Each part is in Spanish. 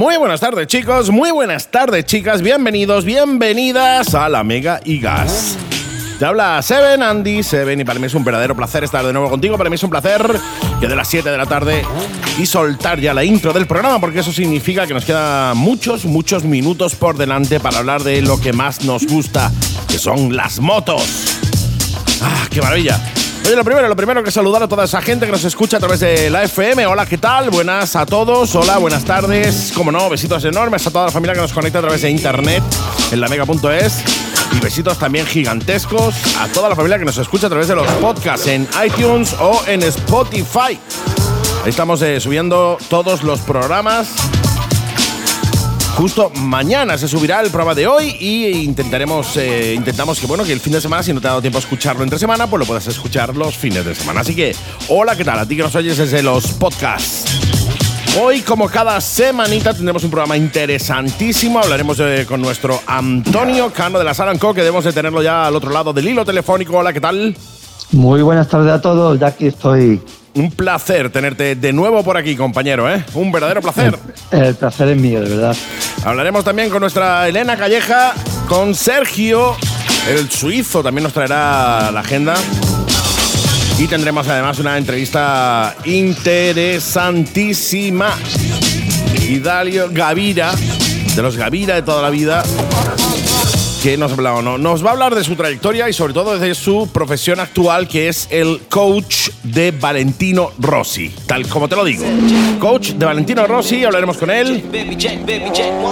Muy buenas tardes chicos, muy buenas tardes chicas, bienvenidos, bienvenidas a la Mega y Gas. Te habla Seven, Andy, Seven, y para mí es un verdadero placer estar de nuevo contigo. Para mí es un placer que de las 7 de la tarde y soltar ya la intro del programa, porque eso significa que nos quedan muchos, muchos minutos por delante para hablar de lo que más nos gusta, que son las motos. ¡Ah, qué maravilla! Lo primero, lo primero que saludar a toda esa gente que nos escucha a través de la FM. Hola, ¿qué tal? Buenas a todos. Hola, buenas tardes. Como no, besitos enormes a toda la familia que nos conecta a través de internet en la mega.es. Y besitos también gigantescos a toda la familia que nos escucha a través de los podcasts en iTunes o en Spotify. Ahí estamos eh, subiendo todos los programas. Justo mañana se subirá el programa de hoy y intentaremos, eh, intentamos que bueno que el fin de semana, si no te ha dado tiempo a escucharlo entre semana, pues lo puedas escuchar los fines de semana. Así que, hola, ¿qué tal? A ti que nos oyes desde los podcasts. Hoy, como cada semanita, tendremos un programa interesantísimo. Hablaremos con nuestro Antonio Cano de la Salanco, que debemos de tenerlo ya al otro lado del hilo telefónico. Hola, ¿qué tal? Muy buenas tardes a todos, ya aquí estoy. Un placer tenerte de nuevo por aquí, compañero, ¿eh? Un verdadero placer. El, el placer es mío, de verdad. Hablaremos también con nuestra Elena Calleja, con Sergio, el suizo, también nos traerá la agenda. Y tendremos además una entrevista interesantísima. Idalio Gavira, de los Gavira de toda la vida, que nos, no, nos va a hablar de su trayectoria y sobre todo de su profesión actual, que es el coach de Valentino Rossi, tal como te lo digo. Coach de Valentino Rossi, hablaremos con él.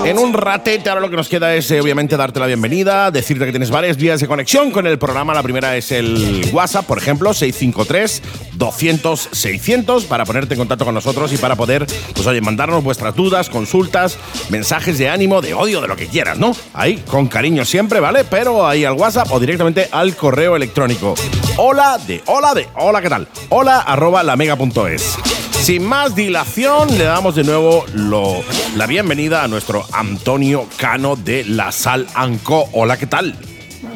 En un ratete, ahora lo que nos queda es eh, obviamente darte la bienvenida, decirte que tienes varias vías de conexión con el programa. La primera es el WhatsApp, por ejemplo, 653 200 600 para ponerte en contacto con nosotros y para poder, pues oye, mandarnos vuestras dudas, consultas, mensajes de ánimo, de odio, de lo que quieras, ¿no? Ahí, con cariño siempre, ¿vale? Pero ahí al WhatsApp o directamente al correo electrónico. Hola de, hola de, hola, ¿qué tal? Hola arroba lamega.es. Sin más dilación, le damos de nuevo lo, la bienvenida a nuestro Antonio Cano de La Sal Anco. Hola, ¿qué tal?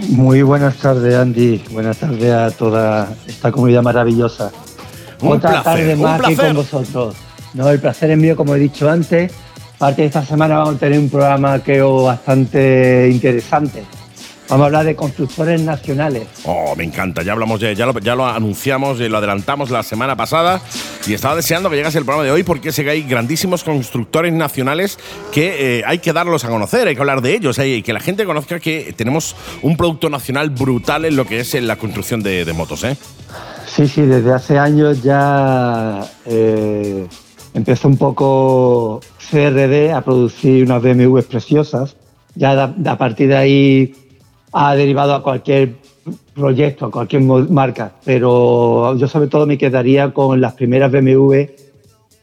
Muy buenas tardes, Andy. Buenas tardes a toda esta comunidad maravillosa. Un Otra placer, tarde un más aquí placer. con vosotros. No, el placer es mío, como he dicho antes. Parte de esta semana vamos a tener un programa creo bastante interesante. Vamos a hablar de constructores nacionales. Oh, me encanta. Ya hablamos de, ya lo, ya lo anunciamos, eh, lo adelantamos la semana pasada y estaba deseando que llegase el programa de hoy porque sé que hay grandísimos constructores nacionales que eh, hay que darlos a conocer, hay que hablar de ellos, hay, y que la gente conozca que tenemos un producto nacional brutal en lo que es en la construcción de, de motos, ¿eh? Sí, sí, desde hace años ya eh, empezó un poco CRD a producir unas BMWs preciosas. Ya a partir de ahí ha derivado a cualquier proyecto, a cualquier marca. Pero yo sobre todo me quedaría con las primeras BMW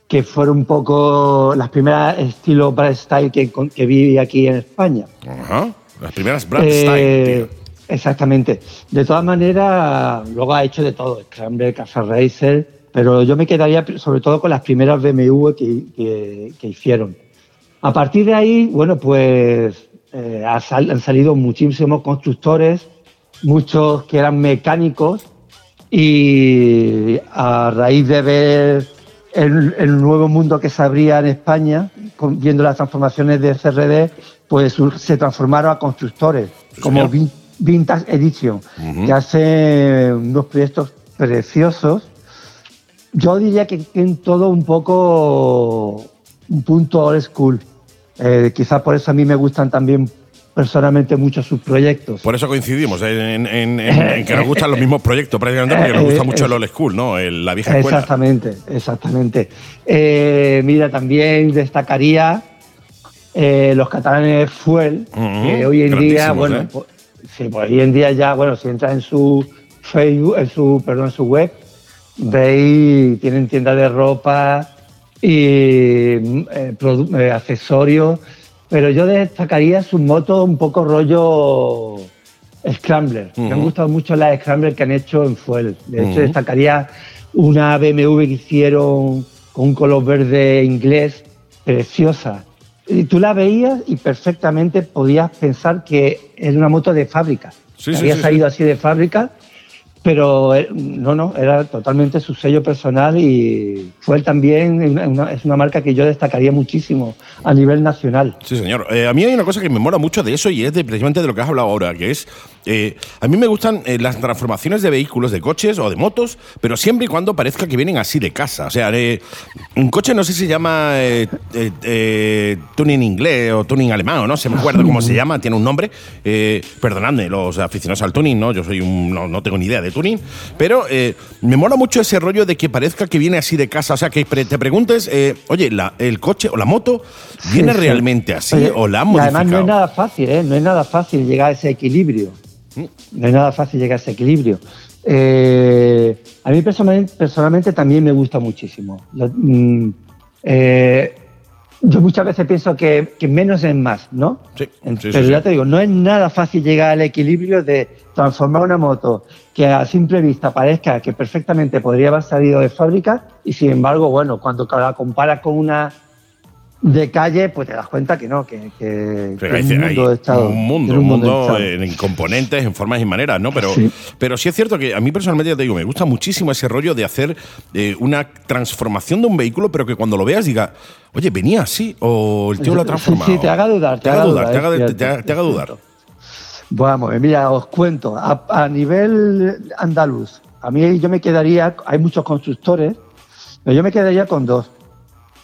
que fueron un poco las primeras estilo Brad Style que, que vi aquí en España. Ajá. Las primeras Brad Eh, Style, tío. Exactamente. De todas maneras, luego ha hecho de todo, Scrambler, Casa Racer, pero yo me quedaría sobre todo con las primeras BMW que, que- que hicieron. A partir de ahí, bueno, pues eh, han salido muchísimos constructores, muchos que eran mecánicos, y a raíz de ver el, el nuevo mundo que se abría en España, con- viendo las transformaciones de CRD, pues se transformaron a constructores, Sí, como señor. Vin- Vintage Edition, que hace unos proyectos preciosos. Yo diría que tienen todo un poco un punto old school. Eh, quizás por eso a mí me gustan también personalmente mucho sus proyectos. Por eso coincidimos en, en- en- en que nos gustan los mismos proyectos, prácticamente porque nos gusta mucho el old school, ¿no? El- la vieja escuela. Exactamente, exactamente. Eh, mira, también destacaría eh, los catalanes Fuel, que hoy en día, bueno, ¿eh? pues, sí, pues hoy en día ya, bueno, si entras en su Facebook, en su, perdón, en su web, veis, tienen tiendas de ropa y eh, eh, accesorios, pero yo destacaría sus motos un poco rollo Scrambler. Me han gustado mucho las Scrambler que han hecho en Fuel. De hecho, destacaría una BMW que hicieron con un color verde inglés, preciosa. Y tú la veías y perfectamente podías pensar que era una moto de fábrica. Sí, Que sí, había sí, salido así de fábrica pero eh, no, no, era totalmente su sello personal y fue también, una, es una marca que yo destacaría muchísimo a nivel nacional. Sí, señor. Eh, a mí hay una cosa que me mola mucho de eso y es de, precisamente de lo que has hablado ahora, que es, eh, a mí me gustan las transformaciones de vehículos, de coches o de motos, pero siempre y cuando parezca que vienen así de casa. O sea, un coche no sé si se llama tuning inglés o tuning alemán, o no se me acuerda cómo se llama, tiene un nombre. perdonadme, los aficionados al tuning, ¿no? Yo soy un, no, no tengo ni idea de tuning, pero eh, me mola mucho ese rollo de que parezca que viene así de casa, o sea, que te preguntes, eh, oye, la, el coche o la moto viene realmente así o la han modificado. Además no es nada fácil, ¿eh? no es nada fácil llegar a ese equilibrio. Mm. No es nada fácil llegar a ese equilibrio. a mí personalmente, personalmente, también me gusta muchísimo. Mm, yo muchas veces pienso que, menos es más, ¿no? Sí, Pero ya te digo, no es nada fácil llegar al equilibrio de transformar una moto que a simple vista parezca que perfectamente podría haber salido de fábrica y sin embargo, bueno, cuando la comparas con una de calle, pues te das cuenta que no, que, que, es un mundo de estado. Un mundo, un mundo, en componentes, en formas y maneras, ¿no? Pero sí. pero sí es cierto que a mí personalmente, ya te digo, me gusta muchísimo ese rollo de hacer eh, una transformación de un vehículo, pero que cuando lo veas diga, oye, venía así, o el tío lo ha transformado. Sí, te haga dudar, te, haga dudar, te, haga, dudar. Vamos, mira, os cuento, a, nivel andaluz, a mí yo me quedaría, hay muchos constructores, pero yo me quedaría con dos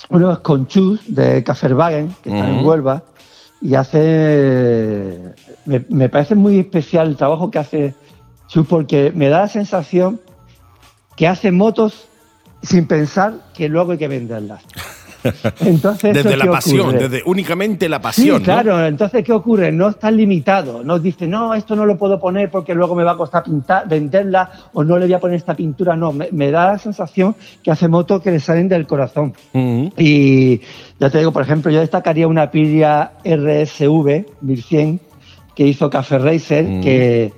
uno es con Chus de Caferwagen, que está en Huelva, y hace. Me, parece muy especial el trabajo que hace Chus porque me da la sensación que hace motos sin pensar que luego hay que venderlas. Entonces, desde la pasión, desde únicamente la pasión. Sí, claro, entonces ¿qué ocurre? No está limitado, no dice, no, esto no lo puedo poner porque luego me va a costar pintar, venderla o no le voy a poner esta pintura, no, me, da la sensación que hace motos que le salen del corazón. Y ya te digo, por ejemplo, yo destacaría una Aprilia RSV 1100 que hizo Café Racer, que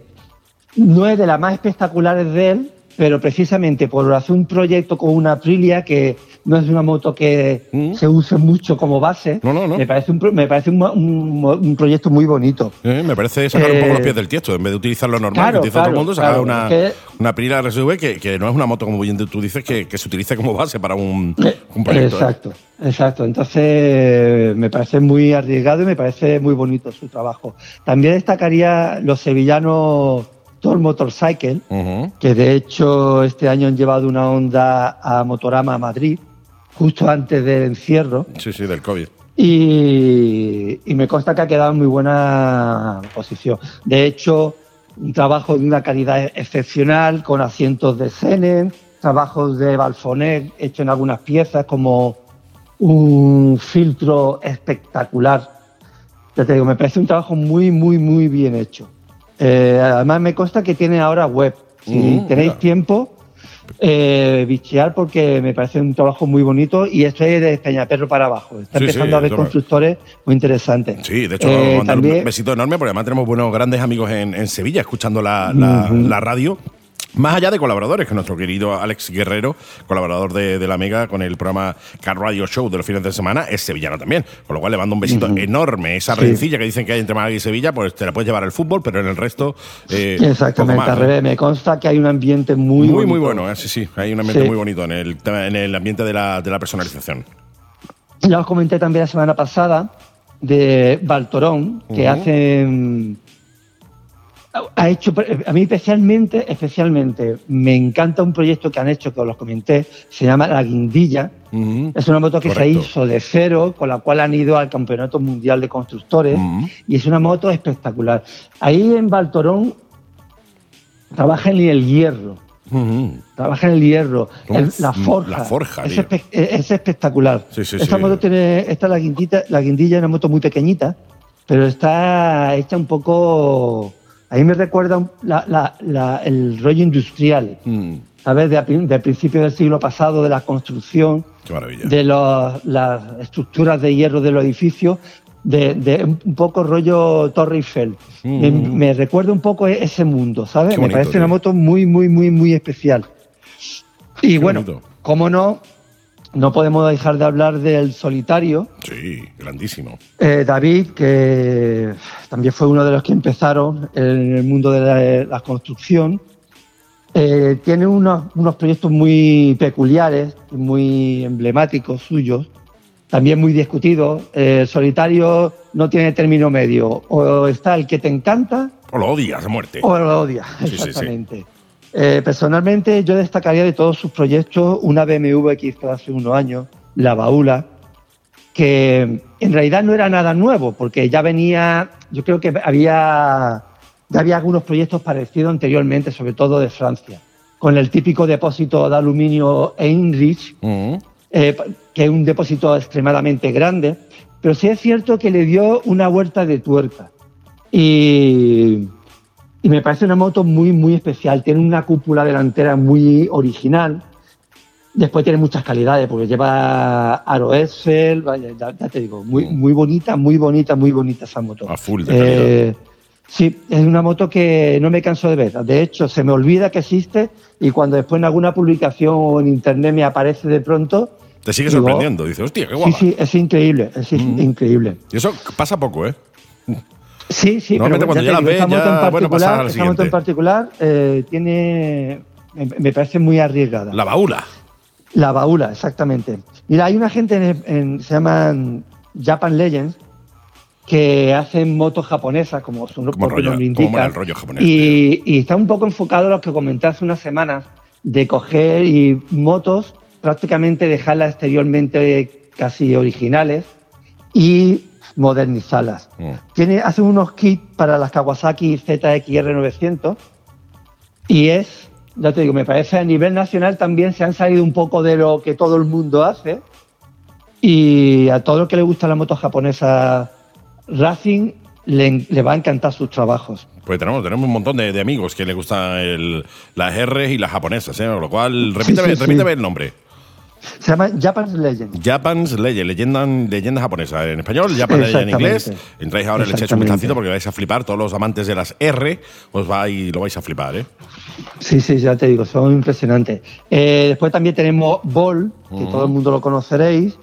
no es de las más espectaculares de él, pero precisamente por hacer un proyecto con una Aprilia que no es una moto que mm. se use mucho como base, me parece un, me parece un, proyecto muy bonito. me parece sacar un poco los eh, pies del tiesto, en vez de utilizar lo normal que utiliza todo el mundo, sacar una, una Aprilia RSV que, que, no es una moto, como bien tú dices, que, que se utilice como base para un, eh, proyecto. ¿eh? Exacto. Exacto, entonces me parece muy arriesgado y me parece muy bonito su trabajo. También destacaría los sevillanos Tor Motorcycle, que de hecho este año han llevado una onda a Motorama a Madrid, justo antes del encierro. Sí, sí, del COVID. Y, me consta que ha quedado en muy buena posición. De hecho, un trabajo de una calidad excepcional, con asientos de Senen, trabajos de Balfonet hecho en algunas piezas, como un filtro espectacular. Ya te digo, me parece un trabajo muy, muy, muy bien hecho. Eh, además me consta que tiene ahora web. Si mm, tenéis tiempo, eh, bichear porque me parece un trabajo muy bonito y estoy de Peñaperro para abajo. Está empezando a haber constructores muy interesantes. Sí, de hecho, eh, un besito enorme porque además tenemos buenos grandes amigos en, Sevilla escuchando la, la radio más allá de colaboradores, que nuestro querido Alex Guerrero, colaborador de, la Mega con el programa Car Radio Show de los fines de semana, es sevillano también. Con lo cual le mando un besito enorme. Esa rencilla que dicen que hay entre Málaga y Sevilla, pues te la puedes llevar al fútbol, pero en el resto. Eh, Exactamente, al revés. Me consta que hay un ambiente muy Muy, muy bueno, eh, sí, sí. Hay un ambiente muy bonito en el, en el ambiente de la, de la personalización. Ya os comenté también la semana pasada de Baltorón, que hacen ha hecho, a mí especialmente, especialmente, me encanta un proyecto que han hecho, que os lo comenté, se llama La Guindilla. Es una moto que se hizo de cero, con la cual han ido al Campeonato Mundial de Constructores, y es una moto espectacular. Ahí en Baltorón trabaja en el hierro. Trabaja en el hierro, la forja. La forja es, espectacular. esta moto tiene, esta la guindilla, la guindilla es una moto muy pequeñita, pero está hecha un poco a mí me recuerda el rollo industrial, mm. ¿sabes? De, principio del siglo pasado, de la construcción, de las estructuras de hierro de los edificios, de, un poco rollo Torre Eiffel. Mm. Me, recuerda un poco ese mundo, ¿sabes? me parece una moto muy, muy, muy, muy especial. Y bueno, cómo no, no podemos dejar de hablar del solitario. Sí, grandísimo. Eh, David, que también fue uno de los que empezaron en el mundo de la, construcción. Eh, tiene unos, unos proyectos muy peculiares, muy emblemáticos suyos, también muy discutidos. Eh, solitario no tiene término medio. O está el que te encanta. O lo odias a muerte. O lo odias, exactamente. Eh, personalmente, yo destacaría de todos sus proyectos una BMW que hizo hace unos años, la Baula, que en realidad no era nada nuevo, porque ya venía, yo creo que había, ya había algunos proyectos parecidos anteriormente, sobre todo de Francia, con el típico depósito de aluminio Heinrich, mm. eh, que es un depósito extremadamente grande, pero sí es cierto que le dio una vuelta de tuerca. Y y me parece una moto muy, muy especial. Tiene una cúpula delantera muy original. Después tiene muchas calidades, porque lleva aro Excel, ya, te digo, muy, muy bonita, muy bonita, muy bonita esa moto. A full de eh, sí, es una moto que no me canso de ver. De hecho, se me olvida que existe y cuando después en alguna publicación o en internet me aparece de pronto. Te sigue sorprendiendo, dices, hostia, qué guapa. Sí, sí, es increíble, es mm. increíble. Y eso pasa poco, ¿eh? Sí, sí, pero cuando ya, la ves, bueno, moto en particular eh, tiene, me parece muy arriesgada. La baula. La baula, exactamente. Mira, hay una gente, en, se llaman Japan Legends, que hacen motos japonesas, como su nombre indica. el rollo japonés, y, y, está un poco enfocado a lo que comenté hace unas semanas, de coger y motos, prácticamente dejarlas exteriormente casi originales y modernizarlas. Mm. Tiene, hace unos kits para las Kawasaki ZXR 900 y es, ya te digo, me parece a nivel nacional también se han salido un poco de lo que todo el mundo hace y a todo el que le gusta la moto japonesa Racing le, va a encantar sus trabajos. Pues tenemos, tenemos un montón de, amigos que le gustan las R y las japonesas, ¿eh? lo cual, repíteme el nombre. Se llama Japan's Legend. Japan's Legend, leyenda, leyenda japonesa. En español, Japan's Legend en inglés. Entráis ahora, le echáis un vistacito porque vais a flipar. Todos los amantes de las R, os vais, lo vais a flipar, ¿eh? Sí, sí, ya te digo, son impresionantes. Eh, después también tenemos Ball, que todo el mundo lo conoceréis.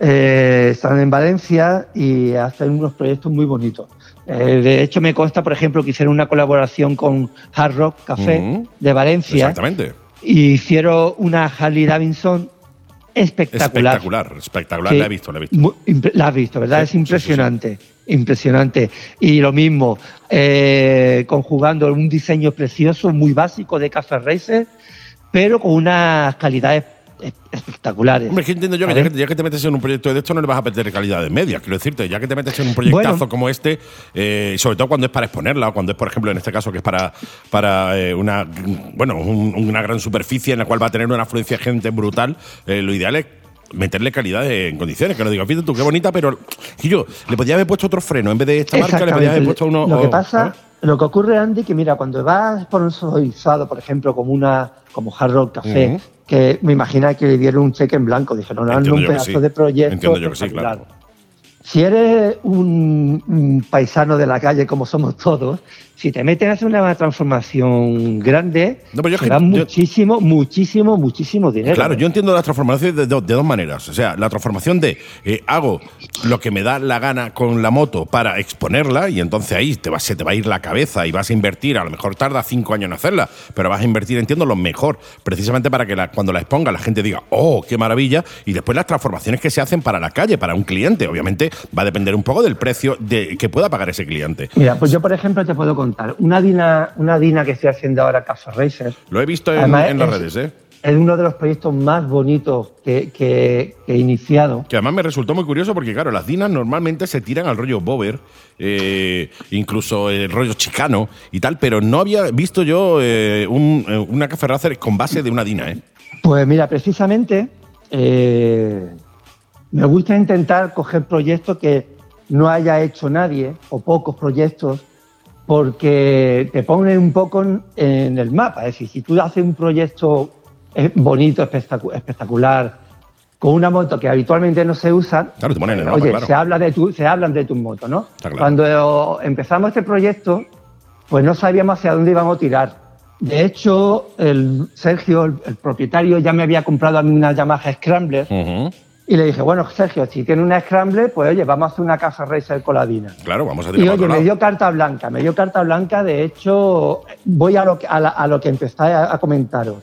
Eh, están en Valencia y hacen unos proyectos muy bonitos. Eh, de hecho, me consta, por ejemplo, que hicieron una colaboración con Hard Rock Café de Valencia. Exactamente y hicieron una Harley Davidson espectacular. Espectacular, espectacular. la he visto, la he visto. la has visto, ¿verdad? es impresionante. impresionante. Y lo mismo, eh, conjugando un diseño precioso, muy básico de Café Racer, pero con unas calidades espectaculares. Hombre, es que entiendo yo que ya, que te metes en un proyecto de esto no le vas a perder calidad de media. Quiero decirte, ya que te metes en un proyectazo como este, eh, sobre todo cuando es para exponerla, o cuando es, por ejemplo, en este caso, que es para, para eh, una, bueno, una gran superficie en la cual va a tener una afluencia de gente brutal, eh, lo ideal es meterle calidad en condiciones. Que no digo, fíjate tú, qué bonita, pero y yo le podía haber puesto otro freno. En vez de esta marca, le podía haber puesto uno. Lo que pasa, lo que ocurre, Andy, que mira, cuando vas sponsorizado, por ejemplo, como una como Hard Rock Café, que me imagina que le dieron un cheque en blanco. Dijeron, no, no un pedazo de proyecto. Entiendo yo que sí, claro. Si eres un, paisano de la calle, como somos todos, si te metes a hacer una transformación grande, no, será muchísimo, muchísimo, muchísimo dinero. Claro, yo entiendo las transformaciones de, dos maneras. O sea, la transformación de eh, hago lo que me da la gana con la moto para exponerla y entonces ahí te va, se te va a ir la cabeza y vas a invertir, a lo mejor tarda cinco años en hacerla, pero vas a invertir, entiendo, lo mejor, precisamente para que cuando la exponga la gente diga, oh, qué maravilla, y después las transformaciones que se hacen para la calle, para un cliente, obviamente va a depender un poco del precio de, que pueda pagar ese cliente. Mira, pues yo, por ejemplo, te puedo contar. Una Dina, una Dina que estoy haciendo ahora, Casa Racer. Lo he visto en, las redes, ¿eh? Es uno de los proyectos más bonitos que, he iniciado. Que además me resultó muy curioso porque, claro, las Dinas normalmente se tiran al rollo Bober, eh, incluso el rollo chicano y tal, pero no había visto yo eh, una Café Racer con base de una Dina, ¿eh? Pues mira, precisamente me gusta intentar coger proyectos que no haya hecho nadie o pocos proyectos porque te ponen un poco en, el mapa. Es decir, si tú haces un proyecto eh, bonito, espectacular, con una moto que habitualmente no se usa, claro, te ponen en el oye, mapa, se, habla de tu, se hablan de tu moto, ¿no? Cuando empezamos este proyecto, pues no sabíamos hacia dónde íbamos a tirar. De hecho, el Sergio, el, propietario, ya me había comprado a mí una Yamaha Scrambler Y le dije, bueno, Sergio, si tiene una Scramble, pues oye, vamos a hacer una Cafe Racer coladina. Claro, vamos a Y tirar para oye, me dio carta blanca, me dio carta blanca. De hecho, voy a lo que, a la- a lo que empezáis a, a comentaros.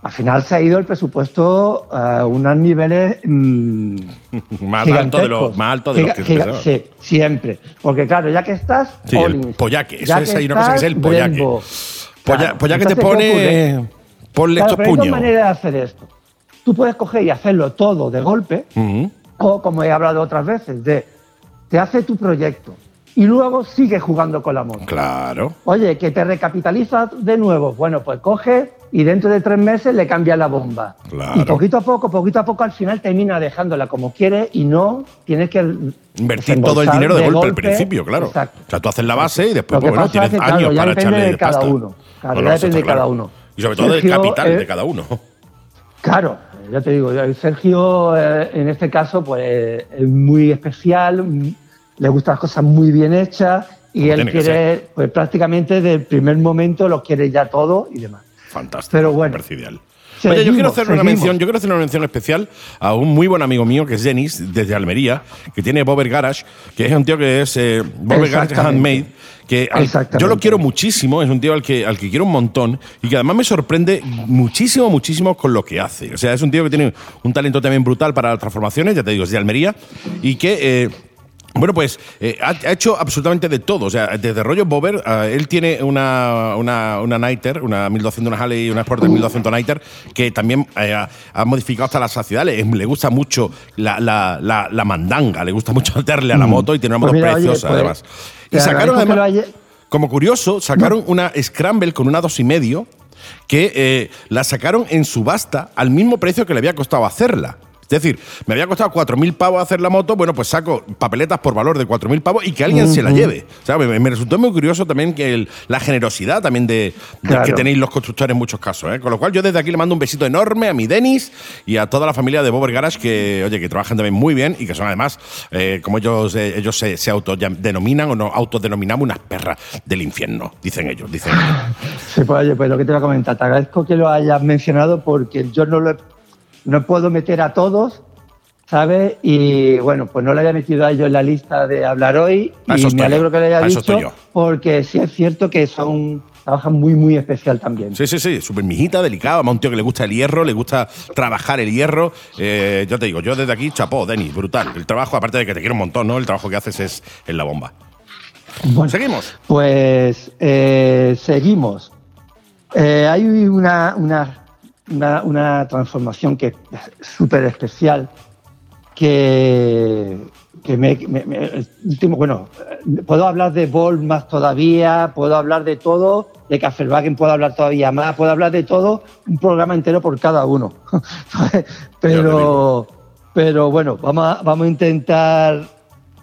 Al final se ha ido el presupuesto a unos niveles mm, más alto de gigantescos. más alto de los que giga-. Sí, siempre. Porque claro, ya que estás, Sí, el pollaque. Ya Eso es- hay una cosa que es el pollaque. Brembo. Polla- Claro, pollaque te pone. Ponle Claro, estos pero hay dos puños. maneras de hacer esto. Tú puedes coger y hacerlo todo de golpe, o como he hablado otras veces, de te hace tu proyecto y luego sigues jugando con la moto. Claro. Oye, que te recapitalizas de nuevo. Bueno, pues coge y dentro de tres meses le cambias la bomba. Claro. Y poquito a poco, poquito a poco, al final termina dejándola como quieres y no tienes que Invertir todo el dinero de, golpe, al principio, claro. Exacto. O sea, tú haces la base y después, pues, bueno, tienes es que, claro, años ya para depende echarle de cada pasta. uno. Claro, No, ya no, depende de cada uno. Y sobre todo del Sergio, capital eh, de cada uno. Claro, ya te digo, Sergio eh, en este caso pues es muy especial, le gustan las cosas muy bien hechas y él quiere, pues prácticamente desde el primer momento lo quiere ya todo y demás. Fantástico. Pero bueno. ideal. Oye, yo quiero hacer una mención, yo quiero hacer una mención especial a un muy buen amigo mío que es Denis, desde Almería, que tiene Bobber Garage, que es un tío que es eh, Bobber Garage. Handmade, que al- yo lo quiero muchísimo, es un tío al que, al que quiero un montón y que además me sorprende muchísimo, muchísimo con lo que hace. O sea, es un tío que tiene un talento también brutal para las transformaciones, ya te digo, es de Almería, y que... eh, bueno, pues eh, ha, ha hecho absolutamente de todo. O sea, desde rollo Bobber, eh, él tiene una, una, una Niter, una 1200, una Halley y una Sport 1200 Niter, que también eh, ha, ha modificado hasta las saciedad. Le, le gusta mucho la, la, la, la mandanga, le gusta mucho darle a la moto y tiene una Pues moto oye, preciosa, pues, además. Y sacaron además. Como curioso, sacaron una Scramble con una dos y medio que la sacaron en subasta al mismo precio que le había costado hacerla. Es decir, me había costado 4.000 pavos hacer la moto, bueno, pues saco papeletas por valor de 4.000 pavos y que alguien se la lleve. O sea, me, me resultó muy curioso también que el- la generosidad también de, que tenéis los constructores en muchos casos. ¿eh? Con lo cual yo desde aquí le mando un besito enorme a mi Denis y a toda la familia de Bobber Garage que, oye, que trabajan también muy bien y que son además, eh, como ellos, eh, ellos se, se autodenominan o no autodenominamos unas perras del infierno, dicen ellos, dicen ellos. Sí, pues oye, pues lo que te voy a comentar, te agradezco que lo hayas mencionado porque yo no lo he- no puedo meter a todos, ¿sabes? Y bueno, pues no lo había metido a ellos en la lista de hablar hoy A y me alegro que lo haya a dicho porque sí es cierto que son trabajan muy muy especial también. Sí, sí, sí, súper mijita, delicada, además un tío que le gusta el hierro, le gusta trabajar el hierro. Eh, yo te digo, yo desde aquí, chapó, Denis, brutal. El trabajo, aparte de que te quiero un montón, ¿no? El trabajo que haces es en la bomba. Bueno, Seguimos. Pues eh, seguimos. Eh, hay una, una, una, una transformación que es súper especial que, que me, me- me- el último, bueno, puedo hablar de Bolt más todavía, puedo hablar de todo, de Kasselwagen puedo hablar todavía más, puedo hablar de todo, un programa entero por cada uno. pero, pero bueno, vamos a, vamos a intentar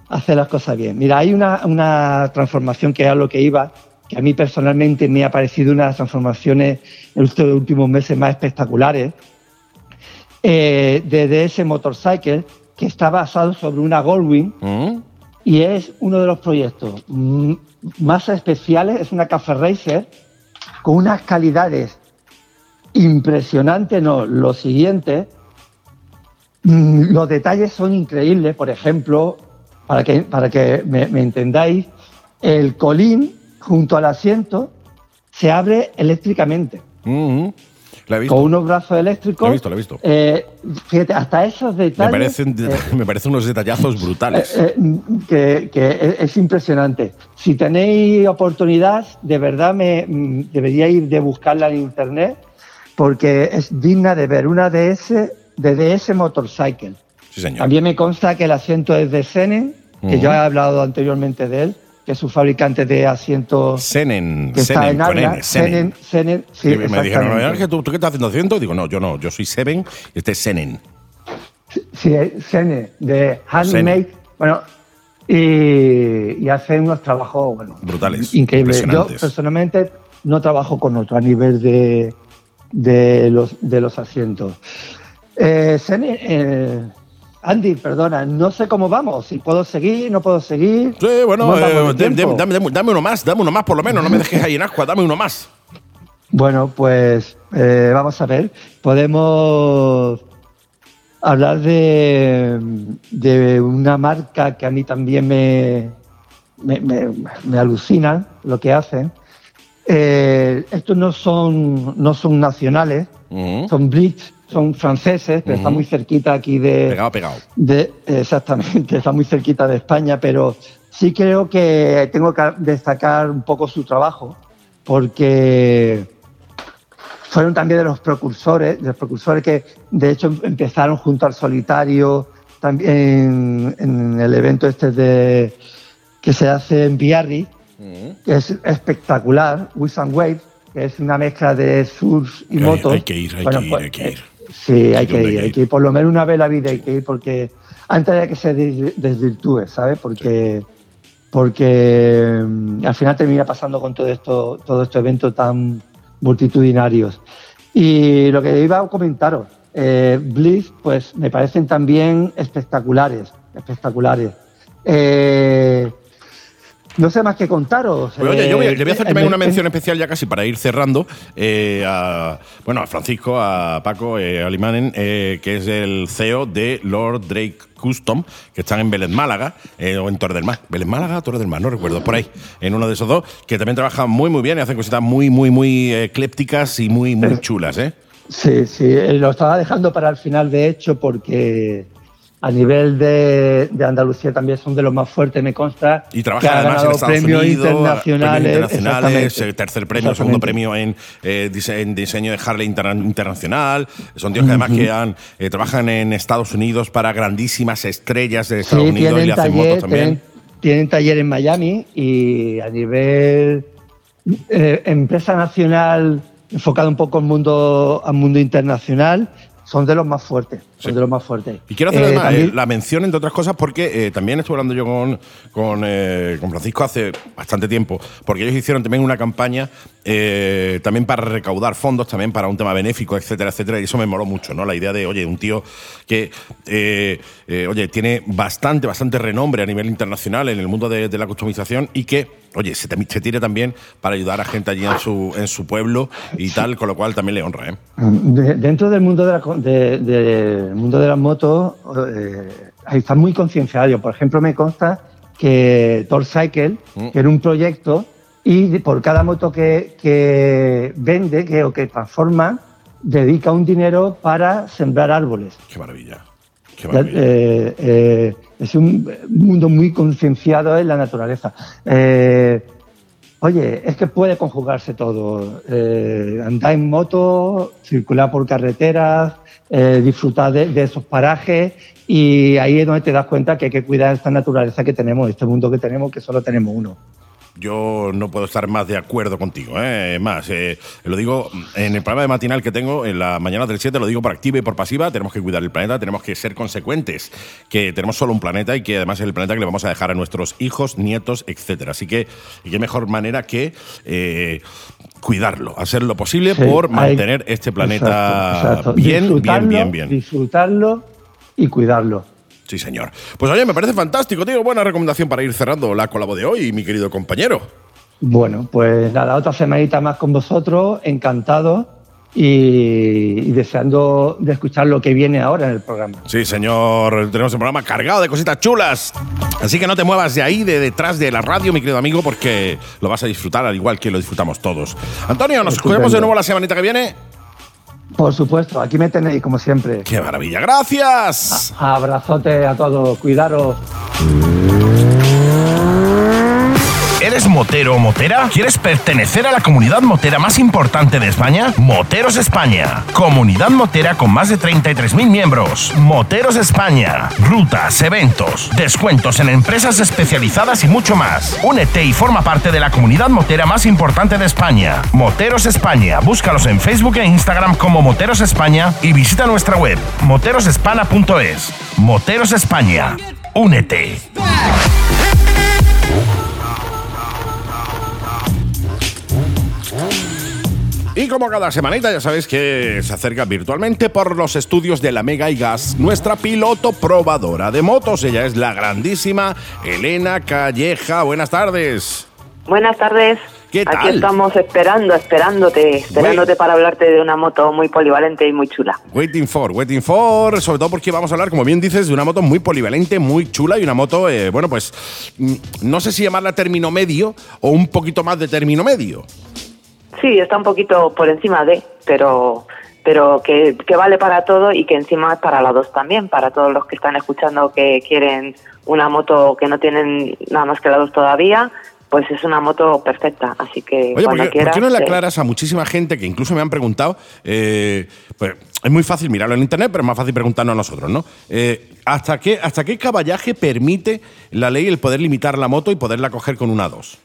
hacer las cosas bien. Mira, hay una, una transformación que es a lo que iba, que a mí personalmente me ha parecido una de las transformaciones en estos últimos meses más espectaculares, eh, de DS Motorcycle, que está basado sobre una Goldwing ¿Mm? y es uno de los proyectos más especiales, es una Café Racer con unas calidades impresionantes, no, lo siguiente, los detalles son increíbles, por ejemplo, para que, para que me, me entendáis, el colín junto al asiento se abre eléctricamente Mm, La he visto. con unos brazos eléctricos. Lo he visto, lo he visto. Eh, fíjate, hasta esos Me detalles. parecen, eh, me parecen unos detallazos brutales. eh, eh, que, que es, es impresionante. Si tenéis oportunidad, de verdad me mm, deberíais de buscarla en internet porque es digna de ver una DS de DS Motorcycle. Sí, señor. También me consta que el asiento es de Senen, que Ujú. yo he hablado anteriormente de él, que es su fabricante de asientos Senen, que está Senen, en con. N, Senen. Senen, Senen, sí, Sí, me dijeron, exactamente. Ángel, ¿tú, ¿tú qué estás haciendo asiento? Digo, no, yo no, yo soy Seven y este es Senen. Sí, Sene, de handmade. Bueno, y, y hacen unos trabajos, bueno, Brutales, increíbles. Yo personalmente no trabajo con otro a nivel de, de, los, de los asientos. Eh, Sene, eh, Andy, perdona, no sé cómo vamos, si puedo seguir, no puedo seguir. Sí, bueno, ¿Cómo andamos eh, dame, dame- dame uno más, dame uno más por lo menos, no me dejes ahí en ascua, dame uno más. Bueno, pues eh, vamos a ver. Podemos hablar de, de una marca que a mí también me, me, me, alucina lo que hacen. Eh, estos no son, no son nacionales, son Blitz, son franceses, pero está muy cerquita aquí de. Pegado, pegado. De, exactamente, está muy cerquita de España, pero sí creo que tengo que destacar un poco su trabajo, porque fueron también de los precursores, de los precursores que de hecho empezaron junto al solitario también en, el evento este de que se hace en Biarritz, que es espectacular, Wiz and Wave, que es una mezcla de surf y motos. Hay que ir, hay que ir, pues, hay que ir. Sí, hay, que, ir, hay que ir. Por lo menos una vez la vida hay que ir porque antes de que se desvirtúe, ¿sabes? Porque, porque mm, al final termina pasando con todo esto, todo este evento tan multitudinarios. Y lo que iba a comentaros, eh, Blitz, pues me parecen también espectaculares, espectaculares. Eh, no sé más que contaros. Pues oye, yo voy, le voy a hacer también una mención especial ya casi para ir cerrando. Eh, a, bueno, a Francisco, a Paco eh, Alimanen, eh, que es el CEO de Lord Drake Custom, que están en Vélez Málaga, o en Torre del Mar. Vélez Málaga, Torre del Mar, no recuerdo, por ahí, en uno de esos dos, que también trabajan muy, muy bien y hacen cositas muy, muy, muy eclépticas y muy, muy chulas, ¿eh? Sí, sí, lo estaba dejando para el final, de hecho, porque a nivel de, Andalucía también son de los más fuertes, me consta. Y trabajan además en Estados premios Unidos, internacionales, internacionales eh, tercer premio, segundo premio en, eh, diseño de Harley Internacional. Son tíos que además que han, eh, trabajan en Estados Unidos para grandísimas estrellas de Estados Unidos y le hacen motos también. Tienen, taller en Miami y a nivel empresa nacional enfocada un poco al mundo, al mundo internacional, son de los más fuertes. Son de los más fuertes. Y quiero hacer eh, además, eh, la mención, entre otras cosas, porque eh, también estuve hablando yo con, con, con, Francisco hace bastante tiempo, porque ellos hicieron también una campaña también para recaudar fondos, también para un tema benéfico, etcétera, etcétera. Y eso me moló mucho, ¿no? La idea de, oye, un tío que, oye, tiene bastante, bastante renombre a nivel internacional en el mundo de, la customización y que, oye, se, se, tire también para ayudar a gente allí en su, en su pueblo y tal, con lo cual también le honra, ¿eh? dentro del mundo de la de, el mundo de las motos eh, está muy concienciado. Por ejemplo, me consta que Tor Cycle, mm. que era un proyecto, y por cada moto que, vende que, o que transforma, dedica un dinero para sembrar árboles. Qué maravilla. Eh, eh, es un mundo muy concienciado en la naturaleza. oye, es que puede conjugarse todo. andar en moto, circular por carreteras, eh, disfrutar de, esos parajes y ahí es donde te das cuenta que hay que cuidar esta naturaleza que tenemos, este mundo que tenemos, que solo tenemos uno. Yo no puedo estar más de acuerdo contigo. ¿eh? Más, eh, lo digo en el programa de matinal que tengo en la mañana del 7, lo digo por activa y por pasiva. Tenemos que cuidar el planeta, tenemos que ser consecuentes, que tenemos solo un planeta y que además es el planeta que le vamos a dejar a nuestros hijos, nietos, etcétera. Así que, y qué mejor manera que eh, cuidarlo, hacer lo posible por mantener este planeta bien, bien, bien, bien. Disfrutarlo y cuidarlo. Sí, señor. Pues oye, me parece fantástico, tío. Buena recomendación para ir cerrando la colabo de hoy, mi querido compañero. Bueno, pues nada, otra semanita más con vosotros, encantado y, deseando de escuchar lo que viene ahora en el programa. Sí, señor, tenemos un programa cargado de cositas chulas. Así que no te muevas de ahí, de detrás de la radio, mi querido amigo, porque lo vas a disfrutar al igual que lo disfrutamos todos. Antonio, nos escuchamos de nuevo la semanita que viene. Por supuesto, aquí me tenéis como siempre. ¡Qué maravilla! ¡Gracias! abrazote a todos, cuidaros. ¿Eres motero o motera? ¿Quieres pertenecer a la comunidad motera más importante de España? Moteros España. Comunidad motera con más de 33.000 miembros. Moteros España. Rutas, eventos, descuentos en empresas especializadas y mucho más. Únete y forma parte de la comunidad motera más importante de España. Moteros España. Búscalos en Facebook e Instagram como Moteros España y visita nuestra web moterosespana.es. Moteros España. Únete. Y como cada semanita ya sabéis que se acerca virtualmente por los estudios de la Mega y Gas nuestra piloto probadora de motos. Ella es la grandísima Elena Calleja. Buenas tardes. Buenas tardes. ¿Qué Aquí tal? estamos esperando, esperándote, esperándote para hablarte de una moto muy polivalente y muy chula. Waiting for, waiting for, sobre todo porque vamos a hablar, como bien dices, de una moto muy polivalente, muy chula y una moto, eh, bueno, pues mm, no sé si llamarla término medio o un poquito más de término medio. Sí, está un poquito por encima de, pero pero que, que vale para todo y que encima es para las dos también, para todos los que están escuchando que quieren una moto que no tienen nada más que la dos todavía, pues es una moto perfecta. Así que Oye, cuando ¿por qué, quieras. por qué no le aclaras a muchísima gente que incluso me han preguntado? eh, pues, es muy fácil mirarlo en internet, pero es más fácil preguntarnos a nosotros, ¿no? Eh, ¿hasta, qué, ¿Hasta qué caballaje permite la ley el poder limitar la moto y poderla coger con una 2?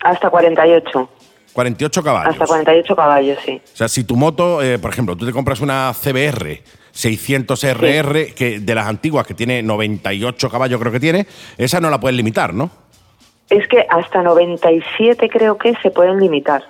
Hasta 48. 48 caballos. Hasta 48 caballos, sí. O sea, si tu moto, eh, por ejemplo, tú te compras una CBR 600RR, que de las antiguas, que tiene 98 caballos, creo que tiene, esa no la puedes limitar, ¿no? Es que hasta 97 creo que se pueden limitar.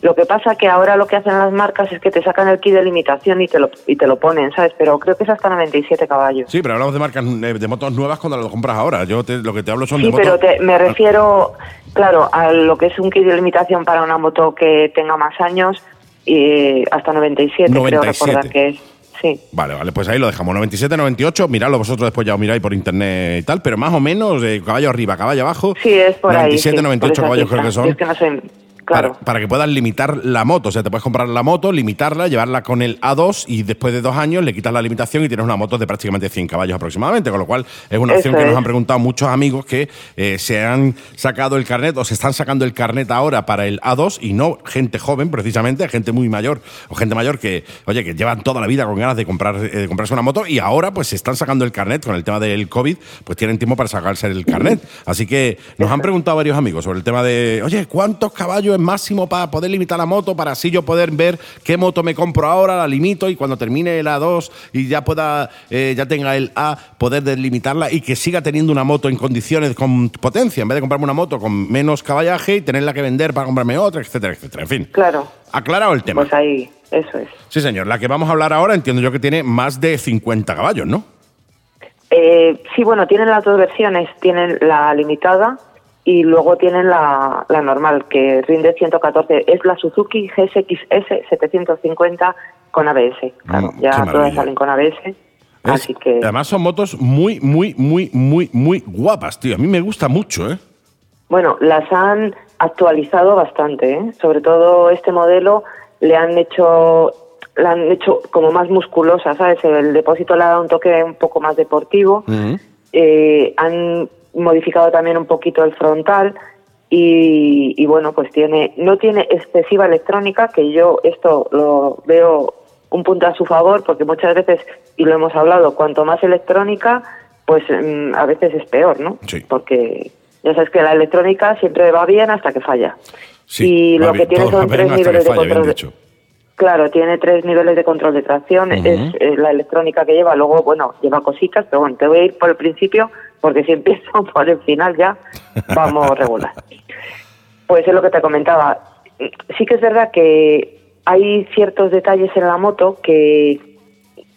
Lo que pasa que ahora lo que hacen las marcas es que te sacan el kit de limitación y te lo, y te lo ponen, ¿sabes? Pero creo que es hasta 97 caballos. Sí, pero hablamos de marcas eh, de motos nuevas cuando las compras ahora. Yo te- lo que te hablo son Sí, de pero motos. te- me refiero, claro, a lo que es un kit de limitación para una moto que tenga más años y hasta 97, creo 97. recordar que es. Sí. Vale, vale, pues ahí lo dejamos. 97, 98, miradlo vosotros después ya os miráis por internet y tal, pero más o menos eh, caballo arriba, caballo abajo. Sí, es por ahí. 97, sí, 98 por esa caballos creo que son. Yo es que no sé, claro. Para, para que puedas limitar la moto. O sea, te puedes comprar la moto, limitarla, llevarla con el A2 y después de dos años le quitas la limitación y tienes una moto de prácticamente 100 caballos aproximadamente. Con lo cual es una opción Eso que nos han preguntado muchos amigos que eh, se han sacado el carnet o se están sacando el carnet ahora para el A2 y no gente joven, precisamente, gente muy mayor o gente mayor que, oye, que llevan toda la vida con ganas de, comprar, eh, de comprarse una moto y ahora pues se están sacando el carnet con el tema del COVID, pues tienen tiempo para sacarse el carnet. Así que nos han preguntado varios amigos sobre el tema de, oye, ¿cuántos caballos máximo para poder limitar la moto? Para así yo poder ver qué moto me compro ahora, la limito y cuando termine el A2 y ya pueda, eh, ya tenga el A, poder delimitarla y que siga teniendo una moto en condiciones con potencia, en vez de comprarme una moto con menos caballaje y tenerla que vender para comprarme otra, etcétera, etcétera. En fin, Claro. aclarado el tema. Pues ahí, eso es. Sí, señor. La que vamos a hablar ahora entiendo yo que tiene más de 50 caballos, ¿no? Eh, sí, bueno, tienen las dos versiones. Tienen la limitada y luego tienen la, la normal, que rinde 114. Es la Suzuki GSX-S 750 con ABS. Claro, Mm, ya todas salen con ABS. Es- Así que, Además son motos muy, muy, muy, muy, muy guapas, tío. A mí me gusta mucho, ¿eh? bueno, las han actualizado bastante. ¿eh? Sobre todo este modelo le han hecho la han hecho como más musculosa, ¿sabes? El depósito le ha dado un toque un poco más deportivo. Eh, han modificado también un poquito el frontal y, y bueno, pues tiene no tiene excesiva electrónica, que yo esto lo veo un punto a su favor, porque muchas veces, y lo hemos hablado, cuanto más electrónica, pues mm, a veces es peor, ¿no? Sí. Porque ya sabes que la electrónica siempre va bien hasta que falla. Sí, y lo bien, que tiene son tres niveles de falla, control. de-. Claro, tiene tres niveles de control de tracción, es la electrónica que lleva, luego, bueno, lleva cositas, pero bueno, te voy a ir por el principio, porque si empiezo por el final ya vamos regular. Pues es lo que te comentaba. Sí que es verdad que hay ciertos detalles en la moto que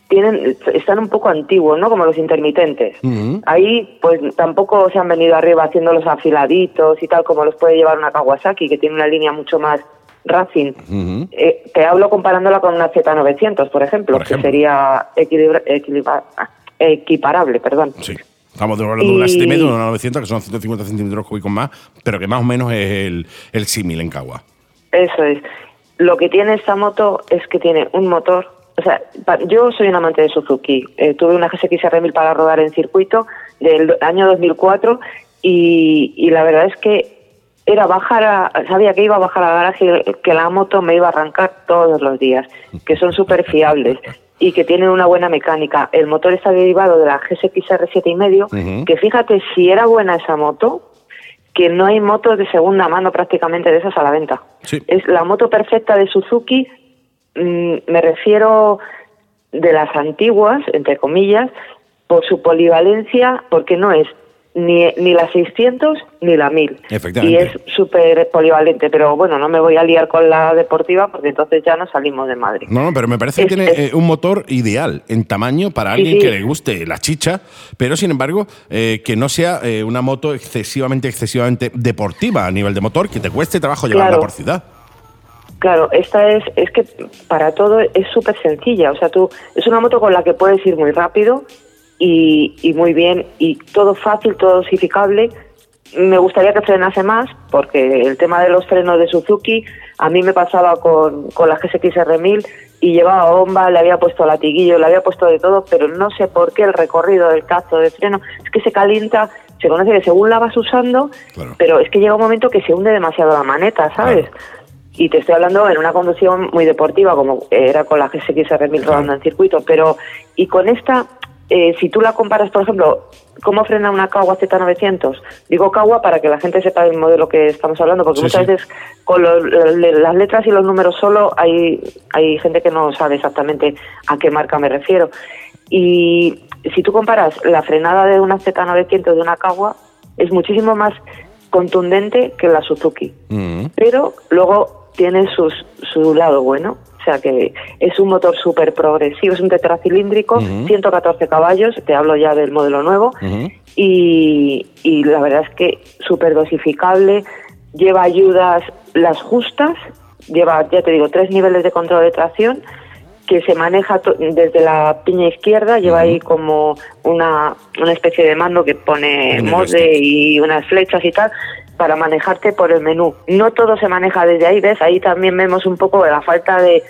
tienen están un poco antiguos, ¿no? Como los intermitentes. Ahí, pues tampoco se han venido arriba haciéndolos afiladitos y tal, como los puede llevar una Kawasaki, que tiene una línea mucho más racing. Eh, te hablo comparándola con una Z900, por ejemplo, Por ejemplo. que sería equilibra- equilibra- equiparable, perdón. Sí. Estamos hablando de una Y- 7,5 de una 900, que son 150 centímetros cúbicos más, pero que más o menos es el, el símil en Cagua. Eso es. Lo que tiene esta moto es que tiene un motor. O sea, yo soy un amante de Suzuki. Eh, tuve una GSX R1000 para rodar en circuito del año 2004 y, y la verdad es que era bajar a, sabía que iba a bajar al garaje y que la moto me iba a arrancar todos los días, que son súper fiables y que tienen una buena mecánica. El motor está derivado de la GSX R7 y medio, Ujú. que fíjate si era buena esa moto, que no hay motos de segunda mano prácticamente de esas a la venta. Sí. Es la moto perfecta de Suzuki, mm, me refiero de las antiguas, entre comillas, por su polivalencia, porque no es ni, ni la 600 ni la 1000. Efectivamente. Y es súper polivalente, pero bueno, no me voy a liar con la deportiva porque entonces ya no salimos de Madrid. No, no, pero me parece que tiene eh, un motor ideal en tamaño para alguien sí. que le guste la chicha, pero sin embargo eh, que no sea eh, una moto excesivamente, excesivamente deportiva a nivel de motor, que te cueste trabajo llevarla por ciudad. Claro, esta es, es que para todo es súper sencilla. O sea, tú, es una moto con la que puedes ir muy rápido y, y muy bien, y todo fácil, todo dosificable. Me gustaría que frenase más, porque el tema de los frenos de Suzuki, a mí me pasaba con, con la GSX R1000 y llevaba bomba, le había puesto latiguillo, le había puesto de todo, pero no sé por qué el recorrido del cazo de freno es que se calienta, se conoce que según la vas usando, Claro. pero es que llega un momento que se hunde demasiado la maneta, ¿sabes? Claro. Y te estoy hablando en una conducción muy deportiva, como era con la GSX R1000 rodando en circuito, pero y con esta, eh, si tú la comparas, por ejemplo, ¿cómo frena una Kawa Z900? Digo Kawa para que la gente sepa el modelo que estamos hablando, porque Sí, muchas sí. veces con lo- las letras y los números solo hay, hay gente que no sabe exactamente a qué marca me refiero. Y si tú comparas la frenada de una Z900 de una Kawa, es muchísimo más contundente que la Suzuki Mm. pero luego tiene sus, su lado bueno. O sea que es un motor súper progresivo, es un tetracilíndrico, Ujú. 114 caballos, te hablo ya del modelo nuevo, y, y la verdad es que súper dosificable, lleva ayudas las justas, lleva, ya te digo, tres niveles de control de tracción, que se maneja desde la piña izquierda, lleva ahí como una, una especie de mando que pone joystick. y unas flechas y tal para manejarte por el menú. No todo se maneja desde ahí, ¿ves? Ahí también vemos un poco la falta de,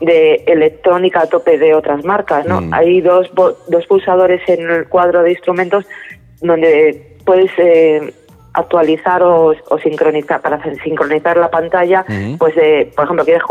de electrónica a tope de otras marcas, ¿no? Mm. Hay dos, dos pulsadores en el cuadro de instrumentos donde puedes eh, actualizar o, o sincronizar, para sincronizar la pantalla, Ujú. pues eh, por ejemplo, quieres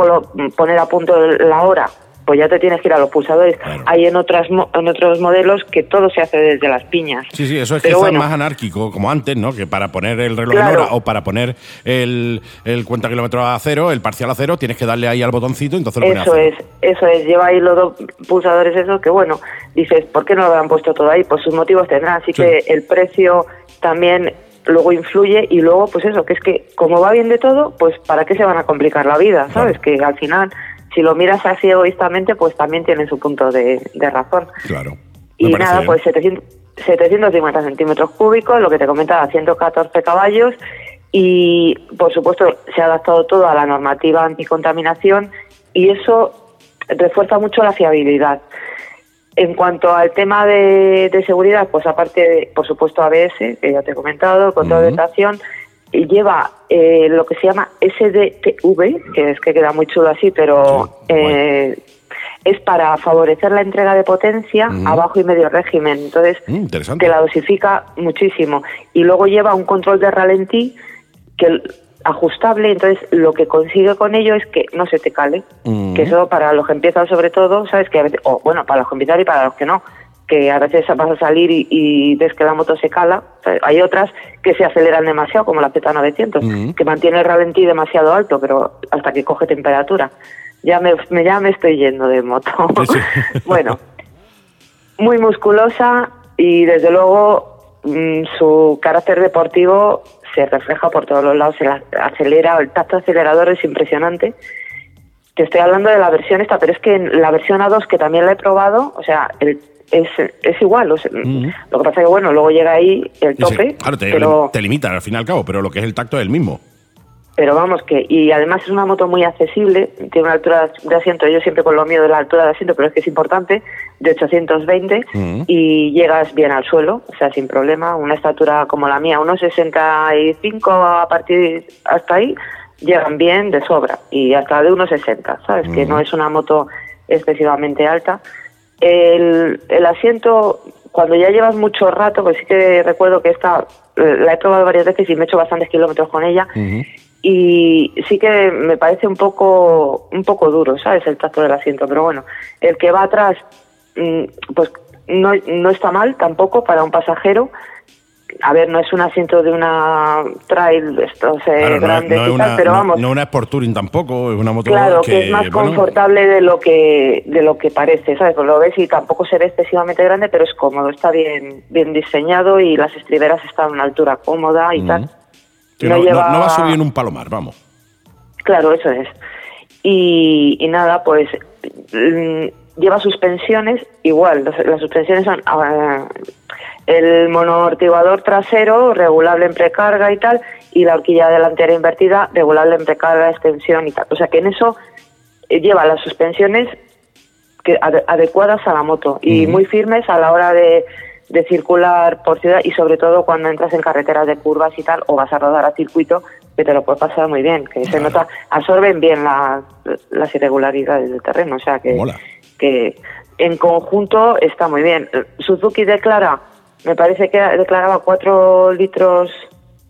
poner a punto la hora, pues ya te tienes que ir a los pulsadores. Claro. Hay en otras en otros modelos que todo se hace desde las piñas. Sí, sí, eso es Pero quizás bueno. más anarquíco, como antes, ¿no? Que para poner el reloj en Claro. hora o para poner el, el cuenta kilómetros a cero, el parcial a cero, tienes que darle ahí al botoncito, entonces lo Eso es, eso es, lleva ahí los dos pulsadores esos que bueno, dices, ¿por qué no lo habrán puesto todo ahí? Pues sus motivos tendrán, así Sí. que el precio también luego influye y luego pues eso, que es que como va bien de todo, pues ¿para qué se van a complicar la vida? ¿Sabes? Que al final, si lo miras así egoístamente, pues también tiene su punto de, de razón. Claro. Y nada, bien. pues 700, 750 centímetros cúbicos, lo que te comentaba, 114 caballos y, por supuesto, se ha adaptado todo a la normativa anticontaminación y eso refuerza mucho la fiabilidad. En cuanto al tema de, de seguridad, pues aparte, de, por supuesto, ABS, que ya te he comentado, control de Ujú. tracción, y lleva eh, lo que se llama SDTV, que es que queda muy chulo así, pero Sí, eh, es para favorecer la entrega de potencia Ujú. a bajo y medio régimen. Entonces, Mm, te la dosifica muchísimo. Y luego lleva un control de ralentí que ajustable, entonces lo que consigue con ello es que no se te cale. Que eso para los que empiezan sobre todo, sabes que a veces, o bueno, para los que empiezan y para los que no, que a veces vas a salir y, y ves que la moto se cala. Hay otras que se aceleran demasiado, como la Z900, Ujú. que mantiene el ralentí demasiado alto, pero hasta que coge temperatura. Ya me, me- ya me estoy yendo de moto. Bueno, muy musculosa y desde luego mm, su carácter deportivo se refleja por todos los lados, se la- acelera, el tacto acelerador es impresionante. Te estoy hablando de la versión esta, pero es que en la versión A2 que también la he probado, o sea, el- es, es igual. o sea, Ujú. Lo que pasa es que, bueno, luego llega ahí el tope, claro, te, pero, te limita al fin y al cabo, pero lo que es el tacto es el mismo. pero vamos que, y además es una moto muy accesible, tiene una altura de asiento, yo siempre con lo mío de la altura de asiento, pero es que es importante, de 820 Ujú. y llegas bien al suelo, o sea, sin problema, una estatura como la mía, unos 65 a partir hasta ahí, llegan bien de sobra, y hasta de unos 60, ¿sabes? Que no es una moto excesivamente alta. El, el asiento, cuando ya llevas mucho rato, pues sí que recuerdo que esta eh, la he probado varias veces y me he hecho bastantes kilómetros con ella, y sí que me parece un poco un poco duro, ¿sabes? El tacto del asiento, pero bueno, el que va atrás, mm, pues no, no está mal tampoco para un pasajero a ver, no es un asiento de una trail estos, eh, Claro, no, es- grandes no una, pero no- vamos, no una Sport Touring tampoco, es una moto claro, que, es más bueno, confortable de lo que de lo que parece, ¿sabes? Pues lo ves y tampoco se ve excesivamente grande, pero es cómodo, está bien bien diseñado y las estriberas están a una altura cómoda y tal. que no no, no- lleva- no va a subir en un palomar, vamos. Claro, eso es. Y, y nada, pues mm, lleva suspensiones igual. Las, las suspensiones son ah, el monoamortiguador trasero regulable en precarga y tal, y la horquilla delantera invertida regulable en precarga, extensión y tal. O sea que en eso eh, lleva las suspensiones que ade- adecuadas a la moto y muy firmes a la hora de, de circular por ciudad y sobre todo cuando entras en carreteras de curvas y tal o vas a rodar a circuito que te lo puede pasar muy bien que se nota absorben bien la- las irregularidades del terreno o sea que Mola. que en conjunto está muy bien Suzuki declara me parece que declaraba 4 litros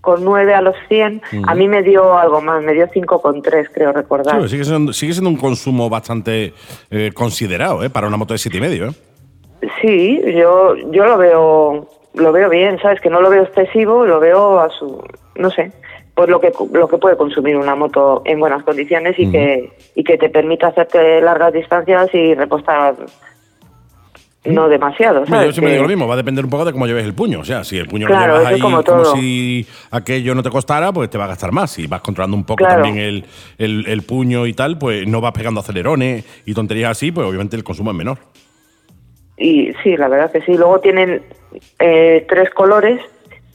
con 9 a los 100 a mí me dio algo más me dio 5 con 3 creo recordar pero sigue, siendo, sigue siendo un consumo bastante eh, considerado ¿eh? para una moto de 7,5. ¿eh? Sí, yo yo lo veo lo veo bien, sabes que no lo veo excesivo, lo veo a su no sé, pues lo que lo que puede consumir una moto en buenas condiciones y que y que te permita hacerte largas distancias y repostar no demasiado, Hombre, ¿sabes? yo siempre Que- digo lo mismo, va a depender un poco de cómo lleves el puño. O sea, si el puño Claro, lo llevas ahí como como, si aquello no te costara, pues te va a gastar más. Si vas controlando un poco Claro. también el, el- el puño y tal, pues no vas pegando acelerones y tonterías así, pues obviamente el consumo es menor. Y sí, la verdad que sí. Luego tienen eh, tres colores.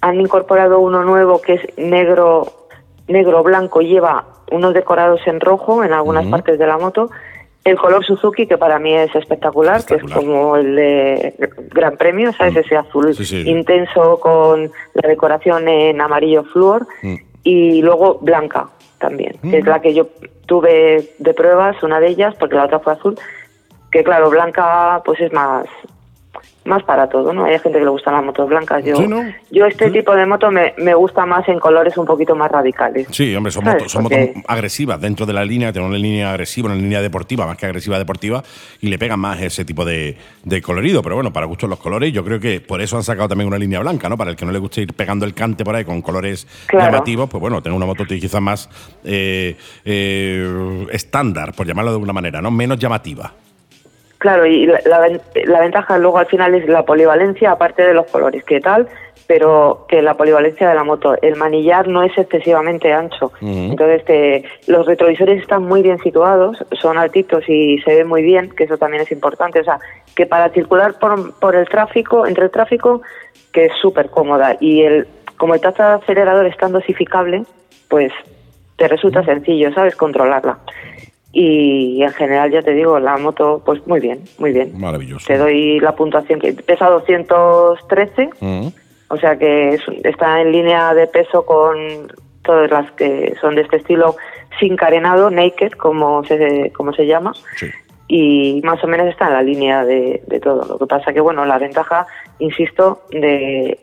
Han incorporado uno nuevo que es negro, negro blanco. Lleva unos decorados en rojo en algunas partes de la moto. El color Suzuki, que para mí es espectacular, que es como el de Gran Premio, ¿sabes? Ese azul Sí, sí. intenso con la decoración en amarillo flúor. Mm. Y luego blanca también, que es la que yo tuve de pruebas, una de ellas, porque la otra fue azul que claro, blanca pues es más más para todo, ¿no? Hay gente que le gustan las motos blancas. Yo, Sí, ¿no? yo este tipo de moto me, me gusta más en colores un poquito más radicales. Sí, hombre, son, motos, son motos agresivas dentro de la línea, tienen una línea agresiva, una línea deportiva, más que agresiva deportiva, y le pegan más ese tipo de, de colorido. Pero bueno, para gustos los colores, yo creo que por eso han sacado también una línea blanca, ¿no? Para el que no le guste ir pegando el cante por ahí con colores Claro. llamativos, pues bueno, tener una moto quizás más eh, eh, estándar, por llamarlo de alguna manera, ¿no? Menos llamativa. Claro, y la, la ven- la ventaja luego al final es la polivalencia, aparte de los colores, que tal, pero que la polivalencia de la moto, el manillar no es excesivamente ancho. Entonces, te- los retrovisores están muy bien situados, son altitos y se ve muy bien, que eso también es importante. O sea, que para circular por, por el tráfico, entre el tráfico, que es súper cómoda. Y el como el tasa de acelerador es tan dosificable, pues te resulta sencillo, ¿sabes? Controlarla. Y en general, ya te digo, la moto, pues muy bien, muy bien. Maravilloso. Te doy la puntuación que pesa 213, Mm. o sea que es- está en línea de peso con todas las que son de este estilo sin carenado, naked, como se, como se llama, Sí. y más o menos está en la línea de, de todo. Lo que pasa que, bueno, la ventaja, insisto, de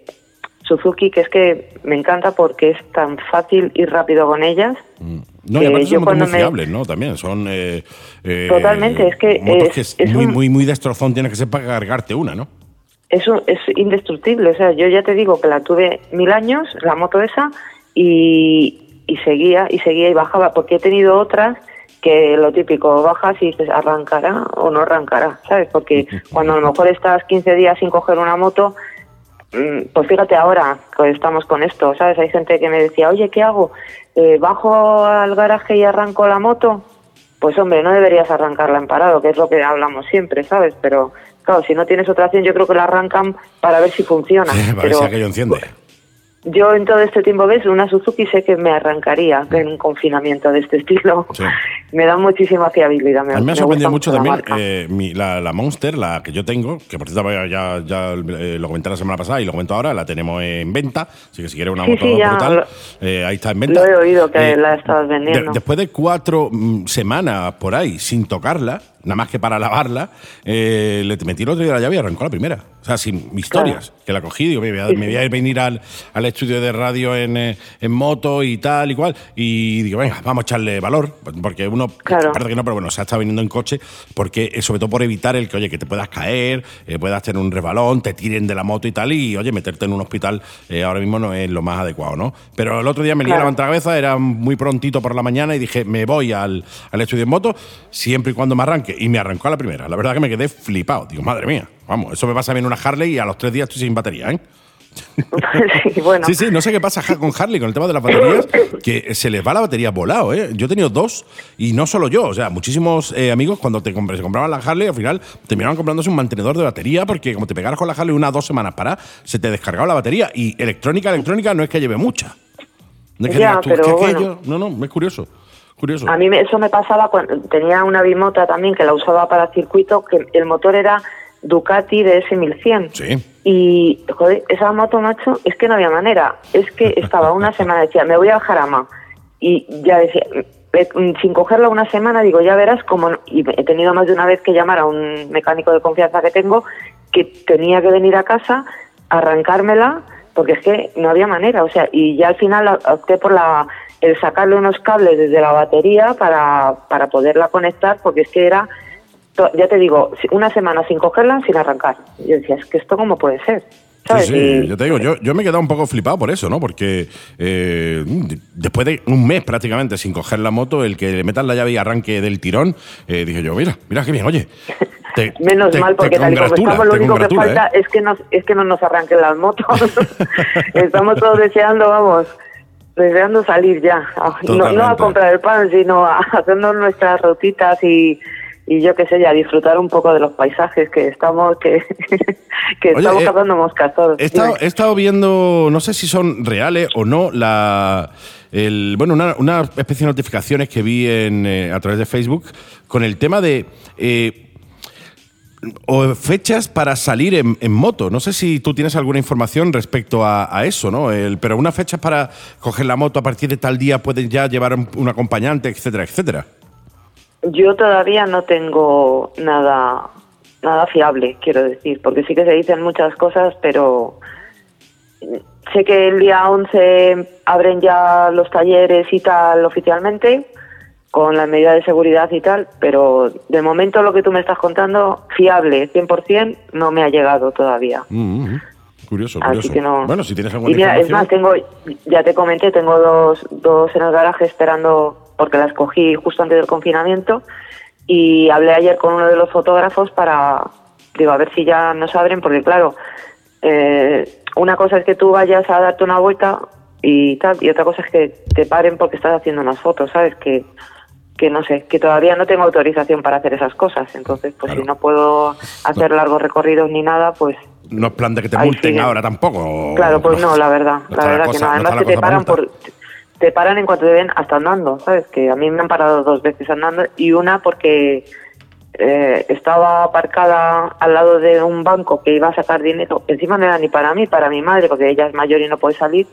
Suzuki, que es que me encanta porque es tan fácil y rápido con ellas. Mm. No, y aparte yo son motos muy me- fiables, ¿no? También son. eh, eh, Totalmente, es que Motos es- que es muy, un- muy, muy destrozón tienes que ser para cargarte una, ¿no? Eso es indestructible. O sea, yo ya te digo que la tuve mil años, la moto esa, y, y seguía, y seguía y bajaba, porque he tenido otras que lo típico, bajas y dices, arrancará o no arrancará, ¿sabes? Porque cuando a lo mejor estás 15 días sin coger una moto, pues fíjate ahora que estamos con esto, ¿sabes? Hay gente que me decía, oye, ¿qué hago? Eh, ¿Bajo al garaje y arranco la moto? Pues hombre, no deberías arrancarla en parado, que es lo que hablamos siempre, ¿sabes? Pero claro, si no tienes otra opción, yo creo que la arrancan para ver si funciona. para ver si aquello enciende. Yo en todo este tiempo, ¿ves? Una Suzuki sé que me arrancaría en un confinamiento de este estilo. Sí. Me da muchísima fiabilidad. Me, A mí me ha sorprendido mucho la también marca. eh, mi- la, la Monster, la que yo tengo, que por cierto ya, ya, eh, lo comenté la semana pasada y lo comento ahora, la tenemos en venta, así que si quieres una Sí, moto sí, brutal, lo- eh, ahí está en venta. lo he oído que Eh, la estabas vendiendo. de- después de cuatro mm, semanas por ahí sin tocarla, nada más que para lavarla, eh, le metí el otro día la llave y arrancó la primera. O sea, sin historias. Que la cogí, digo, me voy a, me voy a venir al, al, estudio de radio en, eh, en, moto y tal y cual. Y digo, venga, vamos a echarle valor. Porque uno, claro. parece que no, pero bueno, se ha estado viniendo en coche, porque eh, sobre todo por evitar el que, oye, que te puedas caer, eh, puedas tener un resbalón, te tiren de la moto y tal, y oye, meterte en un hospital eh, ahora mismo no es lo más adecuado, ¿no? Pero el otro día me lié Claro. la cabeza, era muy prontito por la mañana y dije, me voy al, al estudio en moto siempre y cuando me arranque. Y me arrancó a la primera. La verdad que me quedé flipado. Digo, madre mía, vamos, eso me pasa bien una Harley y a los tres días estoy sin batería, ¿eh? sí, bueno. Sí, sí, no sé qué pasa con Harley con el tema de las baterías, que se les va la batería volado, ¿eh? Yo he tenido dos y no solo yo, o sea, muchísimos eh, amigos cuando te se compraban la Harley, al final terminaban comprándose un mantenedor de batería porque como te pegaras con la Harley unas dos semanas para, se te descargaba la batería y electrónica, electrónica no es que lleve mucha. No es que Ya, digas tú, pero "Es que bueno. aquello-". No, no, es curioso. Curioso. A mí me- eso me pasaba cuando tenía una bimota también que la usaba para circuito, que el motor era Ducati DS1100. Sí. Y, joder, esa moto, macho, es que no había manera. Es que estaba una semana, decía, me voy a Jarama. Y ya decía, eh, sin cogerla una semana, digo, ya verás cómo. no- Y he tenido más de una vez que llamar a un mecánico de confianza que tengo, que tenía que venir a casa, arrancármela, porque es que no había manera. O sea, y ya al final opté por la el sacarle unos cables desde la batería para, para poderla conectar, porque es que era ya te digo, una semana sin cogerla, sin arrancar. Yo decía, es que esto cómo puede ser. ¿Sabes? Sí, sí, Y- yo te digo, yo, yo me he quedado un poco flipado por eso, ¿no? Porque eh, de- después de un mes prácticamente sin coger la moto, el que le metas la llave y arranque del tirón, eh, dije yo, mira, mira qué bien, oye. te- Menos te- mal, porque tal y como estamos, lo único que congratula, falta ¿eh? es, que nos, es que no nos arranquen las motos. estamos todos deseando, vamos, deseando salir ya. No, no a comprar el pan, sino a hacernos nuestras rutitas y, y yo qué sé, ya disfrutar un poco de los paisajes que estamos, que, que Oye, estamos eh, cazando moscas todos. He estado, he estado viendo, no sé si son reales o no, la, el, bueno, una, una especie de notificaciones que vi en, eh, a través de Facebook con el tema de eh, o fechas para salir en, moto. No sé si tú tienes alguna información respecto a, eso, ¿no? El- pero unas fechas para coger la moto a partir de tal día pueden ya llevar un, un acompañante, etcétera, etcétera. Yo todavía no tengo nada nada fiable, quiero decir, porque sí que se dicen muchas cosas, pero sé que el día 11 abren ya los talleres y tal oficialmente, con las medidas de seguridad y tal, pero de momento lo que tú me estás contando, fiable, 100%, no me ha llegado todavía. Mm, mm, curioso, Así curioso. que no. Bueno, si tienes alguna Y mira, es más, tengo, ya te comenté, tengo dos, dos en el garaje esperando, porque las cogí justo antes del confinamiento, y hablé ayer con uno de los fotógrafos para, digo, a ver si ya nos abren, porque claro, eh, una cosa es que tú vayas a darte una vuelta y tal, y otra cosa es que te paren porque estás haciendo unas fotos, ¿sabes? Que, que no sé, que todavía no tengo autorización para hacer esas cosas, entonces, pues Claro. si no puedo hacer largos recorridos ni nada, pues No es plan de que te multen sigue. ahora tampoco. Claro, pues no, la verdad, No la verdad cosa- que no. Además que te paran para por te paran en cuanto te ven hasta andando, ¿sabes? Que a mí me han parado dos veces andando y una porque eh, estaba aparcada al lado de un banco que iba a sacar dinero. Encima no era ni para mí, para mi madre, porque ella es mayor y no puede salir.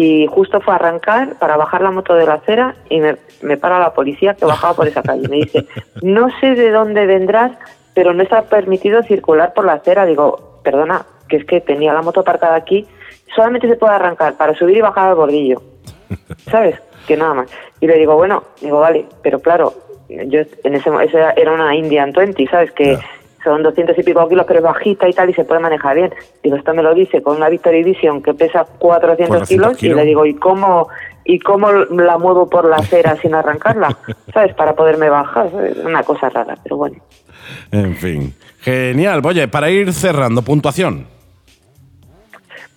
Y justo fue a arrancar para bajar la moto de la acera y me, me para la policía que bajaba por esa calle. Me dice, no sé de dónde vendrás, pero no está permitido circular por la acera. Digo, perdona, que es que tenía la moto aparcada aquí, solamente se puede arrancar para subir y bajar al bordillo. ¿Sabes? Que nada más. Y le digo, bueno, digo, vale, pero claro, yo en ese esa era una Indian 20, ¿sabes? Que. Son 200 y pico kilos, pero es bajita y tal, y se puede manejar bien. Digo, esto me lo dice con una Victory Vision que pesa 400, 400 kilos, y le digo, ¿y cómo, ¿y cómo la muevo por la acera sin arrancarla? ¿Sabes? Para poderme bajar. Una cosa rara, pero bueno. En fin. Genial. Oye, para ir cerrando, puntuación.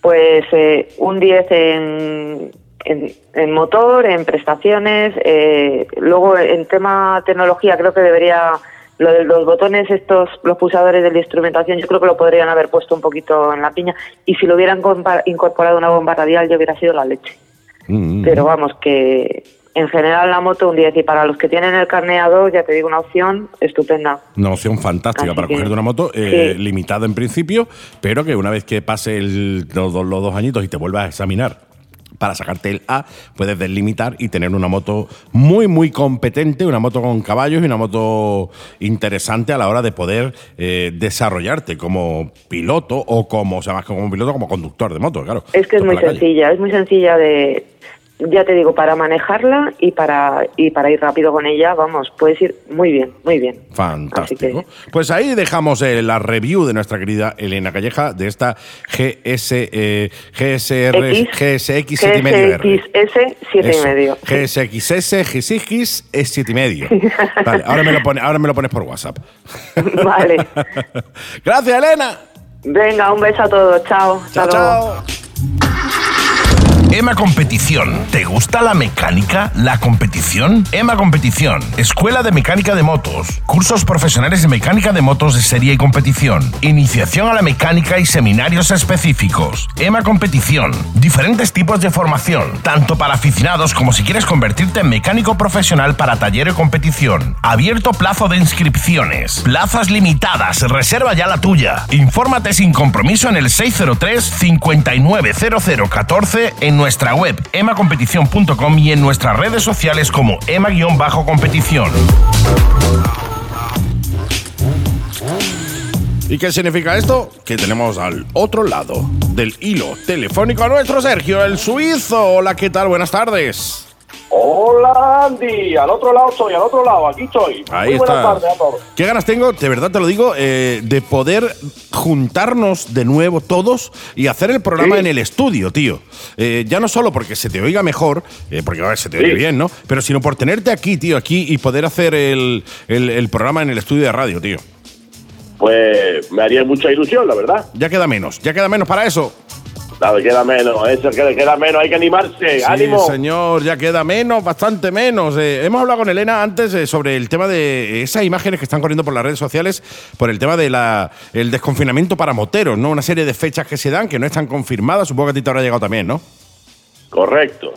Pues eh, un 10 en, en, en motor, en prestaciones. eh, luego, en tema tecnología, creo que debería. Lo de los botones, estos, los pulsadores de la instrumentación, yo creo que lo podrían haber puesto un poquito en la piña. Y si lo hubieran incorporado una bomba radial, yo hubiera sido la leche. Mm, Pero vamos, que en general la moto un 10. Y para los que tienen el carneado, ya te digo, una opción estupenda. Una opción fantástica Así para que- cogerte una moto, eh, sí. limitada en principio, pero que una vez que pase el- los, los dos añitos y te vuelvas a examinar para sacarte el A, puedes delimitar y tener una moto muy, muy competente, una moto con caballos y una moto interesante a la hora de poder eh, desarrollarte como piloto o como, o sea, más que como piloto, como conductor de moto, claro. Es que es muy sencilla, es muy sencilla de, ya te digo, para manejarla y para, y para ir rápido con ella, vamos, puedes ir muy bien, muy bien. Fantástico. que, Pues ahí dejamos eh, la review de nuestra querida Elena Calleja de esta GS, eh, GSR, X, GSX 7,5R. GSXS 7 y Eso, medio. GSXS, GSX es 7,5. Vale, ahora me, lo pone, ahora me lo pones por WhatsApp. Vale. Gracias, Elena. Venga, un beso a todos, chao. Chao, Hasta luego. chao. EMA Competición. ¿Te gusta la mecánica? ¿La competición? EMA Competición. Escuela de Mecánica de Motos. Cursos profesionales de mecánica de motos de serie y competición. Iniciación a la mecánica y seminarios específicos. EMA Competición. Diferentes tipos de formación, tanto para aficionados como si quieres convertirte en mecánico profesional para taller y competición. Abierto plazo de inscripciones. Plazas limitadas. Reserva ya la tuya. Infórmate sin compromiso en el 603 590014 en nuestra web emacompetición.com y en nuestras redes sociales como ema-competición. ¿Y qué significa esto? Que tenemos al otro lado del hilo telefónico a nuestro Sergio, el suizo. Hola, ¿qué tal? Buenas tardes. Hola Andy, al otro lado estoy, al otro lado, aquí estoy. Ahí Muy buenas está. tardes a todos. Qué ganas tengo, de verdad te lo digo, eh, de poder juntarnos de nuevo todos y hacer el programa Sí. en el estudio, tío. Eh, ya no solo porque se te oiga mejor, eh, porque a ver, se te Sí. oye bien, ¿no? Pero sino por tenerte aquí, tío, aquí y poder hacer el, el- el programa en el estudio de radio, tío. Pues me haría mucha ilusión, la verdad. Ya queda menos, ya queda menos para eso. Nada, queda menos, eso queda, queda menos, hay que animarse, Sí, ánimo. señor, ya queda menos, bastante menos. Eh, hemos hablado con Elena antes eh, sobre el tema de esas imágenes que están corriendo por las redes sociales por el tema del el desconfinamiento para moteros, ¿no? Una serie de fechas que se dan que no están confirmadas. Supongo que a ti te habrá llegado también, ¿no? Correcto.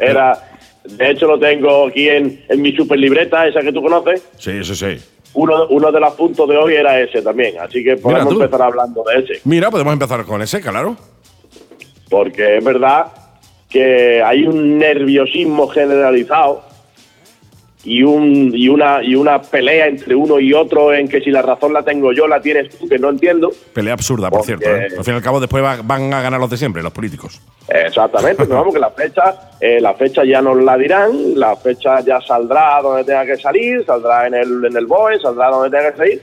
Era, de hecho lo tengo aquí en, en mi super libreta, esa que tú conoces. Sí, sí, sí. Uno, uno de los puntos de hoy era ese también, así que podemos empezar hablando de ese. Mira, podemos empezar con ese, claro. Porque es verdad que hay un nerviosismo generalizado y un y una y una pelea entre uno y otro en que si la razón la tengo yo la tienes tú que no entiendo Pelea absurda, por Porque- cierto. ¿eh? Al fin y al cabo, después va- van a ganar los de siempre, los políticos. exactamente pero vamos que la fecha eh, la fecha ya nos la dirán la fecha ya saldrá donde tenga que salir saldrá en el en el BOE saldrá donde tenga que salir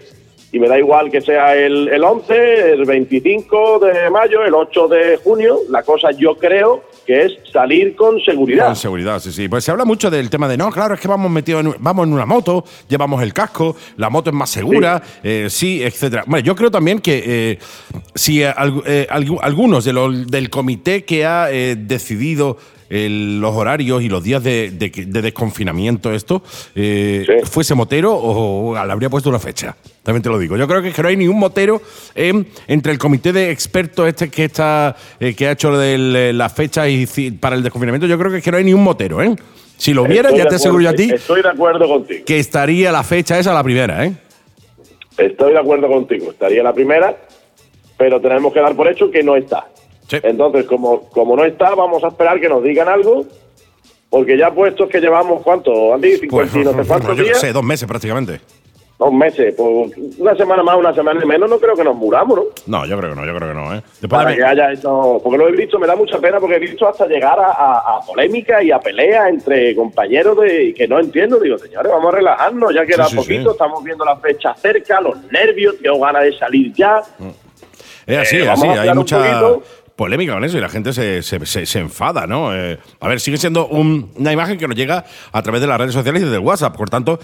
y me da igual que sea el, el 11, el 25 de mayo, el 8 de junio, la cosa yo creo que es salir con seguridad. Con seguridad, sí, sí. Pues se habla mucho del tema de, no, claro, es que vamos metidos en, vamos en una moto, llevamos el casco, la moto es más segura, eh, sí, etcétera. Bueno, yo creo también que eh, si eh, algu- algu- algunos de los, del comité que ha eh, decidido el- los horarios y los días de, de que- de desconfinamiento, esto, eh, Sí. fuese motero o, o le habría puesto una fecha. También te lo digo. Yo creo que, es que no hay ningún motero eh, entre el comité de expertos este que está eh, que ha hecho lo de la fecha y ci- para el desconfinamiento. Yo creo que, es que no hay ningún motero, ¿eh? Si lo hubiera, Estoy ya te aseguro yo a ti Estoy de acuerdo contigo. que estaría la fecha esa la primera, ¿eh? Estoy de acuerdo contigo. Estaría la primera, pero tenemos que dar por hecho que no está. Sí. Entonces, como, como no está, vamos a esperar que nos digan algo, porque ya puestos que llevamos, ¿cuánto, Andy? 50 Pues, y no sé cuántos yo días. sé, dos meses prácticamente. Dos meses. Pues una semana más, una semana menos, no creo que nos muramos, ¿no? No, yo creo que no, yo creo que no, ¿eh? Después Para de- que haya hecho. Porque lo he visto, me da mucha pena, porque he visto hasta llegar a, a- a polémica y a pelea entre compañeros de que no entiendo. Digo, señores, vamos a relajarnos, ya queda Sí, sí, poquito, sí. estamos viendo la fecha cerca, los nervios, tengo ganas de salir ya. Es así, Eh, así. Hay mucha poquito. Polémica con eso y la gente se, se- se- se enfada, ¿no? Eh, a ver, sigue siendo un- una imagen que nos llega a través de las redes sociales y del WhatsApp. Por tanto,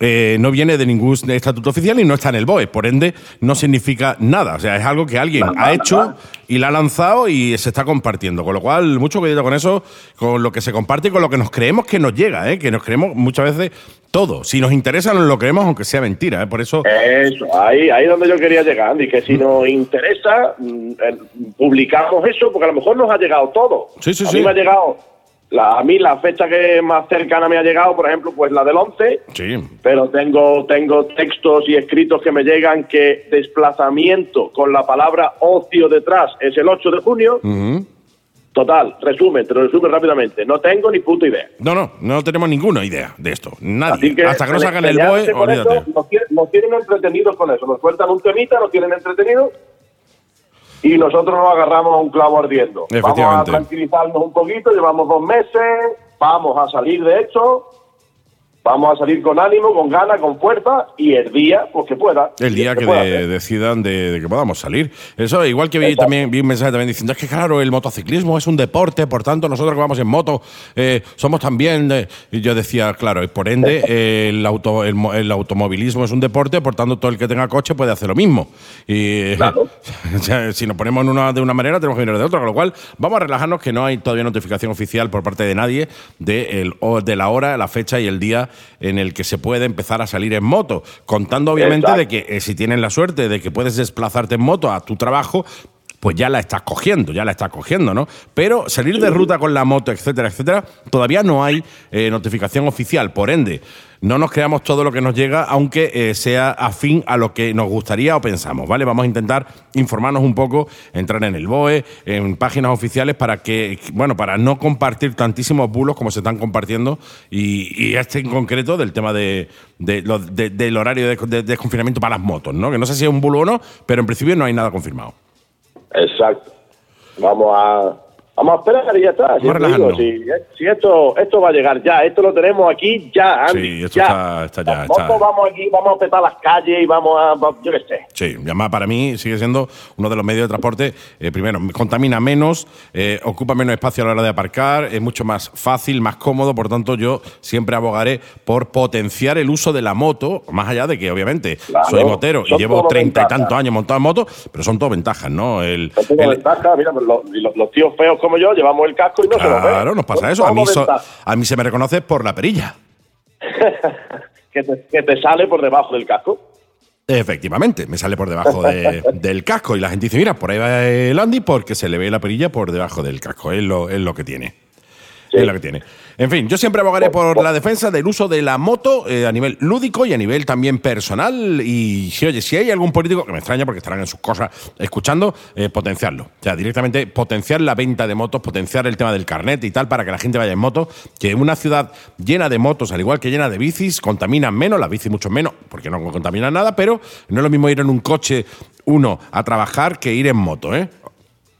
eh, no viene de ningún estatuto oficial y no está en el BOE. Por ende, no significa nada. O sea, es algo que alguien ha hecho y la ha lanzado y se está compartiendo. Con lo cual, mucho cuidado con eso, con lo que se comparte y con lo que nos creemos que nos llega, ¿eh? que nos creemos muchas veces todo. Si nos interesa, nos lo creemos, aunque sea mentira. ¿eh? Por eso. Eso, ahí, ahí es donde yo quería llegar, Andy, que si nos interesa, mm, eh, publicamos eso, porque a lo mejor nos ha llegado todo. Sí, sí, a sí. mí me ha llegado, la, a mí la fecha que más cercana me ha llegado, por ejemplo, pues la del 11, Sí. pero tengo, tengo textos y escritos que me llegan que desplazamiento con la palabra ocio detrás es el 8 de junio. Total, resumen, te lo resumen rápidamente. No tengo ni puta idea. No, no, no tenemos ninguna idea de esto. Nadie. Que Hasta que no sacan el BOE, olvídate. nos, tienen, nos tienen entretenidos con eso. Nos sueltan un temita, nos tienen entretenidos y nosotros nos agarramos a un clavo ardiendo. Vamos a tranquilizarnos un poquito, llevamos dos meses, vamos a salir de hecho, vamos a salir con ánimo, con ganas, con fuerza y el día, pues que pueda. El día que pueda de- hacer. decidan de, de que podamos salir. Eso, igual que vi Exacto. también vi un mensaje también diciendo, es que claro, el motociclismo es un deporte, por tanto, nosotros que vamos en moto eh, somos también... de-". Y yo decía, claro, y por ende, eh, el, auto, el, el automovilismo es un deporte, por tanto, todo el que tenga coche puede hacer lo mismo. Y Claro. o sea, si nos ponemos en una, de una manera, tenemos que venir de otra, con lo cual vamos a relajarnos que no hay todavía notificación oficial por parte de nadie de, el, de la hora, la fecha y el día en el que se puede empezar a salir en moto, contando obviamente Exacto. de que eh, si tienes la suerte de que puedes desplazarte en moto a tu trabajo, pues ya la estás cogiendo, ya la estás cogiendo, ¿no? Pero salir de ruta con la moto, etcétera, etcétera, todavía no hay eh, notificación oficial. Por ende, no nos creamos todo lo que nos llega, aunque eh, sea afín a lo que nos gustaría o pensamos, ¿vale? Vamos a intentar informarnos un poco, entrar en el BOE, en páginas oficiales para que, bueno, para no compartir tantísimos bulos como se están compartiendo y, este en concreto del tema de, del horario de desconfinamiento para las motos, ¿no? Que no sé si es un bulo o no, pero en principio no hay nada confirmado. Exacto. Vamos a, vamos a esperar y ya está. Digo, si, si esto, esto va a llegar ya, esto lo tenemos aquí ya, Andy. Sí, esto ya. está- está ya, Tampoco está. vamos aquí, vamos a petar las calles y vamos a, yo qué sé. Sí, además para mí sigue siendo uno de los medios de transporte, eh, primero, contamina menos, eh, ocupa menos espacio a la hora de aparcar, es mucho más fácil, más cómodo, por tanto yo siempre abogaré por potenciar el uso de la moto, más allá de que obviamente Claro, soy motero y llevo treinta y tantos años montado en moto, pero son todo ventajas, ¿no? El, el- ventaja, mira, los- los tíos feos como yo llevamos el casco y no se nos ve. claro, nos pasa eso. A mí, so- a mí se me reconoce por la perilla. que, te, que te sale por debajo del casco. Efectivamente, me sale por debajo de- del casco y la gente dice, mira, por ahí va el Andy porque se le ve la perilla por debajo del casco, es lo, es lo que tiene. Sí. Es lo que tiene. En fin, yo siempre abogaré por la defensa del uso de la moto eh, a nivel lúdico y a nivel también personal. Y si, oye, si hay algún político, que me extraña porque estarán en sus cosas escuchando, eh, potenciarlo. O sea, directamente potenciar la venta de motos, potenciar el tema del carnet y tal para que la gente vaya en moto. Que una ciudad llena de motos, al igual que llena de bicis, contaminan menos, las bicis mucho menos, porque no contaminan nada, pero no es lo mismo ir en un coche uno a trabajar que ir en moto, ¿eh?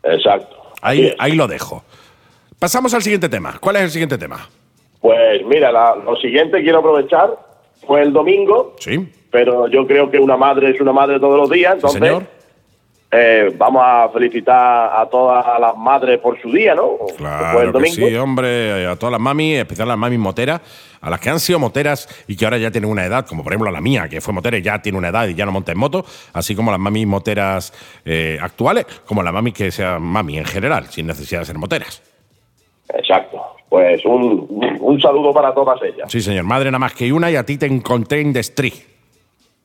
Exacto. Ahí, ahí lo dejo. Pasamos al siguiente tema. ¿Cuál es el siguiente tema? Pues mira, la- lo siguiente quiero aprovechar. Fue el domingo, Sí. pero yo creo que una madre es una madre todos los días. Sí, Entonces, señor. eh, vamos a felicitar a todas las madres por su día, ¿no? El Claro que domingo. sí, hombre, a todas las mamis, en especial a las mamis moteras, a las que han sido moteras y que ahora ya tienen una edad, como por ejemplo la mía, que fue motera y ya tiene una edad y ya no monta en moto, así como las mamis moteras eh, actuales, como las mamis que sean mami en general, sin necesidad de ser moteras. Exacto. Pues un, un saludo para todas ellas. Sí, señor, madre nada más que una y a ti te encontré en Destrí.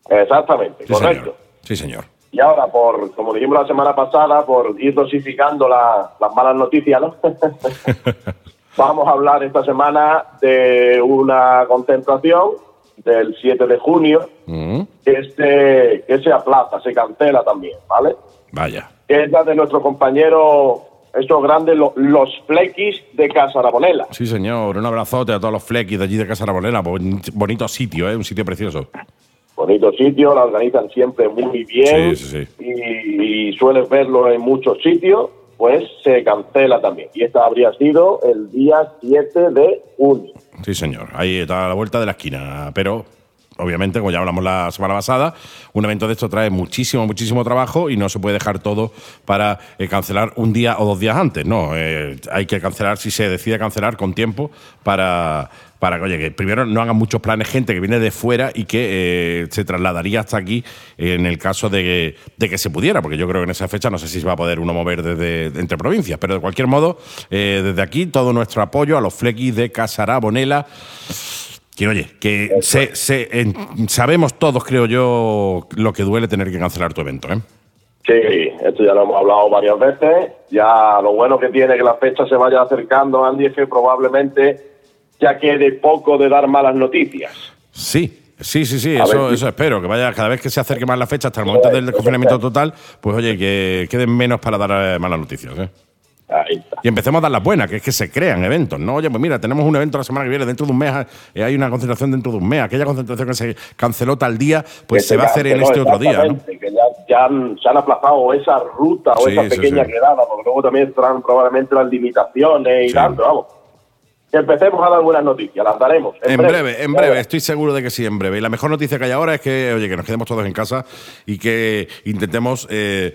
Exactamente, Sí, correcto. señor. Sí, señor. Y ahora, por como dijimos la semana pasada, por ir dosificando la- las malas noticias, ¿no? Vamos a hablar esta semana de una concentración del 7 de junio Mm, que se, que se aplaza, se cancela también, ¿vale? vaya. Es la de nuestro compañero, estos grandes, lo- los flequis de Casa Rabonela. Sí, señor. Un abrazote a todos los flequis de allí de Casa Rabolena. Bonito sitio, ¿eh? Un sitio precioso. Bonito sitio, la organizan siempre muy bien Sí, sí, sí. Y, y sueles verlo en muchos sitios, pues se cancela también. Y esta habría sido el día 7 de junio. Sí, señor. Ahí está a la vuelta de la esquina. Pero, obviamente, como ya hablamos la semana pasada, un evento de esto trae muchísimo, muchísimo trabajo y no se puede dejar todo para eh, cancelar un día o dos días antes. No, eh, hay que cancelar, si se decide cancelar, con tiempo para, para que, oye, que primero no hagan muchos planes gente que viene de fuera y que eh, se trasladaría hasta aquí en el caso de, de que se pudiera, porque yo creo que en esa fecha no sé si se va a poder uno mover desde de- entre provincias, pero de cualquier modo, desde aquí todo nuestro apoyo a los flequis de Casará, Bonela. Que oye, que se- se- en- sabemos todos, creo yo, lo que duele tener que cancelar tu evento, ¿eh? Sí, esto ya lo hemos hablado varias veces. Ya lo bueno que tiene que la fecha se vaya acercando, Andy, es que probablemente ya quede poco de dar malas noticias. Sí. Sí, sí, sí, eso, si- eso espero, que vaya cada vez que se acerque más la fecha hasta el momento del confinamiento total, pues oye, que queden menos para dar eh, malas noticias. ¿eh? Ahí está. Y empecemos a dar las buenas, que es que se crean eventos, ¿no? Oye, pues mira, tenemos un evento la semana que viene, dentro de un mes eh, hay una concentración dentro de un mes. Aquella concentración que se canceló tal día, pues se va a hacer en este otro día, Que ya, ya han- se han aplazado esa ruta o Sí, esa pequeña sí. quedada, porque luego también estarán probablemente las limitaciones y pero vamos. Empecemos a dar buenas noticias, las daremos. En breve, en breve, estoy seguro de que sí, en breve. Y la mejor noticia que hay ahora es que, oye, que nos quedemos todos en casa y que intentemos eh,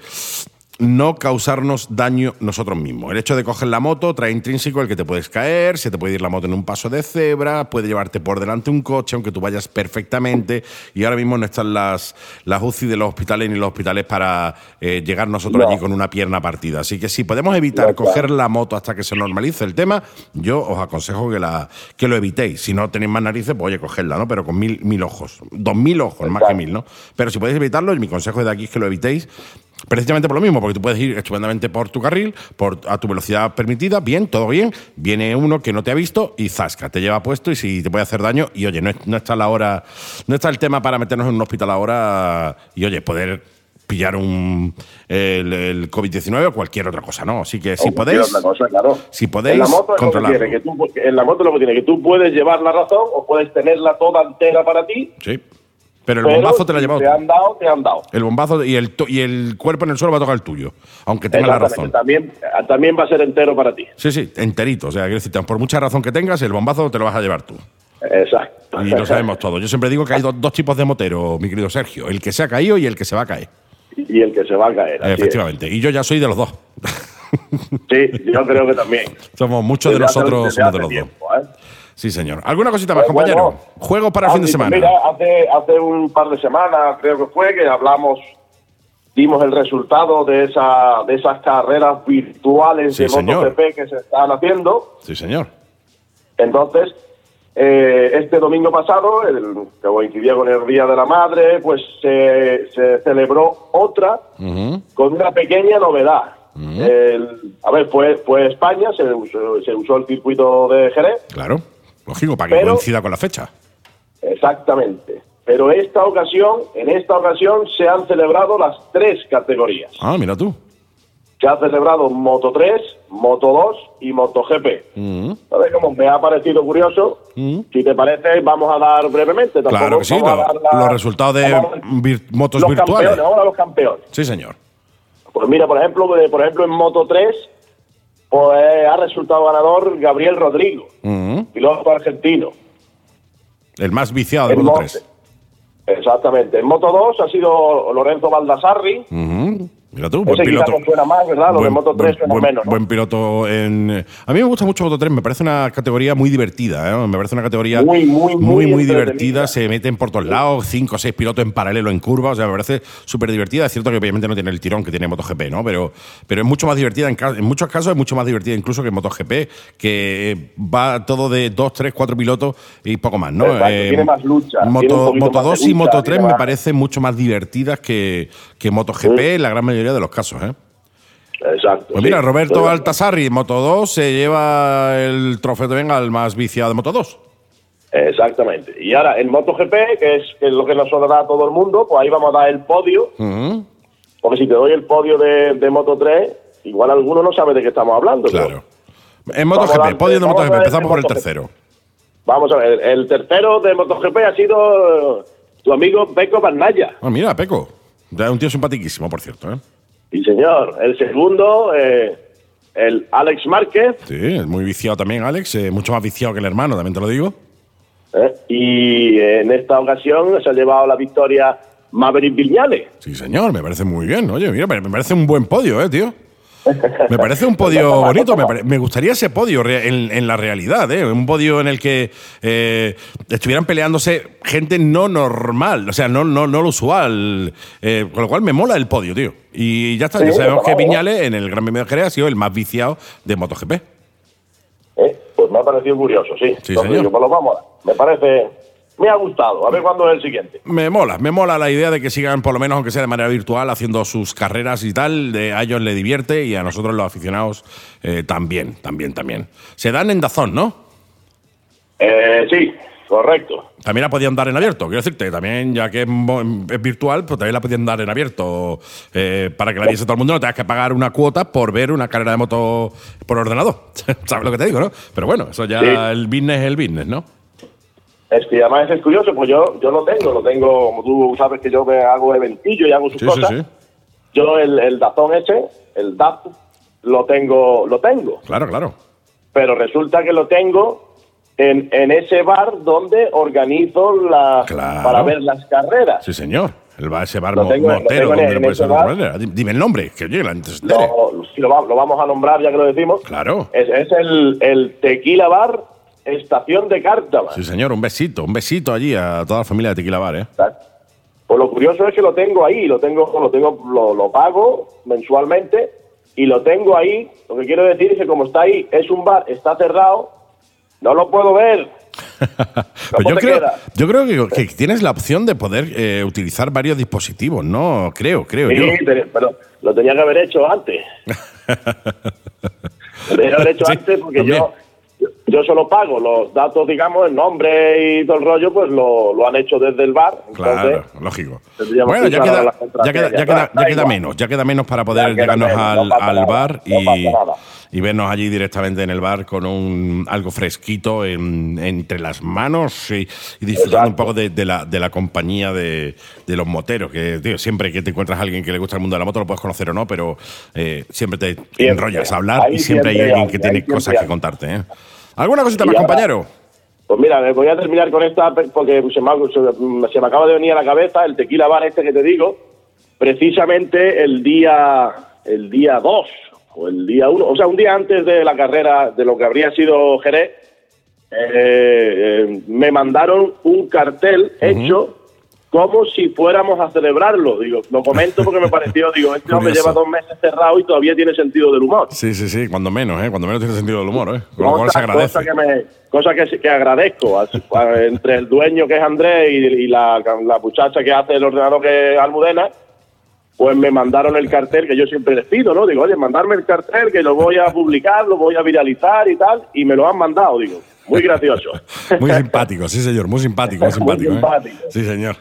no causarnos daño nosotros mismos. El hecho de coger la moto trae intrínseco el que te puedes caer, se te puede ir la moto en un paso de cebra, puede llevarte por delante un coche, aunque tú vayas perfectamente. Y ahora mismo no están las, las UCI de los hospitales ni los hospitales para eh, llegar nosotros No. allí con una pierna partida. Así que si podemos evitar No, claro. coger la moto hasta que se normalice el tema, yo os aconsejo que, la, que lo evitéis. Si no tenéis más narices, pues oye, cogerla, ¿no? Pero con mil, mil ojos. Dos mil ojos, más que mil, ¿no? Pero si podéis evitarlo, y mi consejo de aquí es que lo evitéis. Precisamente por lo mismo, porque tú puedes ir estupendamente por tu carril, por, a tu velocidad permitida, bien, todo bien. Viene uno que no te ha visto y zasca, te lleva puesto y si te puede hacer daño. Y oye, no, no está la hora, no está el tema para meternos en un hospital ahora y oye, poder pillar un el, el COVID-19 o cualquier otra cosa, ¿no? Así que si O podéis, cosa, claro. si podéis, en la moto es lo que tiene, que tú, en la moto lo que tiene, que tú puedes llevar la razón o puedes tenerla toda entera para ti. Sí. Pero el pero bombazo te lo ha llevado Te tú. han dado, te han dado. El bombazo y el, y el cuerpo en el suelo va a tocar el tuyo, aunque tenga la razón. También, también va a ser entero para ti. Sí, sí, enterito. O sea, quiero decirte, por mucha razón que tengas, el bombazo te lo vas a llevar tú. Exacto. Y lo sabemos todos. Yo siempre digo que hay dos, dos tipos de motero, mi querido Sergio. El que se ha caído y el que se va a caer. y el que se va a caer. es. Efectivamente. Y yo ya soy de los dos. Sí, yo creo que también. Somos muchos de nosotros, somos de los dos. ¿eh? Sí, señor. ¿Alguna cosita más, Pues compañero? bueno. Juegos para el fin de Andy, semana. Mira, hace, hace un par de semanas, creo que fue, que hablamos, dimos el resultado de, esa, de esas carreras virtuales Sí, de señor. MotoGP que se están haciendo. Sí, señor. Entonces, eh, este domingo pasado, el, que coincidía con el Día de la Madre, pues se, se celebró otra con una pequeña novedad. El- a ver, fue, fue España, se usó, se usó el circuito de Jerez, Claro. Lógico, para que Pero- coincida con la fecha. exactamente. Pero esta ocasión, en esta ocasión se han celebrado las tres categorías. Ah, mira tú. Se ha celebrado Moto 3, Moto 2 y MotoGP. Ujú. ¿Sabes cómo me ha parecido curioso? Mm. Si te parece, vamos a dar brevemente. tampoco Claro que sí, la- los resultados de vir- motos los virtuales. Campeones, vamos a los campeones. Sí, señor. Pues mira, por ejemplo, eh, por ejemplo en Moto 3, pues ha resultado ganador Gabriel Rodrigo, Ujú. piloto argentino. El más viciado de Moto Moto- 3. Exactamente. En Moto 2 ha sido Lorenzo Baldassarri. Mira tú, buen piloto. no suena más, ¿verdad? Lo de Moto 3 suena buen- menos, ¿no? buen piloto en. A mí me gusta mucho Moto 3, me parece una categoría muy divertida, ¿eh? Me parece una categoría Muy, muy, muy muy, entretenida. divertida. Se meten por todos lados, cinco o seis pilotos en paralelo en curva, o sea, me parece súper divertida. Es cierto que obviamente no tiene el tirón que tiene MotoGP, ¿no? Pero, pero es mucho más divertida, en, muchos casos es mucho más divertida incluso que MotoGP, que va todo de dos, tres, cuatro pilotos y poco más, ¿no? Eh, tiene más lucha, Moto, Moto más de 2 y Moto 3 tiene me parecen mucho más divertidas que, que MotoGP en la gran mayoría de los casos, ¿eh? Exacto. Pues sí. mira, Roberto Pero- Altasarri en Moto 2 se lleva el trofeo de venga al más viciado de Moto 2. Exactamente. Y ahora, en MotoGP, que es, que es lo que nos sonará a todo el mundo, pues ahí vamos a dar el podio. Porque si te doy el podio de, de Moto 3, igual alguno no sabe de qué estamos hablando. Claro. En MotoGP, dar- podio de MotoGP, empezamos por el MotoGP. tercero. Vamos a ver, el tercero de MotoGP ha sido eh, tu amigo Pecco Bagnaia. Ah, mira, Peco. Un tío simpaticísimo, por cierto. ¿eh? Sí, señor. El segundo, eh, el Alex Márquez. Sí, es muy viciado también, Alex. eh, mucho más viciado que el hermano, también te lo digo. eh, y en esta ocasión se ha llevado la victoria Maverick Viñales. Sí, señor, me parece muy bien. Oye, mira, me me parece un buen podio, ¿eh, tío? Me parece un podio bonito. Me, pare- me gustaría ese podio re- en, en la realidad, ¿eh? Un podio en el que eh, estuvieran peleándose gente no normal, o sea, no, no, no lo usual. eh, con lo cual me mola el podio, tío. Y ya está, Sí, ya sabemos que. Viñales en el Gran Premio de Jerez ha sido el más viciado de MotoGP. Eh, Pues me ha parecido curioso, sí. Sí, Entonces, señor. pues lo vamos. Me parece. Me ha gustado. A ver cuándo es el siguiente. Me mola, me mola la idea de que sigan, por lo menos aunque sea de manera virtual, haciendo sus carreras y tal. De, a ellos les divierte y a nosotros los aficionados eh, también, también, también. Se dan en Dazón, ¿no? Eh, sí, Correcto. También la podían dar en abierto, quiero decirte, también ya que es, virtual, pues también la podían dar en abierto eh, para que la viese todo el mundo, no tengas que pagar una cuota por ver una carrera de moto por ordenador. ¿Sabes lo que te digo, no? Pero bueno, eso ya Sí. el business es el business, ¿no? Es que además es curioso, pues yo, yo lo tengo, lo tengo, como tú sabes que yo me hago eventillo y hago sus Sí, cosas. sí. Yo el, el Dazón ese, el DAP, lo tengo, lo tengo. Claro, claro. Pero resulta que lo tengo en, en ese bar donde organizo las Claro. para ver las carreras. Sí, señor. El bar, ese bar Lo tengo- en- donde bar. Dime el nombre, que oye, la. Lo, lo, lo vamos a nombrar ya que lo decimos. Claro. Es, es el, el Tequila Bar Estación de Cártama. Sí, señor, un besito, un besito allí a toda la familia de Tequila Bar, ¿eh? Pues lo curioso es que lo tengo ahí, lo tengo, lo tengo, lo, lo pago mensualmente y lo tengo ahí. Lo que quiero decir es que como está ahí, es un bar, está cerrado, no lo puedo ver. Pues yo creo, yo creo que, que tienes la opción de poder eh, utilizar varios dispositivos, ¿no? Creo, creo yo. Sí, te- pero lo tenía que haber hecho antes. Lo tenía que haber hecho Sí, antes porque yo, yo, yo solo pago los datos, digamos, el nombre y todo el rollo, pues lo, lo han hecho desde el bar. Claro, Entonces, lógico. Bueno, ya queda, ya queda, ya queda, ya menos, ya queda menos para poder llegarnos menos, al, no al nada, bar no y, vernos allí directamente en el bar con un algo fresquito en- entre las manos y, y disfrutando un poco de, de la, de la compañía de, de los moteros. Que tío, siempre que te encuentras a alguien que le gusta el mundo de la moto, lo puedes conocer o no, pero eh, siempre te enrollas a hablar Ahí y siempre hay alguien que tiene cosas que contarte. ¿eh? ¿Alguna cosita más, ahora- compañero? Pues mira, me voy a terminar con esta porque se me, se me acaba de venir a la cabeza el tequila bar este que te digo, precisamente el día el día 2 o el día 1, o sea, un día antes de la carrera de lo que habría sido Jerez, eh, eh, me mandaron un cartel hecho como si fuéramos a celebrarlo. Digo, lo comento porque me pareció, digo, este hombre lleva dos meses cerrado y todavía tiene sentido del humor. Sí, sí, sí, cuando menos, ¿eh? Cuando menos tiene sentido del humor, ¿eh? Con lo cual Cosa, se agradece. cosa que, me, cosa que, que agradezco entre el dueño que es Andrés y, y la, la muchacha que hace el ordenador que es Almudena, pues me mandaron el cartel que yo siempre les pido, ¿no? Digo, oye, mandarme el cartel que lo voy a publicar, lo voy a viralizar y tal, y me lo han mandado, digo, muy gracioso. Muy simpático, sí, señor, muy simpático, muy Muy simpático. ¿eh? simpático. Sí, señor.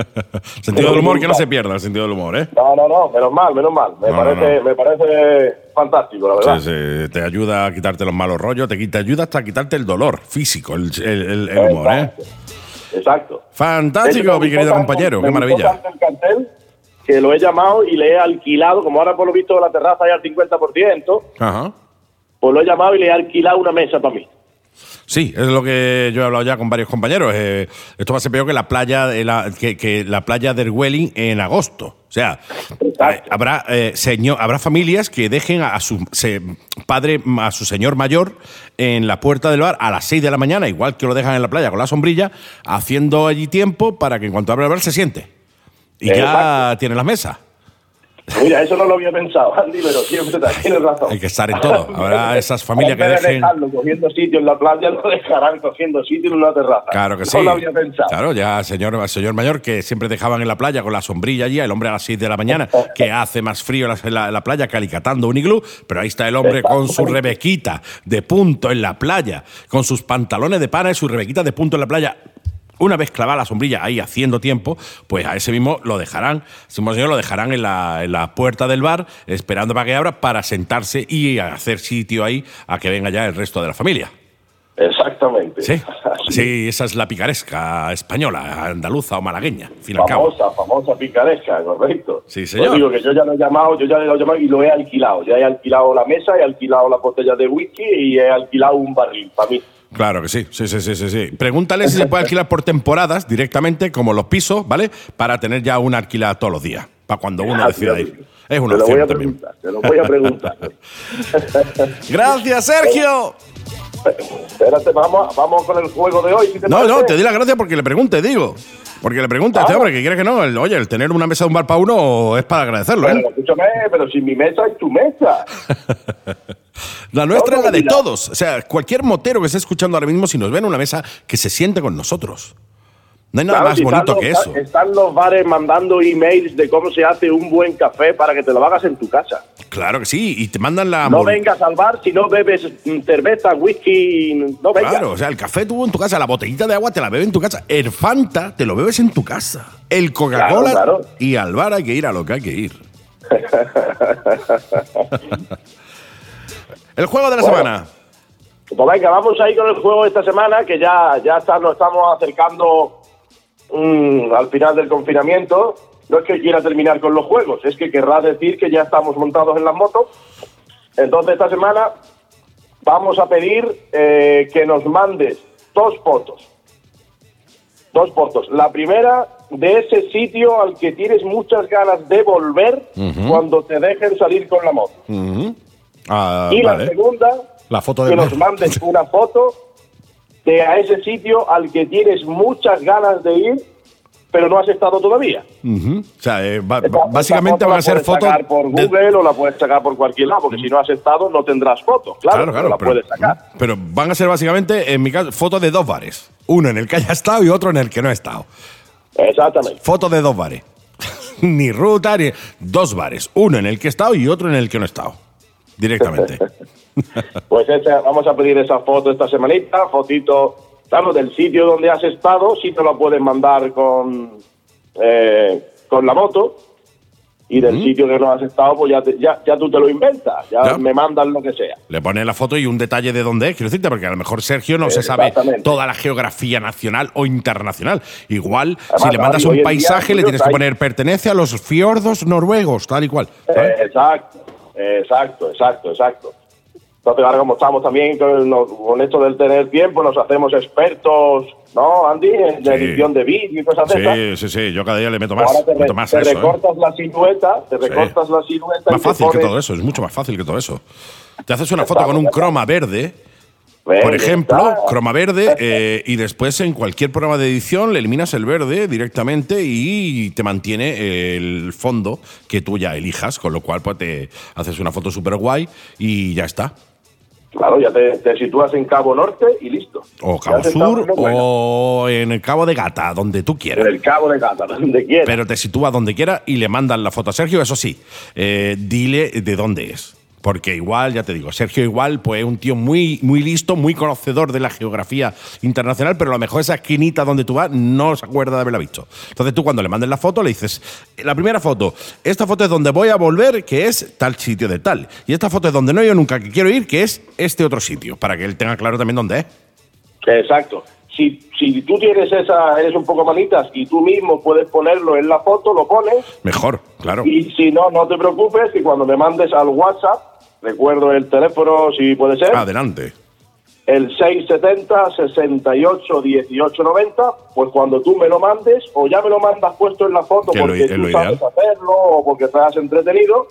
sentido del humor, que no se pierda el sentido del humor, ¿eh? No, no, no, menos mal, menos mal. Me, No, parece, no. me parece fantástico, la verdad. Sí, sí, te ayuda a quitarte los malos rollos, te, te ayuda hasta a quitarte el dolor físico, el, el- el- el humor, ¿eh? Exacto. Fantástico, hecho, mi querido compañero, qué maravilla. el cartel que lo he llamado y le he alquilado, como ahora por lo visto la terraza hay al 50%, Ajá. pues lo he llamado y le he alquilado una mesa para mí. Sí, es lo que yo he hablado ya con varios compañeros. eh, esto va a ser peor que la playa de la, que, que la playa del Welling en agosto. O sea, eh, habrá eh, señor, habrá familias que dejen a, a su se- padre, a su señor mayor en la puerta del bar a las 6 de la mañana, igual que lo dejan en la playa con la sombrilla, haciendo allí tiempo para que en cuanto abra el bar se siente. Y ya Exacto. tiene las mesas. Mira, eso no lo había pensado, Andy, pero siempre tienes razón. Hay que estar en todo. Habrá esas familias que dejen. dejarlo cogiendo sitio en la playa, lo dejarán cogiendo sitio en una terraza. Claro que sí. No lo había pensado. Claro, ya señor, señor mayor que siempre dejaban en la playa con la sombrilla allí, el hombre a las 6 de la mañana, que hace más frío en la, en la- playa que alicatando un iglú, pero ahí está el hombre con su rebequita de punto en la playa, con sus pantalones de pana y su rebequita de punto en la playa. Una vez clavada la sombrilla ahí haciendo tiempo, pues a ese mismo lo dejarán, ese mismo señor lo dejarán en la, en la puerta del bar, esperando para que abra, para sentarse y hacer sitio ahí a que venga ya el resto de la familia. Exactamente. Sí, sí, esa es la picaresca española, andaluza o malagueña, al cabo. Famosa, famosa picaresca, correcto. Sí, señor. Pues digo que yo ya lo he llamado, yo ya lo he llamado y lo he alquilado. Ya he alquilado la mesa, he alquilado la botella de whisky y he alquilado un barril para mí. Claro que sí, sí, sí, sí, sí. Pregúntale si se puede alquilar por temporadas directamente, como los pisos, ¿vale? Para tener ya una alquilada todos los días, para cuando uno decida ir. Es una te lo voy opción a también. te lo voy a preguntar. Gracias, Sergio. Espérate, vamos, vamos con el juego de hoy. si te No, parece. no, te di las gracias porque le pregunte, digo. Porque le pregunta a este Ah. hombre que quiere que no. el- oye, el tener una mesa de un bar para uno es para agradecerlo, Pero ¿eh? escúchame, pero si mi mesa es tu mesa. La nuestra es la de mira. todos. O sea, cualquier motero que esté escuchando ahora mismo, si nos ven en una mesa, que se siente con nosotros. No hay nada Claro, más bonito los- que eso. Están los bares mandando emails de cómo se hace un buen café para que te lo hagas en tu casa. Claro que sí, y te mandan la... No vengas al bar si no bebes cerveza, whisky, no vengas. Claro, o sea, el café tú en tu casa, la botellita de agua te la bebes en tu casa, el Fanta te lo bebes en tu casa, el Coca-Cola Claro, claro. y al bar hay que ir a lo que hay que ir. el juego de la Bueno. semana. Pues venga, vamos ahí con el juego de esta semana, que ya, ya está, nos estamos acercando mm, al final del confinamiento. No es que quiera terminar con los juegos, es que querrá decir que ya estamos montados en las motos. Entonces, esta semana vamos a pedir eh, que nos mandes dos fotos. Dos fotos. La primera de ese sitio al que tienes muchas ganas de volver cuando te dejen salir con la moto. Ah, Y la segunda, La foto de que nos mandes una foto de a ese sitio al que tienes muchas ganas de ir, pero no has estado todavía. Ujú. O sea, eh, Esta- básicamente van a la ser puedes fotos. sacar por de- Google o la puedes sacar por cualquier lado, porque si no has estado no tendrás fotos. Claro, Claro, pero claro. la Pero, puedes sacar. pero van a ser básicamente, en mi caso, fotos de dos bares. Uno en el que haya estado y otro en el que no he estado. Exactamente. Fotos de dos bares. ni ruta, ni. Dos bares. Uno en el que he estado y otro en el que no he estado. Directamente. Pues vamos a pedir esa foto esta semanita, fotito, claro, del sitio donde has estado, si te lo puedes mandar con, eh, con la moto. Y del sitio que no has estado, pues ya, te- ya, ya tú te lo inventas, ya, Ya. me mandas lo que sea. Le pone la foto y un detalle de dónde es, quiero decirte, porque a lo mejor Sergio no se sabe toda la geografía nacional o internacional. Igual, Además, si le mandas un paisaje, le tienes que poner pertenece a los fiordos noruegos, tal y cual. Eh, exacto, exacto, exacto, exacto. Entonces, ahora como estamos también con, esto del tener tiempo, nos hacemos expertos, ¿no, Andy? En Sí. edición de vídeo y cosas de estas. Sí, sí, sí. Yo cada día le meto más, Ahora te, meto más te a eso. ¿eh? recortas la silueta, te recortas la silueta. Más y fácil que todo eso, es mucho más fácil que todo eso. Te haces una foto con un croma verde, por ejemplo, croma verde, eh, y después en cualquier programa de edición le eliminas el verde directamente y te mantiene el fondo que tú ya elijas, con lo cual pues te haces una foto súper guay y ya está. Claro, ya te, te sitúas en Cabo Norte y listo. O Cabo Sur en o en el Cabo de Gata, donde tú En quieras. el Cabo de Gata, donde quieras. Pero te sitúa donde quiera y le mandan la foto a Sergio, eso sí, eh, dile de dónde es. Porque igual, ya te digo, Sergio igual, pues es un tío muy, muy listo, muy conocedor de la geografía internacional, pero a lo mejor esa esquinita donde tú vas no se acuerda de haberla visto. Entonces tú cuando le mandes la foto le dices, la primera foto, esta foto es donde voy a volver, que es tal sitio de tal. Y esta foto es donde no he ido nunca, que quiero ir, que es este otro sitio, para que él tenga claro también dónde es. Exacto. Si, si tú tienes esa, eres un poco manitas y tú mismo puedes ponerlo en la foto, lo pones. Mejor, claro. Y si no, no te preocupes, que cuando me mandes al WhatsApp, recuerdo el teléfono si puede ser, Adelante. el 670-68-1890, pues cuando tú me lo mandes, o ya me lo mandas puesto en la foto Que lo- porque es tú lo sabes ideal. hacerlo o porque estás entretenido,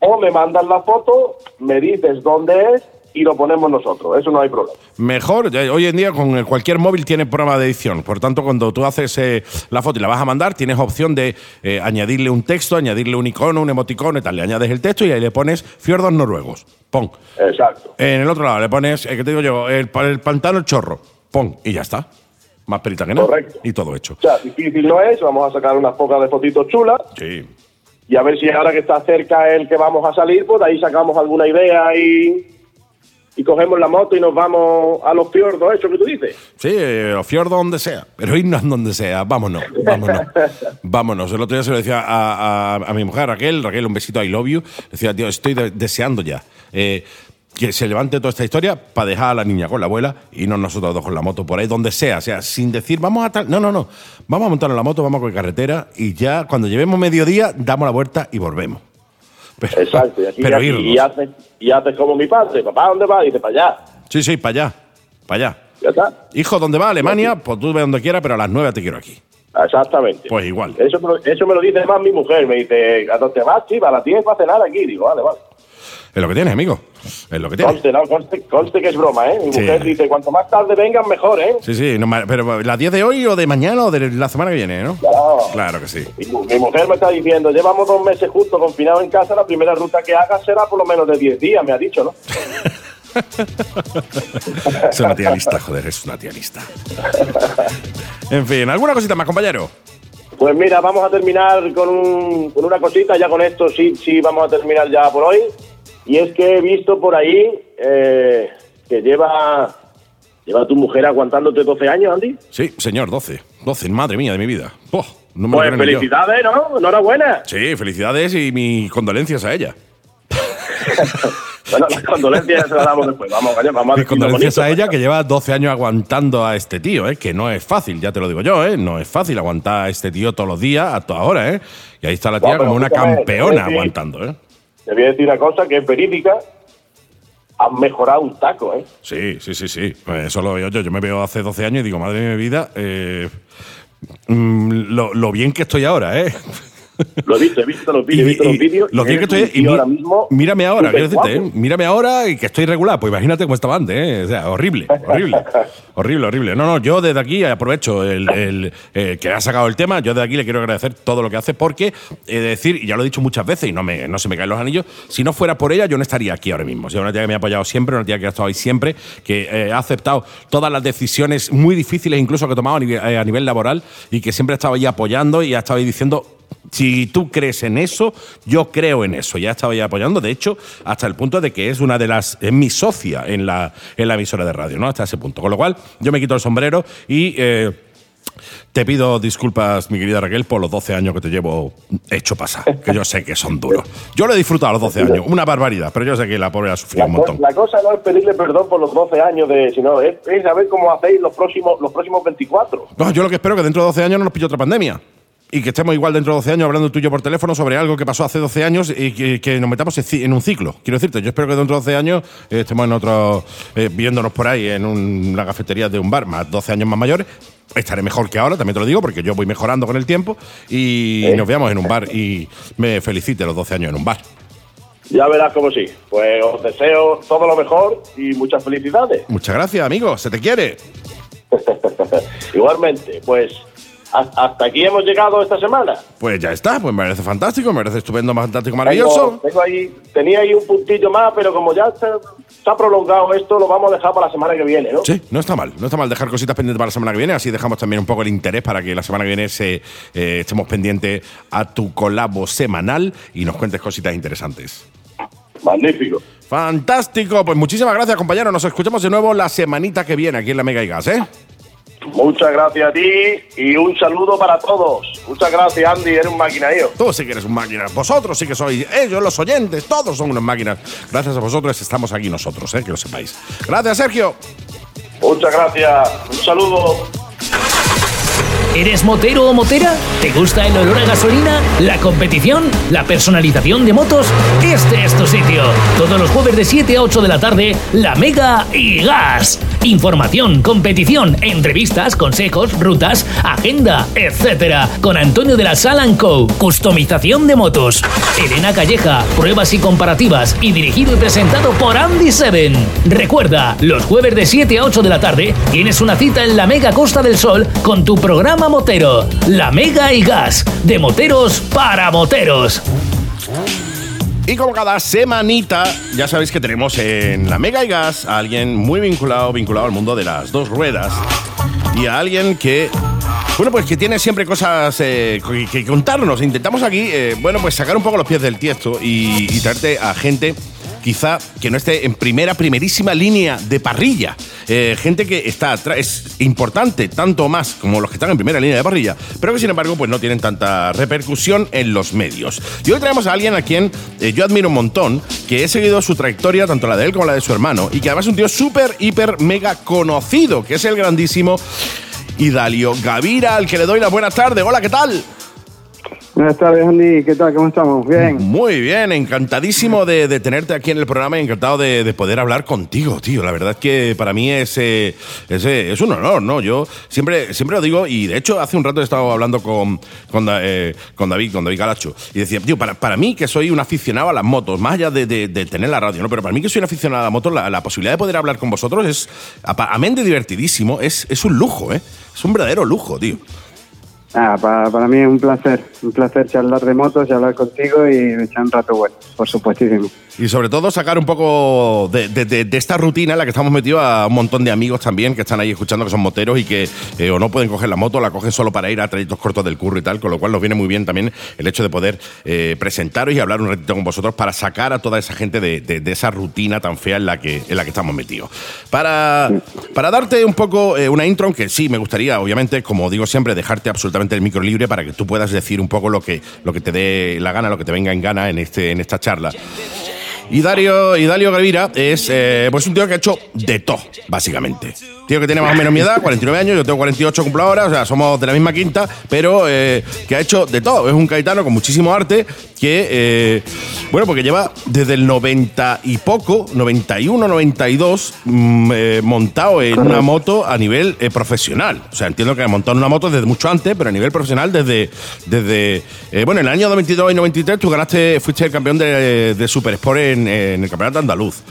o me mandas la foto, me dices dónde es y lo ponemos nosotros. Eso no hay problema. Mejor, hoy en día con cualquier móvil tiene programa de edición. Por tanto, cuando tú haces eh, la foto y la vas a mandar, tienes opción de eh, añadirle un texto, añadirle un icono, un emoticono y tal. Le añades el texto y ahí le pones fiordos noruegos. Pon. Exacto. En el otro lado le pones, eh, ¿qué te digo yo? El, pa- el pantano chorro. Pon. Y ya está. Más perita que nada. Correcto. Y todo hecho. O sea, difícil no es, vamos a sacar unas pocas de fotitos chulas Sí. y a ver si ahora que está cerca el que vamos a salir, pues de ahí sacamos alguna idea y, y cogemos la moto y nos vamos a los fiordos, eso que tú dices. Sí, eh, los fiordos donde sea, pero irnos donde sea, vámonos, vámonos, vámonos. El otro día se lo decía a, a- a mi mujer Raquel, Raquel, un besito, I love you. Decía, tío, estoy de- deseando ya eh, que se levante toda esta historia para dejar a la niña con la abuela y no nosotros dos con la moto por ahí, donde sea, o sea, sin decir, vamos a tal. No, no, no, vamos a montarnos la moto, vamos a coger carretera y ya cuando llevemos mediodía, damos la vuelta y volvemos. Pero, Exacto, y, aquí, pero y, haces, y haces como mi padre, papá, ¿dónde va? Y dice, para allá, Sí, sí, para allá, para allá. ya está. Hijo, ¿dónde va? Alemania, pues tú ve donde quieras, pero a las nueve te quiero aquí. Exactamente. Pues igual. Eso, me lo- eso me lo dice más mi mujer, me dice, ¿a dónde vas, chiva? A las 10 va a cenar aquí. Digo, vale, vale. Es lo que tienes, amigo. Es lo que tienes. Conste, no, conste, conste que es broma, ¿eh? Mi Sí. mujer dice, cuanto más tarde vengan, mejor, ¿eh? Sí, sí, no pero ¿las 10 de hoy o de mañana o de la semana que viene, no? Claro. Claro que sí. Mi, mi mujer me está diciendo, llevamos dos meses justo confinados en casa, la primera ruta que hagas será por lo menos de 10 días, me ha dicho, ¿no? es una tía lista, joder, es una tía lista. En fin, ¿alguna cosita más, compañero? Pues mira, vamos a terminar con, un- con una cosita, ya con esto sí, sí vamos a terminar ya por hoy. Y es que he visto por ahí eh, que lleva, lleva tu mujer aguantándote 12 años, Andy. Sí, señor, 12. 12, madre mía de mi vida. Oh, no me lo Pues ni yo. felicidades, ¿no? Enhorabuena. Sí, felicidades y mis condolencias a ella. Bueno, las condolencias se las damos después. Vamos, vaya, vamos a Mis condolencias bonito. a ella que lleva 12 años aguantando a este tío, ¿eh? que no es fácil, ya te lo digo yo, ¿eh? no es fácil aguantar a este tío todos los días, a toda hora. ¿eh? Y ahí está la tía como una campeona aguantando. ¿eh? Te voy a decir una cosa que es verídica. Han mejorado un taco, ¿eh? Sí, sí, sí, sí. Pues Eso lo veo yo. Yo me veo hace 12 años y digo, madre de mi vida, eh, mm, lo, lo bien que estoy ahora, ¿eh? Lo he visto, he visto los vídeos, he visto y- los vídeos. lo que estoy. y ahora mismo mírame ahora, quiero decirte, ¿eh? Mírame ahora y que estoy regular. Pues imagínate cómo estaba antes, ¿eh? O sea, horrible, horrible. horrible, horrible. No, no, yo desde aquí aprovecho el, el, eh, que ha sacado el tema. Yo desde aquí le quiero agradecer todo lo que hace porque, he de decir, y ya lo he dicho muchas veces y no, me, no se me caen los anillos, si no fuera por ella, yo no estaría aquí ahora mismo. O sea, una tía que me ha apoyado siempre, una tía que ha estado ahí siempre, que eh, ha aceptado todas las decisiones muy difíciles, incluso que he tomado a nivel, eh, a nivel laboral, y que siempre ha estado ahí apoyando y ha estado ahí diciendo si tú crees en eso, yo creo en eso. Ya estaba ya apoyando, de hecho, hasta el punto de que es una de las. es mi socia en la, en la emisora de radio, ¿no? Hasta ese punto. Con lo cual, yo me quito el sombrero y. eh, te pido disculpas, mi querida Raquel, por los 12 años que te llevo hecho pasar, que yo sé que son duros. Yo lo he disfrutado a los 12 años, una barbaridad, pero yo sé que la pobre ha sufrido La, un montón. la cosa no es pedirle perdón por los 12 años, de, sino es, es saber cómo hacéis los próximos, los próximos 24. No, yo lo que espero es que dentro de 12 años no nos pille otra pandemia. Y que estemos igual dentro de 12 años hablando tú y yo por teléfono sobre algo que pasó hace 12 años y que, que nos metamos en un ciclo. Quiero decirte, yo espero que dentro de 12 años eh, estemos en otro, eh, viéndonos por ahí en un- una cafetería de un bar más 12 años más mayores. Estaré mejor que ahora, también te lo digo, porque yo voy mejorando con el tiempo y nos veamos en un bar y me felicite los 12 años en un bar. Ya verás cómo sí. Pues os deseo todo lo mejor y muchas felicidades. Muchas gracias, amigo. Se te quiere. Igualmente, pues hasta aquí hemos llegado esta semana. Pues ya está, pues me parece fantástico, me parece estupendo, fantástico, Tengo, maravilloso. tengo ahí, tenía ahí un puntillo más, pero como ya se, se ha prolongado esto, lo vamos a dejar para la semana que viene, ¿no? Sí, no está mal. No está mal dejar cositas pendientes para la semana que viene. Así dejamos también un poco el interés para que la semana que viene se, eh, estemos pendientes a tu colabo semanal y nos cuentes cositas interesantes. Magnífico. Fantástico. Pues muchísimas gracias, compañero. Nos escuchamos de nuevo la semanita que viene aquí en la Mega y Gas, ¿eh? Muchas gracias a ti y un saludo para todos. Muchas gracias, Andy. Eres un maquinario. Tú sí que eres un máquina. Vosotros sí que sois. Ellos, los oyentes, todos son unas máquinas. Gracias a vosotros estamos aquí nosotros, ¿eh? Que lo sepáis. Gracias, Sergio. Muchas gracias. Un saludo. ¿Eres motero o motera? ¿Te gusta el olor a gasolina? ¿La competición? ¿La personalización de motos? Este es tu sitio. Todos los jueves de 7 a 8 de la tarde, La Mega y Gas. Información, competición, entrevistas, consejos, rutas, agenda, etc. Con Antonio de la Sala Co. Customización de motos. Elena Calleja, pruebas y comparativas. Y dirigido y presentado por Andy Seven. Recuerda, los jueves de 7 a 8 de la tarde tienes una cita en la Mega Costa del Sol con tu programa motero. La Mega y Gas. De moteros para moteros. Y como cada semanita, ya sabéis que tenemos en la Mega y Gas a alguien muy vinculado, vinculado al mundo de las dos ruedas. Y a alguien que, bueno, pues que tiene siempre cosas eh, que, contarnos. Intentamos aquí, eh, bueno, pues sacar un poco los pies del tiesto y, y traerte a gente quizá que no esté en primera, primerísima línea de parrilla. Eh, gente que está atrás, es importante, tanto más como los que están en primera línea de parrilla, pero que sin embargo pues no tienen tanta repercusión en los medios. Y hoy traemos a alguien a quien eh, yo admiro un montón, que he seguido su trayectoria, tanto la de él como la de su hermano, y que además es un tío súper, hiper, mega conocido, que es el grandísimo Idalio Gavira, al que le doy la buena tarde. Hola, ¿qué tal? Buenas tardes, Andy. ¿Qué tal? ¿Cómo estamos? Bien. Muy bien, encantadísimo de, de tenerte aquí en el programa y encantado de, de poder hablar contigo, tío. La verdad es que para mí es, eh, es, eh, es un honor, ¿no? Yo siempre, siempre lo digo y de hecho hace un rato he estado hablando con, con, eh, con David, con David Calacho y decía, tío, para, para mí que soy un aficionado a las motos, más allá de, de- tener la radio, ¿no? Pero para mí que soy un aficionado a las motos, la, la posibilidad de poder hablar con vosotros es, amén de divertidísimo, es, es un lujo, ¿eh? Es un verdadero lujo, tío. Ah, para, para mí es un placer, un placer charlar de motos, charlar contigo y echar un rato bueno, por supuestísimo. Y sobre todo sacar un poco de, de- esta rutina en la que estamos metidos a un montón de amigos también que están ahí escuchando que son moteros y que eh, o no pueden coger la moto, la cogen solo para ir a trayectos cortos del curro y tal, con lo cual nos viene muy bien también el hecho de poder eh, presentaros y hablar un ratito con vosotros para sacar a toda esa gente de, esa rutina tan fea en la que, en la que estamos metidos. Para, para darte un poco eh, una intro, que sí me gustaría, obviamente, como digo siempre, dejarte absolutamente el micro libre para que tú puedas decir un poco lo que, lo que te dé la gana, lo que te venga en gana en, este, en esta charla. Y Dario, y Dario Gravira es eh, pues un tío que ha hecho de todo, básicamente. Tío que tiene más o menos mi edad, 49 años, yo tengo 48, cumplo ahora, o sea, somos de la misma quinta, pero eh, que ha hecho de todo. Es un caetano con muchísimo arte que, eh, bueno, porque lleva desde el 90 y poco, 91, 92, mm, eh, montado en una moto a nivel profesional. O sea, entiendo que ha montado en una moto desde mucho antes, pero a nivel profesional desde, desde bueno, en el año 92 y 93 tú ganaste, fuiste el campeón de, de Super Sport en, en el campeonato andaluz.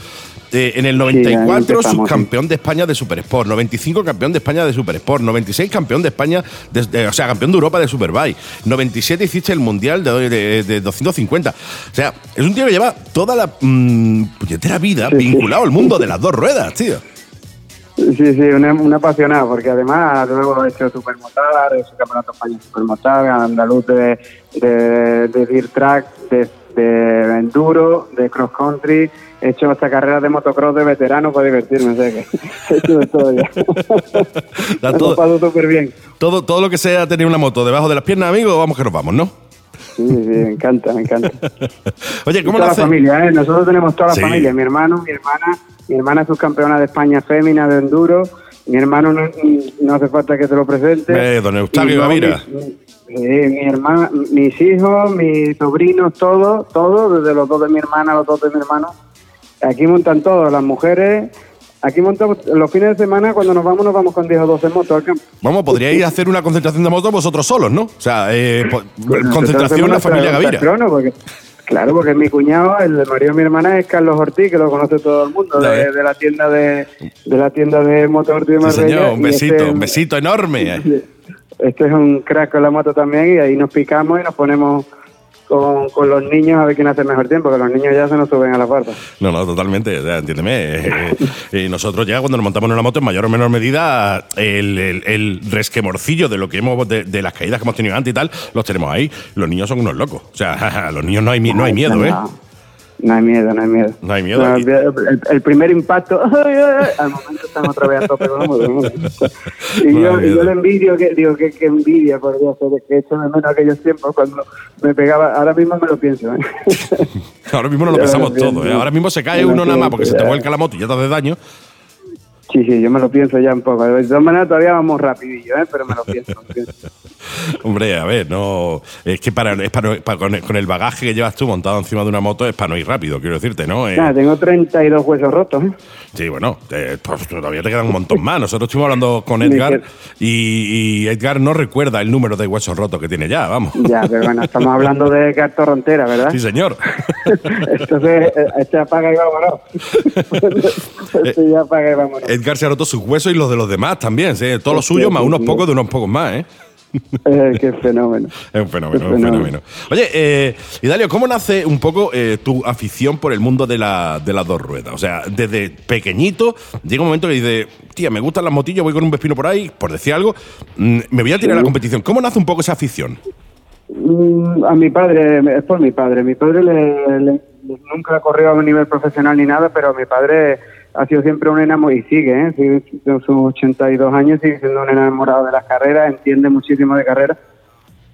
Eh, en el ahí 94 empezamos, sí. subcampeón de España de Super Sport, 95 campeón de España de Super Sport, 96 campeón de España, de- de- o sea, campeón de Europa de Superbike, 97 hiciste el Mundial de, de- de 250. O sea, es un tío que lleva toda la mm, puñetera vida Sí, vinculado al mundo de las dos ruedas, tío. Sí, sí, un, un apasionado, porque además luego he hecho supermotar, he hecho campeonato España de supermotar, andaluz de, de, de dirt track, de, de enduro, de cross country, he hecho hasta carreras de motocross de veterano para divertirme, o sea que he hecho de todo ya. Me todo- paso súper bien. Todo, todo lo que sea tener una moto debajo de las piernas, amigo, vamos que nos vamos, ¿no? Sí, sí, me encanta, me encanta. Oye, ¿cómo toda la familia, ¿eh? Nosotros tenemos toda la Sí. familia. Mi hermano, mi hermana, mi hermana es subcampeona de España fémina de enduro. Mi hermano no, no hace falta que te lo presente. Eh, don Eustaquio Gavira. Sí, mi hermana, mis hijos, mis sobrinos, todos, todos, desde los dos de mi hermana, los dos de mi hermano. Aquí montan todos, las mujeres. Aquí montamos los fines de semana, cuando nos vamos, nos vamos con 10 o 12 motos al campo. Vamos, podríais hacer una concentración de motos vosotros solos, ¿no? O sea, eh, concentración la familia Gavira. porque, claro, porque mi cuñado, el de marido de mi hermana, es Carlos Ortiz, que lo conoce todo el mundo, de, de la tienda de, de la tienda de Motor de Sí, Marbella. señor, un besito, este- un besito enorme. Este es un crack con la moto también y ahí nos picamos y nos ponemos con, con los niños a ver quién hace mejor tiempo, que los niños ya se nos suben a las barbas. No, no, totalmente, o sea, entiéndeme. eh, eh, nosotros ya cuando nos montamos en una moto, en mayor o menor medida, el, el- el resquemorcillo de lo que hemos, de, de las caídas que hemos tenido antes y tal, los tenemos ahí. Los niños son unos locos. O sea, los niños no hay, no hay miedo, ¿eh? No, no hay miedo, no hay miedo. No hay miedo. No, el, el- primer impacto, al momento están otra vez a tope moto, ¿no? Y No yo, y yo le envidio, que, digo, que, que envidia podría ser, que echo de menos aquellos tiempos cuando me pegaba, ahora mismo me lo pienso. ¿eh? Ahora mismo nos lo pensamos todo, ¿eh? Ahora mismo se cae Me uno nada más porque se te ya. vuelca la moto y ya te hace daño. Sí, sí, yo me lo pienso ya un poco. De todas maneras, todavía vamos rapidillo, ¿eh? pero me lo pienso. me lo pienso. Hombre, a ver, no. Es que para, es para, para- con, el, con el bagaje que llevas tú montado encima de una moto es para no ir rápido, quiero decirte, ¿no? Eh, Nada, tengo 32 huesos rotos. ¿eh? Sí, bueno, eh, pues todavía te quedan un montón más. Nosotros estuvimos hablando con Edgar y, y Edgar no recuerda el número de huesos rotos que tiene ya, vamos. Ya, pero bueno, estamos hablando de Carto Rontera, ¿verdad? Sí, señor. Entonces, eh, este apaga y vámonos. este ya apaga y vámonos. Edgar se ha roto sus huesos y los de los demás también, ¿sí? Todos los suyos, más unos pocos de unos pocos más, ¿eh? Eh, qué fenómeno. Es un fenómeno, Qué es un fenómeno. fenómeno. Oye, eh, Idalio, ¿cómo nace un poco eh, tu afición por el mundo de, la, de las dos ruedas? O sea, desde pequeñito llega un momento que dices, tía, me gustan las motillas, voy con un vespino por ahí, por decir algo, mm, me voy a tirar a la competición. ¿Cómo nace un poco esa afición? Mm, A mi padre, es por mi padre. Mi padre le, le- nunca corrió a un nivel profesional ni nada, pero mi padre ha sido siempre un enamorado y sigue, ¿eh? sigue sus 82 años, sigue siendo un enamorado de las carreras, entiende muchísimo de carreras.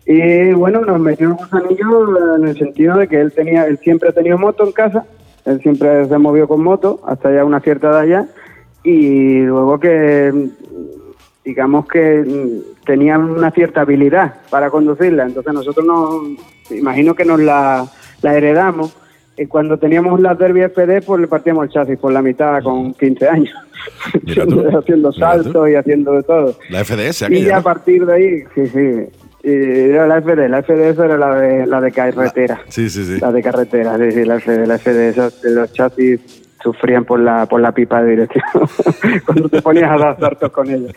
Y bueno, nos metió un gusanillo en el sentido de que él tenía, él siempre ha tenido moto en casa, él siempre se movió con moto hasta ya una cierta edad ya, y luego que digamos que mm, tenía una cierta habilidad para conducirla, entonces nosotros nos, imagino que nos la, la heredamos, cuando teníamos las Derby FD, pues le partíamos el chasis por la mitad con 15 años, Mira tú, haciendo mira tú. saltos y haciendo de todo. La FDS, Y aquella, ya a partir de ahí, sí, sí. Y era la FD, la FD era la de, la de carretera. Sí, sí, sí. La de carretera, sí, sí, la FD, la FD, esos, de los chasis sufrían por la, por la pipa de dirección cuando te ponías a dar saltos con ellos.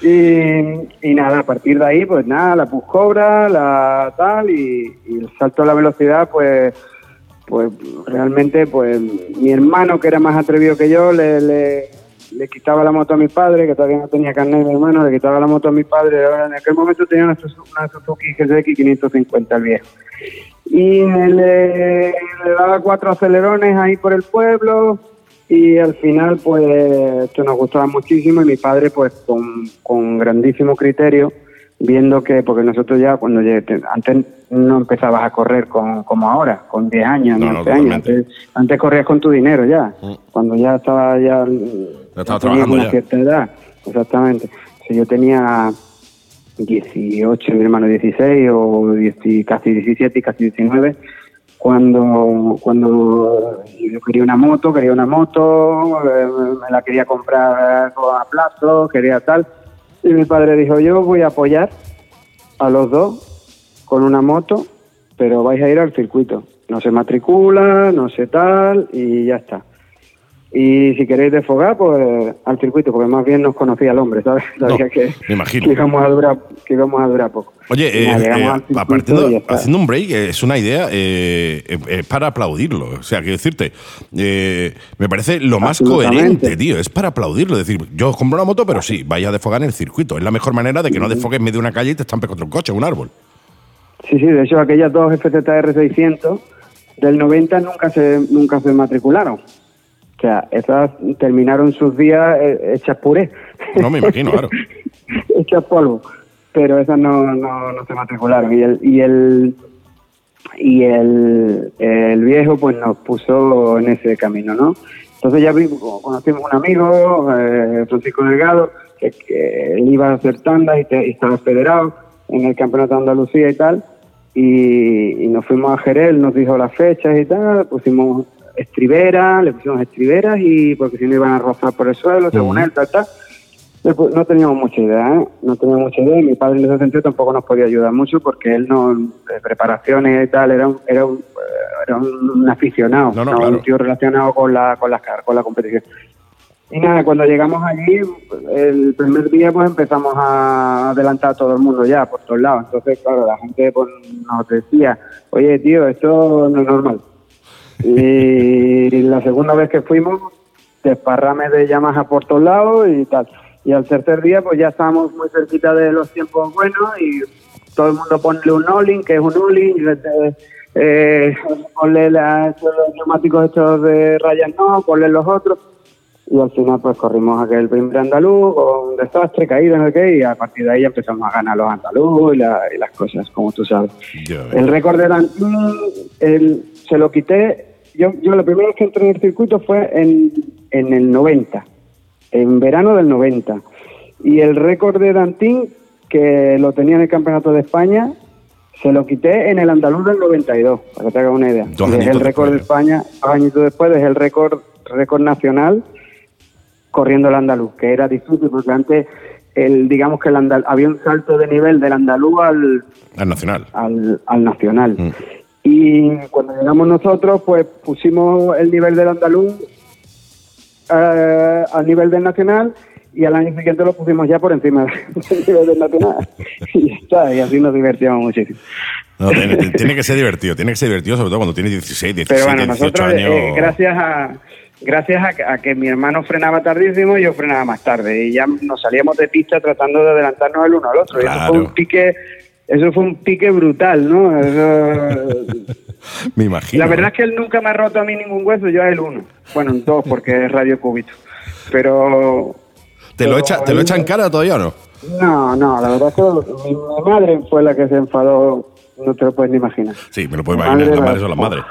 Y, y nada, a partir de ahí, pues nada, la pus cobra, la tal, y, y el salto a la velocidad, pues pues realmente pues mi hermano que era más atrevido que yo le, le, quitaba la moto a mi padre que todavía no tenía carnet mi hermano le quitaba la moto a mi padre Ahora, en aquel momento tenía una, una Suzuki GSX 550 el viejo. Y le, le daba cuatro acelerones ahí por el pueblo y al final pues esto nos gustaba muchísimo y mi padre pues con, con grandísimo criterio viendo que porque nosotros ya cuando llegué- antes no empezabas a correr con, como ahora con 10 años No, no, 11 años antes, antes corrías con tu dinero ya Mm. cuando ya estaba ya, Ya estaba trabajando una ya. cierta edad exactamente si yo tenía 18 mi hermano 16 o 10 y casi 17 y casi 19 cuando cuando yo quería una moto quería una moto eh, me la quería comprar a plazo quería tal y mi padre dijo yo voy a apoyar a los dos con una moto pero vais a ir al circuito. No se matricula no sé tal y ya está y si queréis desfogar, pues al circuito, porque más bien nos conocía el hombre, ¿sabes? Sabía No, que, me imagino. que íbamos a durar, que íbamos a durar poco. Oye, eh, eh, haciendo un break, es una idea eh, eh, eh, para aplaudirlo. O sea, quiero decirte, eh, me parece lo más coherente, tío. Es para aplaudirlo. Es decir, yo compro una moto, pero sí, vaya a desfogar en el circuito. Es la mejor manera de que no desfogues en medio de una calle y te estampes contra un coche, un árbol. Sí, sí, de hecho aquellas dos FZR 600 del 90 nunca se nunca se matricularon. O sea, esas terminaron sus días eh, hechas puré. No me imagino, claro. hechas polvo. Pero esas no, no, no se matricularon. Y el, y el y el, el viejo pues nos puso en ese camino, ¿no? Entonces ya vi- conocimos un amigo, eh, Francisco Delgado, que, que él iba a hacer tandas y, te- y estaba federado en el Campeonato de Andalucía y tal, y, y nos fuimos a Jerez, nos dijo las fechas y tal, pusimos estriberas, le pusimos estriberas y porque si no iban a rozar por el suelo, según él, tal, tal. No teníamos mucha idea, ¿eh? No teníamos mucha idea. y Mi padre en ese sentido tampoco nos podía ayudar mucho porque él no, de preparaciones y tal, era un, era un, eh, era un aficionado, No, no, no claro. un tío relacionado con la, con, las con la competición. Y nada, cuando llegamos allí, el primer día pues empezamos a adelantar a todo el mundo ya, por todos lados. Entonces, claro, la gente pues, nos decía, oye, tío, esto no es normal. Y la segunda vez que fuimos, desparrame de Yamaha por todos lados y tal. Y al tercer día, pues ya estábamos muy cerquita de los tiempos buenos y todo el mundo ponle un Olin, que es un Olin, eh, ponle la- estos neumáticos estos de rayas no, ponle los otros. Y al final, pues corrimos aquel primer andaluz con un desastre, caída, no sé qué, y a partir de ahí empezamos a ganar los andaluz y, la- y las cosas, como tú sabes. El récord de Dantín, el- se lo quité. Yo, yo la primera vez que entré en el circuito fue en, en el 90, en verano del 90. Y el récord de Dantín, que lo tenía en el Campeonato de España, se lo quité en el andaluz del 92, para que te hagas una idea. Dejé el récord de España, dos añitos después, dejé el récord, récord nacional corriendo el andaluz, que era difícil porque antes el, digamos que el andal, había un salto de nivel del andaluz al, Al nacional. al, al nacional. Mm. Y cuando llegamos nosotros, pues pusimos el nivel del andaluz eh, al nivel del nacional y al año siguiente lo pusimos ya por encima del nivel del nacional. y está, y así nos divertíamos muchísimo. No, tiene, tiene que ser divertido, tiene que ser divertido, sobre todo cuando tienes 16, 17, Pero bueno, 18 nosotros, años. eh, gracias a gracias a, que- a que mi hermano frenaba tardísimo, yo frenaba más tarde. Y ya nos salíamos de pista tratando de adelantarnos el uno al otro. Y eso fue un pique, eso fue un pique brutal, ¿no? Eso- Me imagino. La verdad es que él nunca me ha roto a mí ningún hueso, yo a él uno. Bueno, en dos, porque es radio cúbito. Pero. ¿Te lo, echa, ¿Te lo él- echa en cara todavía o no? No, no, la verdad es que mi, madre fue la que se enfadó, no te lo puedes ni imaginar. Sí, me lo puedo imaginar. madre Las la- madres son las madres.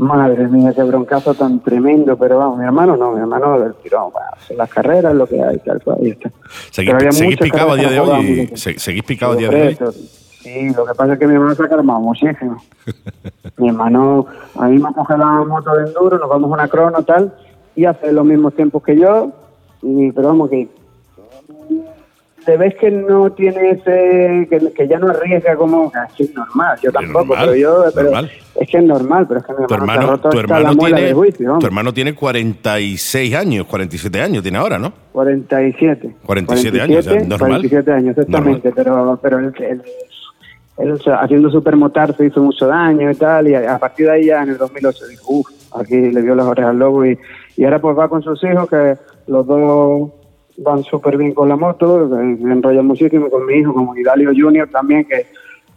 Madre mía, qué broncazo tan tremendo, pero vamos, mi hermano no, mi hermano del tirón, las carreras, lo que hay, tal cual, y está. ¿Seguís, seguís picado a día de hoy? Se- ¿Seguís picado a día de hoy? Sí, lo que pasa es que mi hermano se ha calmado muchísimo. mi hermano, a mí me coge la moto de enduro, nos vamos a una crono tal, y hace los mismos tiempos que yo, y, pero vamos que le ves que no tiene ese, que, que ya no arriesga como, así es normal, yo tampoco, normal, pero yo, pero normal. es que es normal, pero es que mi hermano, se ha hermano, roto tu hermano la muela tiene, del juicio, tu hermano tiene 46 años, 47 años tiene ahora, ¿no? 47. 47 años, o sea, normal. 47 años, exactamente, pero, pero él, él- él, haciendo supermotar se hizo mucho daño y tal, y a, partir de ahí ya en el 2008 dijo, uff, aquí le dio las orejas al lobo y, y ahora pues va con sus hijos que los dos van súper bien con la moto, se enrollan muchísimo con mi hijo, como Hidalio Junior también, que,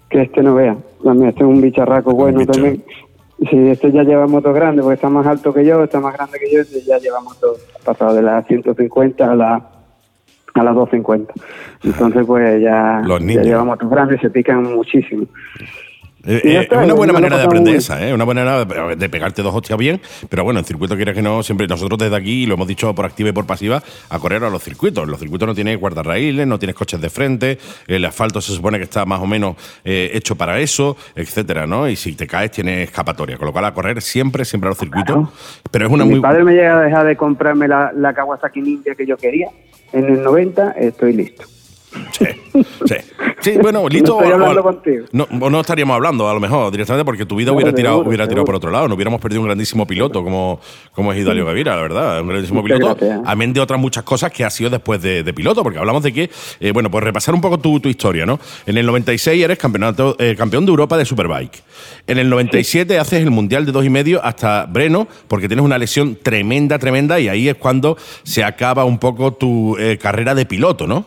que este no vea, también este es un bicharraco bueno bicho. también. Sí, este ya lleva moto grande, porque está más alto que yo, está más grande que yo, este ya lleva moto pasado de las 150 a la a las 250. Entonces, pues ya, Los ya lleva motos grandes, se pican muchísimo. Eh, eh, es una buena manera de aprender esa, ¿eh? una buena manera de, pegarte dos hostias bien, pero bueno, en circuito quieras que no, siempre nosotros desde aquí, lo hemos dicho por activa y por pasiva, a correr a los circuitos. Los circuitos no tienen guardarraíles, no tienes coches de frente, el asfalto se supone que está más o menos eh, hecho para eso, etcétera, ¿no? Y si te caes tienes escapatoria, con lo cual a correr siempre, siempre a los circuitos. Claro. Pero es una Si muy... Mi padre me llega a dejar de comprarme la, la Kawasaki Ninja que yo quería en el 90, estoy listo. Sí, sí. Sí, bueno, listo. estoy o- hablando o- contigo. No, o no estaríamos hablando, a lo mejor, directamente, porque tu vida No, hubiera tirado, seguro, hubiera tirado por otro lado. No hubiéramos perdido un grandísimo piloto como, como es Hidalio Gavira, la verdad. Un grandísimo Muchas piloto. gracias. Amén de otras muchas cosas que ha sido después de, de piloto, porque hablamos de que, eh, bueno, pues repasar un poco tu, tu historia, ¿no? En el 96 eres campeonato, eh, campeón de Europa de Superbike. En el 97 haces el Mundial de dos y medio hasta Breno, porque tienes una lesión tremenda, tremenda, y ahí es cuando se acaba un poco tu eh, carrera de piloto, ¿no?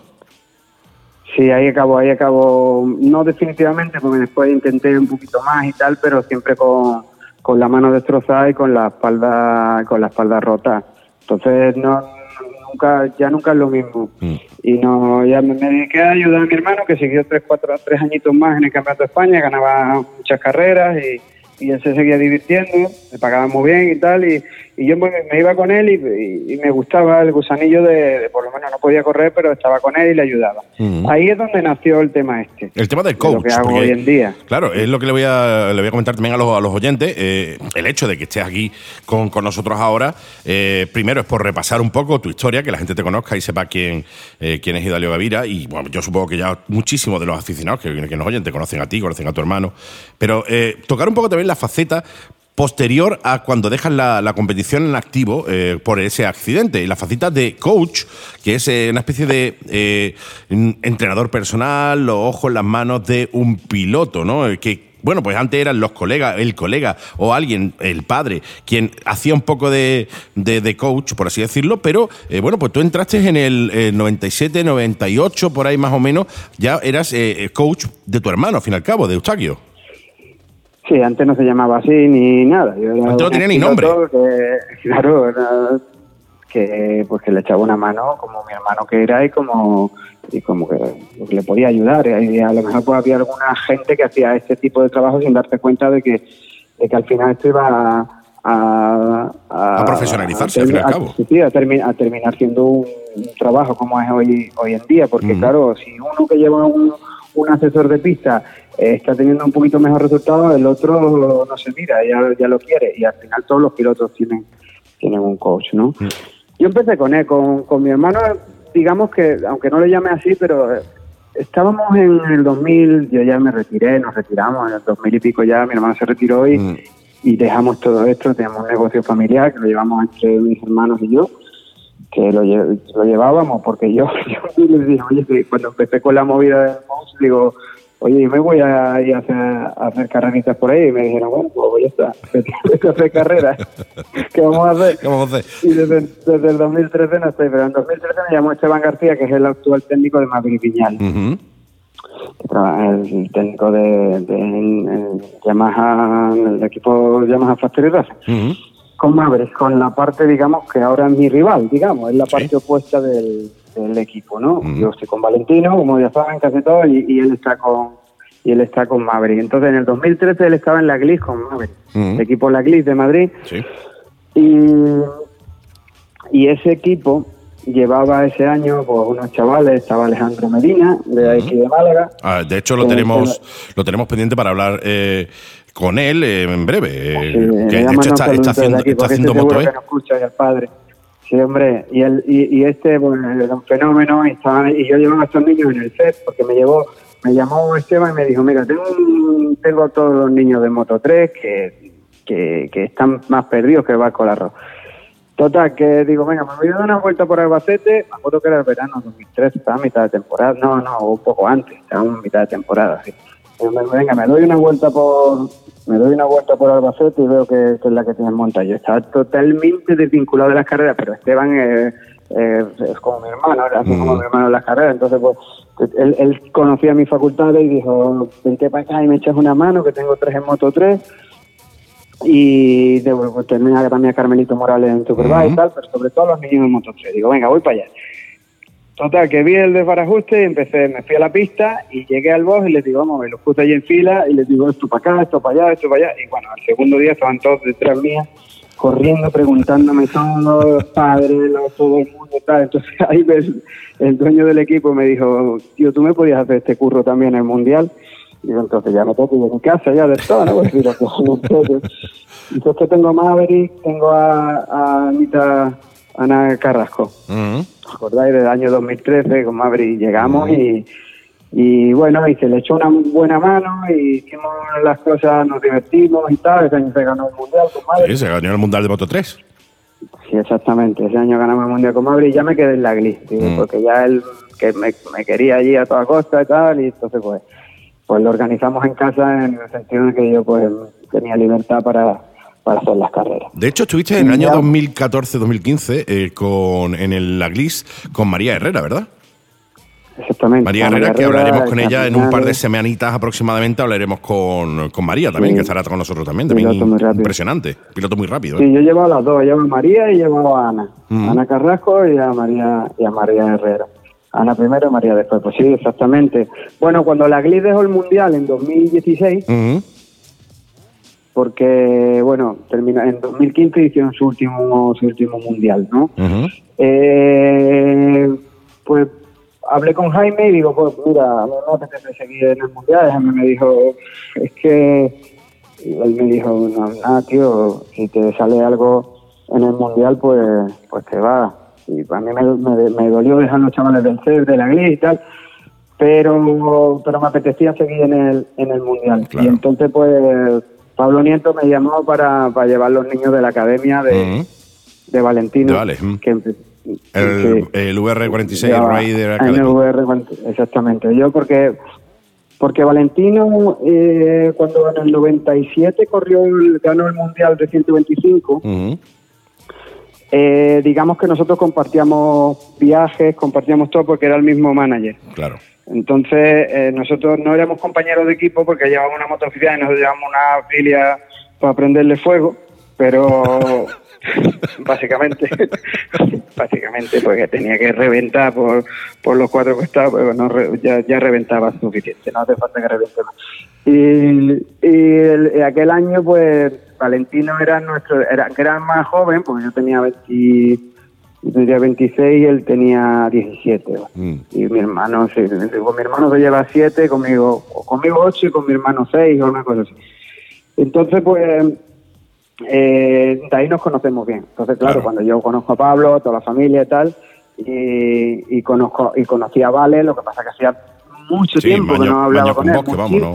Sí, ahí acabó, ahí acabó, no definitivamente, porque después intenté un poquito más y tal, pero siempre con, con la mano destrozada y con la espalda, con la espalda rota. Entonces no, nunca, ya nunca es lo mismo. Mm. Y no, ya me, me dediqué a ayudar a mi hermano que siguió tres, cuatro, tres añitos más en el Campeonato de España, ganaba muchas carreras y, y él se seguía divirtiendo, me pagaba muy bien y tal, y, y yo me, me iba con él y, y- y me gustaba el gusanillo de, de por lo menos no podía correr, pero estaba con él y le ayudaba. Ahí es donde nació el tema este. El tema del de coach. Lo que hago hoy en día. Claro, es lo que le voy a, le voy a comentar también a los, a los oyentes. eh, el hecho de que estés aquí con, con nosotros ahora, eh, primero es por repasar un poco tu historia, que la gente te conozca y sepa quién, eh, quién es Hidalio Gavira. Y bueno, yo supongo que ya muchísimos de los aficionados que, que nos oyen te conocen a ti, conocen a tu hermano. Pero tocar un poco también la faceta posterior a cuando dejas la, competición en activo eh, por ese accidente. Y la faceta de coach, que es eh, una especie de eh, en- entrenador personal, los ojos las manos de un piloto, ¿no? Que, bueno, pues antes eran los colegas, el colega o alguien, el padre, quien hacía un poco de, de- coach, por así decirlo, pero bueno, pues tú entraste en el eh, 97, 98, por ahí más o menos, ya eras coach de tu hermano, al fin y al cabo, de Eustaquio. Sí, antes no se llamaba así ni nada. Yo Antes no tenía ni nombre. que- claro, que pues que le echaba una mano como mi hermano que era y como y como que, que le podía ayudar. Y a lo mejor pues, había alguna gente que hacía este tipo de trabajo sin darse cuenta de que, de que al final esto iba a, a, A profesionalizarse, al fin y al cabo. sí, sí, a, termi- a terminar siendo un, un trabajo como es hoy, hoy en día. Porque claro, si uno que lleva un, un asesor de pista eh, está teniendo un poquito mejor resultado, el otro no se mira, ya, ya lo quiere. Y al final todos los pilotos tienen, tienen un coach, ¿no? Yo empecé con él, con, con mi hermano, digamos que, aunque no le llame así, pero eh, estábamos en el 2000, yo ya me retiré, nos retiramos, en el 2000 y pico ya mi hermano se retiró y, Mm. y dejamos todo esto, tenemos un negocio familiar que lo llevamos entre mis hermanos y yo, que lo, lle- lo llevábamos porque yo, yo les dije, oye, cuando empecé con la movida del mouse, digo, oye, yo me voy a ir a hacer, a hacer carreritas por ahí y me dijeron, bueno, pues ya está, vete a hacer carreras, ¿qué vamos a hacer? ¿Qué vamos a hacer? Y desde, desde el 2013 no estoy, pero en 2013 me llamó Esteban García, que es el actual técnico de Madrid Viñal, que trabaja- el técnico de, de en Yamaha, el equipo Yamaha Factory Racing. Ujú. Con Maverick, con la parte, digamos, que ahora es mi rival, digamos, es la parte Sí. opuesta del, del equipo, ¿no? Yo estoy con Valentino, como ya saben, casi todo, y, y él está con y él está con Maverick. Entonces, en el 2013 él estaba en la Glis con Maverick, el equipo La Glis de Madrid, Sí. y, y ese equipo llevaba ese año pues, unos chavales, estaba Alejandro Medina, de aquí de Málaga. Ah, de hecho, lo tenemos, lo tenemos pendiente para hablar eh, con él eh, en breve. eh, Sí, que le de hecho está, haciendo, aquí, está porque haciendo estoy moto, ¿eh? que nos escucha y el padre. Sí, hombre, y, el, y, y este bueno, era un fenómeno y, estaba- y yo llevaba a estos niños en el set porque me llevó, me llamó Esteban y me dijo, mira, tengo, un- tengo a todos los niños de Moto 3 que, que, que están más perdidos que el barco al arroz. Total, que digo, venga, me voy a dar una vuelta por Albacete, me acuerdo que era el verano 2003, estaba a mitad de temporada, no, no, un poco antes, estábamos en mitad de temporada, sí. Venga, me doy una vuelta por me doy una vuelta por Albacete y veo que, que es la que tiene monta. Yo estaba totalmente desvinculado de las carreras, pero Esteban eh, eh, es como mi hermano, era así como mi hermano en las carreras, entonces pues él, él conocía mis facultades y dijo, vente para acá y me echas una mano, que tengo tres en Moto 3 y de, pues, tenía también a Carmelito Morales en Superbike y tal, pero sobre todo los niños en Moto 3. Digo, venga, voy para allá. Total, que vi el desbarajuste y empecé, me fui a la pista y llegué al box y les digo, vamos, me los puse allí en fila y les digo, esto para acá, esto para allá, esto para allá. Y bueno, al segundo día estaban todos detrás mía, corriendo, preguntándome todos los padres, todo el mundo, tal. Entonces ahí el, el dueño del equipo me dijo, tío, tú me podías hacer este curro también en el Mundial. Y entonces ya me ir a mi casa ya del todo, ¿no? Pues, mira, entonces, tengo a Maverick, tengo a, a Anita Ana Carrasco. Ujú. ¿Os acordáis del año 2013 con Maverick? Llegamos y, y bueno, y se le echó una buena mano y hicimos las cosas, nos divertimos y tal. Ese año se ganó el mundial con Maverick. Sí, se ganó el Mundial de Moto 3. Sí, exactamente. Ese año ganamos el mundial con Maverick y ya me quedé en la digo, Mm. porque ya él que me, me quería allí a toda costa y tal, y entonces pues, pues lo organizamos en casa en el sentido de que yo pues tenía libertad para, para hacer las carreras. De hecho, estuviste en el año Ya. 2014-2015 eh, con, en el La Glis con María Herrera, ¿verdad? Exactamente. María Herrera, que hablaremos con el ella en un par de semanitas aproximadamente. Hablaremos con, con María también, Sí. que estará con nosotros también. también impresionante. Piloto muy rápido. Sí, ¿eh? yo llevo a las dos, llevo a María y llevo a Ana. Mm. Ana Carrasco y a María y a María Herrera. Ana primero y María después. Pues sí, exactamente. Bueno, cuando la GLI dejó el Mundial en 2016, Ujú. porque, bueno, termina en 2015 hicieron su último, su último Mundial, ¿no? Eh, pues hablé con Jaime y digo, pues mira, no me apetece seguir en el mundial. Jaime me dijo, es que. y él me dijo, no, nada, tío, si te sale algo en el mundial, pues, pues te va. Y a mí me, me, me dolió dejar los chavales del CEF, de la GLI y tal. Pero, pero me apetecía seguir en el, en el mundial. Claro. Y entonces, pues, Pablo Nieto me llamó para, para llevar los niños de la academia de, Ujú. de Valentino. Vale, mm. que El, sí. el VR46, el Raider Academy. el VR, exactamente. Yo porque porque Valentino eh, cuando en el 97 corrió el- ganó el mundial de 125, Ujú. Eh, digamos que nosotros compartíamos viajes, compartíamos todo porque era el mismo manager. Claro. Entonces eh, nosotros no éramos compañeros de equipo porque llevábamos una moto oficial y nosotros llevábamos una filia para prenderle fuego, pero básicamente básicamente porque tenía que reventar por, por los cuatro costados, pero no ya, ya reventaba suficiente, no hace falta que reviente más. Y, y el- y aquel año pues Valentino era nuestro, era, que era más joven, porque yo tenía 20, yo tenía 26 y él tenía 17. ¿no? Mm. Y mi hermano, sí, con mi hermano se lleva 7, conmigo, conmigo 8 y con mi hermano 6 o una cosa así. Entonces, pues, eh, de ahí nos conocemos bien. Entonces, claro, Claro. cuando yo conozco a Pablo, a toda la familia y tal, y, y conozco y conocí a Vale, lo que pasa que hacía mucho Sí, tiempo que no hablaba con él, Bosque, ¿no?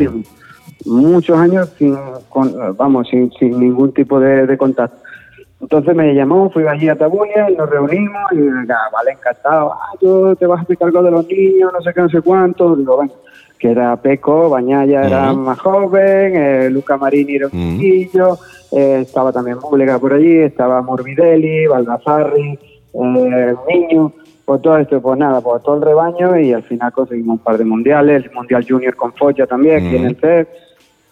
Muchos años sin, con- vamos, sin, sin ningún tipo de, de contacto. Entonces me llamó, fui allí a Tabuña y nos reunimos y venga, vale, encantado, ah, tú te vas a explicar algo de los niños, no sé qué, no sé cuánto. Digo, bueno, que era Peco, Bañaya era más joven, eh, Luca Marini era un chiquillo, eh, estaba también Múlega por allí, estaba Morbidelli, Baldassarri, eh, Niño, pues todo esto, pues nada, pues todo el rebaño y al final conseguimos un par de mundiales, el Mundial Junior con Foya también, aquí en el CEF.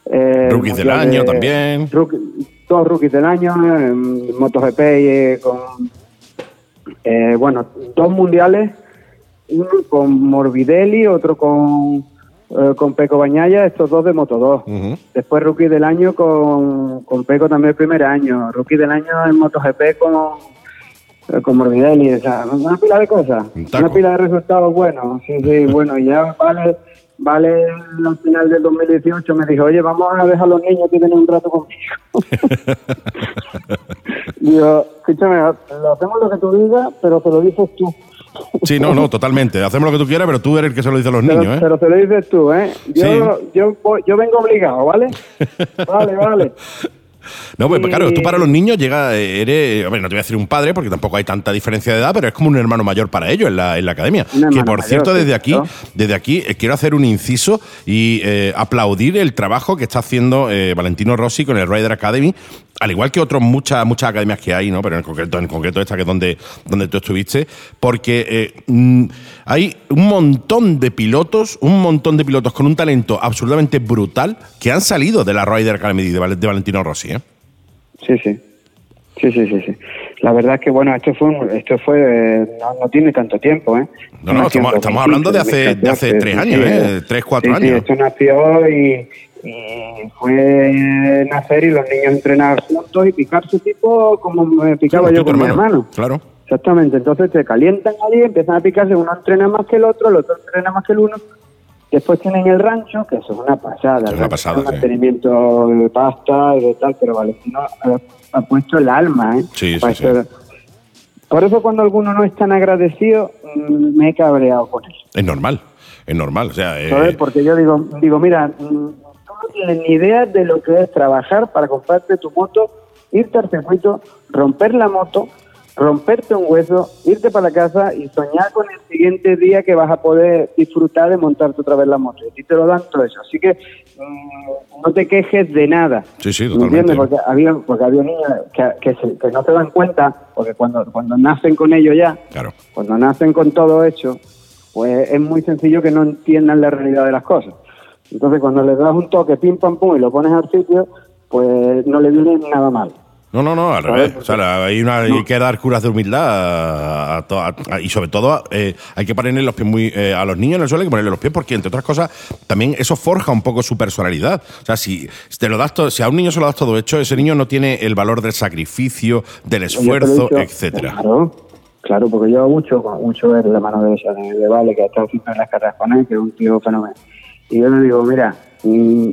Eh, Rookies del año de- también. Rookie- todos rookies del año, en MotoGP y, eh, con, eh, bueno, dos mundiales, uno con Morbidelli, otro con, eh, con Peco Bañaya, estos dos de Moto 2. Ujú. Después rookie del año con, con Peco también el primer año, rookie del año en MotoGP con, eh, con Morbidelli, o sea, una pila de cosas, Un una pila de resultados buenos, sí, sí, bueno, ya vale, vale al final del 2018 me dijo, oye, vamos a dejar a los niños que tienen un rato conmigo. Digo, escúchame, lo hacemos lo que tú digas, pero te lo dices tú. Sí, no, no, totalmente. Hacemos lo que tú quieras, pero tú eres el que se lo dice a los Pero, niños, ¿eh? pero te lo dices tú, ¿eh? Yo, yo, voy- yo vengo obligado, ¿vale? Vale, vale. No, pues Y- claro, tú para los niños llega, eh, eres, hombre, no te voy a decir un padre porque tampoco hay tanta diferencia de edad, pero es como un hermano mayor para ellos en la, en la academia. Que por cierto, desde aquí, ¿no? desde aquí eh, quiero hacer un inciso y eh, aplaudir el trabajo que está haciendo eh, Valentino Rossi con el Rider Academy, al igual que otras muchas, muchas academias que hay, ¿no? Pero en concreto, en concreto esta que es donde, donde tú estuviste, porque eh, mm, hay un montón de pilotos, un montón de pilotos con un talento absolutamente brutal que han salido de la Rider Academy de, Val- de Valentino Rossi, ¿eh? Sí, sí. Sí, sí, sí, sí. La verdad es que, bueno, esto fue, esto fue eh, no, no tiene tanto tiempo, ¿eh? No, no, estamos, estamos hablando de hace, de hace tres años, ¿eh? Tres, cuatro Sí, sí, años. esto nació y, y fue nacer y los niños entrenar juntos y picarse tipo como me picaba yo con mi hermano. Claro. Exactamente, entonces se calientan allí, empiezan a picarse, uno entrena más que el otro, el otro entrena más que el uno. Después tienen el rancho, que eso es una pasada. Es una pasada, sí. mantenimiento de pasta y de tal, pero Valentino ha, ha puesto el alma, ¿eh? Sí, sí. Por eso cuando alguno no es tan agradecido, mm, me he cabreado con él. Es normal, es normal. O sea, eh. Porque yo digo, digo, mira, mm, tú no tienes ni idea de lo que es trabajar para comprarte tu moto, irte al circuito, romper la moto, romperte un hueso, irte para la casa y soñar con el siguiente día que vas a poder disfrutar de montarte otra vez la moto. Y te lo dan todo eso. Así que mm, no te quejes de nada. Sí, sí, ¿Me totalmente. entiendes? Porque había, porque había niños que, que, se- que no se dan cuenta, porque cuando, cuando nacen con ello ya, claro. cuando nacen con todo hecho, pues es muy sencillo que no entiendan la realidad de las cosas. Entonces, cuando les das un toque, pim, pam, pum, y lo pones al sitio, pues no le viene nada mal. No, no, no, al revés. O sea, hay, una, hay que dar curas de humildad a, a a- y sobre todo eh, hay que ponerle los pies muy eh, a los niños en el suelo hay que ponerle los pies porque entre otras cosas también eso forja un poco su personalidad. O sea, si te lo das todo, si a un niño se lo das todo hecho, ese niño no tiene el valor del sacrificio, del esfuerzo, dicho, etcétera. Claro, claro, porque yo mucho, mucho ver la mano de, de Vale, que ha estado en las carreras con él, que es un tío fenómeno. Y yo le digo, mira, mm,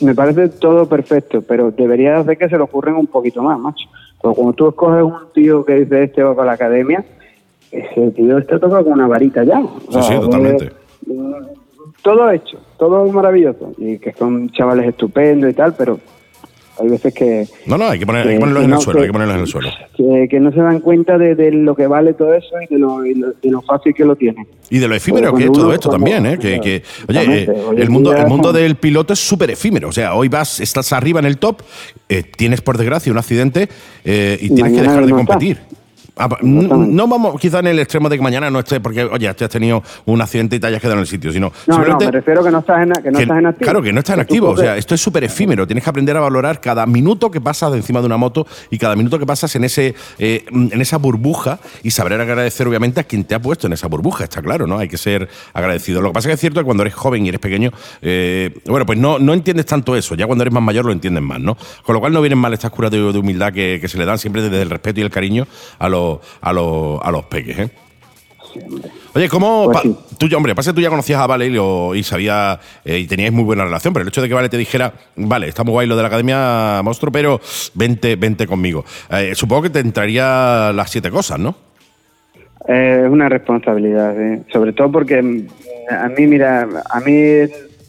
me parece todo perfecto, pero debería hacer que se lo ocurren un poquito más, macho. Porque cuando tú escoges un tío que dice este va para la academia, ese tío está tocado con una varita ya. O Sí, totalmente. mm, Todo hecho, todo maravilloso. Y que son chavales estupendos y tal, pero hay veces que, No, no, hay que, poner, hay que que- ponerlos que en el suelo, que- hay que ponerlos en el suelo. que, no se dan cuenta de, de lo que vale todo eso y de lo, y lo- de lo fácil que lo tienen. Y de lo efímero que es todo esto también, ¿eh? Que, que- oye, eh, el mundo, el mundo del piloto es súper efímero. O sea, hoy vas, estás arriba en el top, eh, tienes por desgracia un accidente eh, y Y tienes que dejar de no competir. No vamos quizá en el extremo de que mañana no estés porque, oye, te has tenido un accidente y te hayas quedado en el sitio, sino No, no, me refiero que no estás en, que no que- estás en activo. Claro, que no estás en activo. O sea, esto es súper efímero. Tienes que aprender a valorar cada minuto que pasas de encima de una moto y cada minuto que pasas en ese eh, en esa burbuja y saber agradecer, obviamente, a quien te ha puesto en esa burbuja. Está claro, ¿no? Hay que ser agradecido. Lo que pasa es que es cierto que cuando eres joven y eres pequeño, eh, bueno, pues no, no entiendes tanto eso. Ya cuando eres más mayor lo entiendes más, ¿no? Con lo cual no vienen mal estas curas de, de humildad que, que se le dan siempre desde el respeto y el cariño a los, a los, a los peques, ¿eh? Oye, ¿cómo? Pues sí. tú, ya- hombre, pasa que tú ya conocías a Vale y, lo- y sabía eh, y teníais muy buena relación, pero el hecho de que Vale te dijera, vale, está muy guay lo de la Academia Monstruo, pero vente, vente conmigo. Eh, supongo que te entraría las siete cosas, ¿no? Eh, es una responsabilidad, sobre todo porque mm, a mí, mira, a mí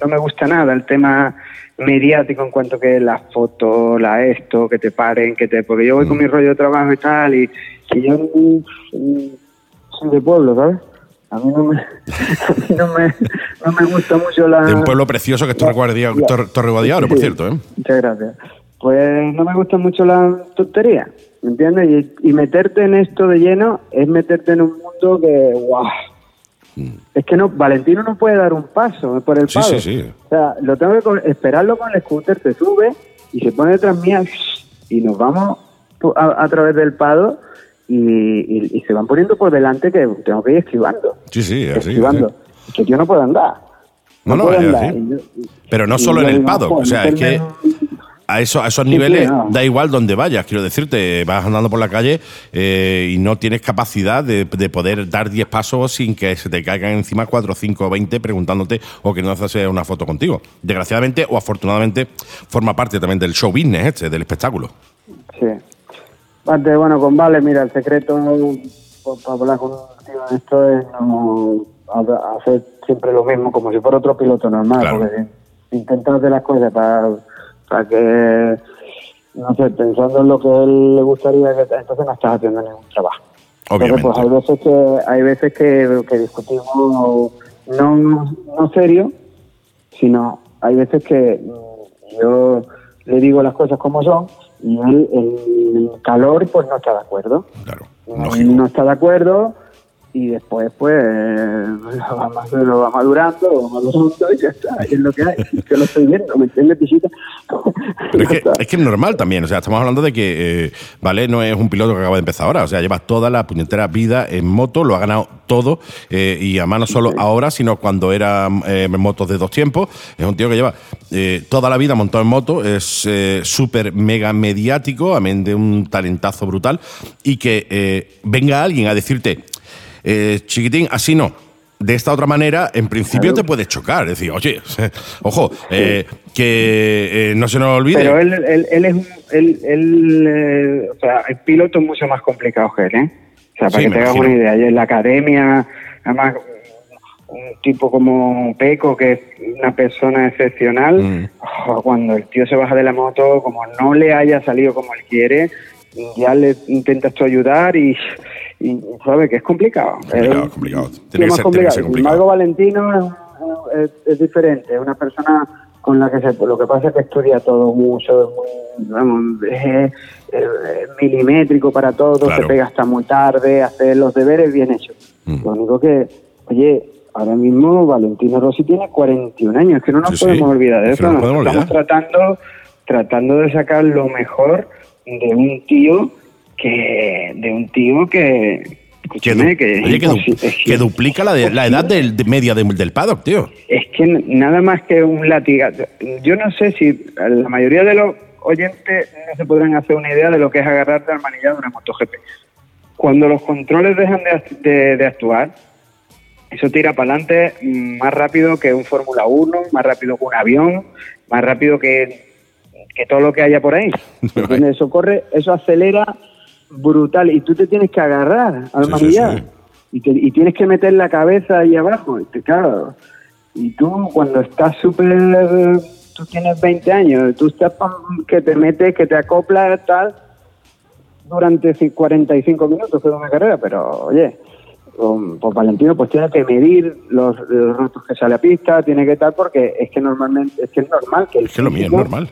no me gusta nada el tema mediático en cuanto que las fotos, la esto, que te paren, que te... Porque yo voy con Mm. mi rollo de trabajo y tal, y, y yo mm, mm, soy de pueblo, ¿sabes? A mí no me, a mí no me, no me gusta mucho la... De un pueblo precioso que es Torre Guardia-. Torre- Torre Guadiaro, por cierto, ¿eh? Muchas gracias. Pues no me gusta mucho la tontería, ¿me entiendes? Y, y meterte en esto de lleno es meterte en un mundo que, guau. Es que no, Valentino no puede dar un paso por el Mm. Sí, palo. sí, sí. O sea, lo tengo que esperarlo con el scooter, te sube y se pone detrás mía y nos vamos a, a través del pado y, y- y se van poniendo por delante que tengo que ir esquivando. Sí, sí, así. esquivando. así. Que yo no puedo andar. No, no, puedo es andar. yo- Pero no solo en el joder, o sea, es que a, eso, a esos Sí, niveles sí, no. da igual donde vayas, quiero decirte, vas andando por la calle eh, y no tienes capacidad de, de poder dar 10 pasos sin que se te caigan encima 4, 5, 20 preguntándote o que no haces una foto contigo. Desgraciadamente o afortunadamente forma parte también del show business este, del espectáculo. Sí. Bueno, con Vale, mira, el secreto para hablar con un esto es no ha- hacer siempre lo mismo, como si fuera otro piloto normal, Claro. porque si intentas hacer las cosas para, para que, no sé, pensando en lo que a él le gustaría, que entonces no estás haciendo ningún trabajo. Entonces, Obviamente. pues hay veces que, hay veces que, que discutimos no, no serio, sino hay veces que yo le digo las cosas como son y él el calor pues no está de acuerdo. Claro, lógico. no está de acuerdo y después pues lo va, lo va madurando, lo va madurando y ya está, es lo que hay, que lo estoy viendo, ¿me entiendes, pisita? Pero es que, es que es normal también, o sea, estamos hablando de que, eh, ¿vale? No es un piloto que acaba de empezar ahora, o sea, lleva toda la puñetera vida en moto, lo ha ganado todo, eh, y además no solo ahora, sino cuando era eh, motos de dos tiempos, es un tío que lleva eh, toda la vida montado en moto, es eh, súper mega mediático, amén de un talentazo brutal, y que venga alguien a decirte, eh, chiquitín, así no. De esta otra manera, en principio te puedes chocar. Es decir, oye, ojo, eh, que eh, no se nos olvide. Pero él, él, él es un, él, él, eh, o sea, el piloto es mucho más complicado que él, ¿eh? O sea, para Sí, que te hagas una idea, y en la academia, además, un tipo como Peco, que es una persona excepcional, Mm. cuando el tío se baja de la moto, como no le haya salido como él quiere, ya le intentas tú ayudar y, y sabe que es complicado. Complicado, Es complicado. Tiene que ser- tiene que complicado. Sin embargo, Valentino es, es- es diferente, es una persona con la que se, lo que pasa es que estudia todo mucho, es muy, vamos, es, es milimétrico para todo, Claro. se pega hasta muy tarde, hace los deberes bien hechos. Mm. Lo único que, oye, ahora mismo Valentino Rossi tiene 41 años, que no nos Sí, sí. podemos olvidar de eso, no estamos tratando, tratando de sacar lo mejor de un tío que, de un tío que, Que, du- escúchame, que, oye, que, du- duplica la, de- la edad del, de media del, del paddock, tío. es que nada más que un latigazo. Yo no sé si la mayoría de los oyentes no se podrán hacer una idea de lo que es agarrarte al manillar de una MotoGP. Cuando los controles dejan de, de- de actuar, eso tira para adelante más rápido que un Fórmula 1, más rápido que un avión, más rápido que, que todo lo que haya por ahí. ¿Entiendes? Eso corre, eso acelera brutal y tú te tienes que agarrar al Sí, sí, manillar sí. Y, te- y tienes que meter la cabeza ahí abajo. Y te- claro, y tú cuando estás súper, tú tienes 20 años, tú estás que te metes, que te acoplas, tal, durante ci- 45 minutos de una carrera, pero oye, pues Valentino pues tiene que medir los, los ratos que sale a pista, tiene que tal, porque es que normalmente, es que es normal que el Es que lo mío es normal.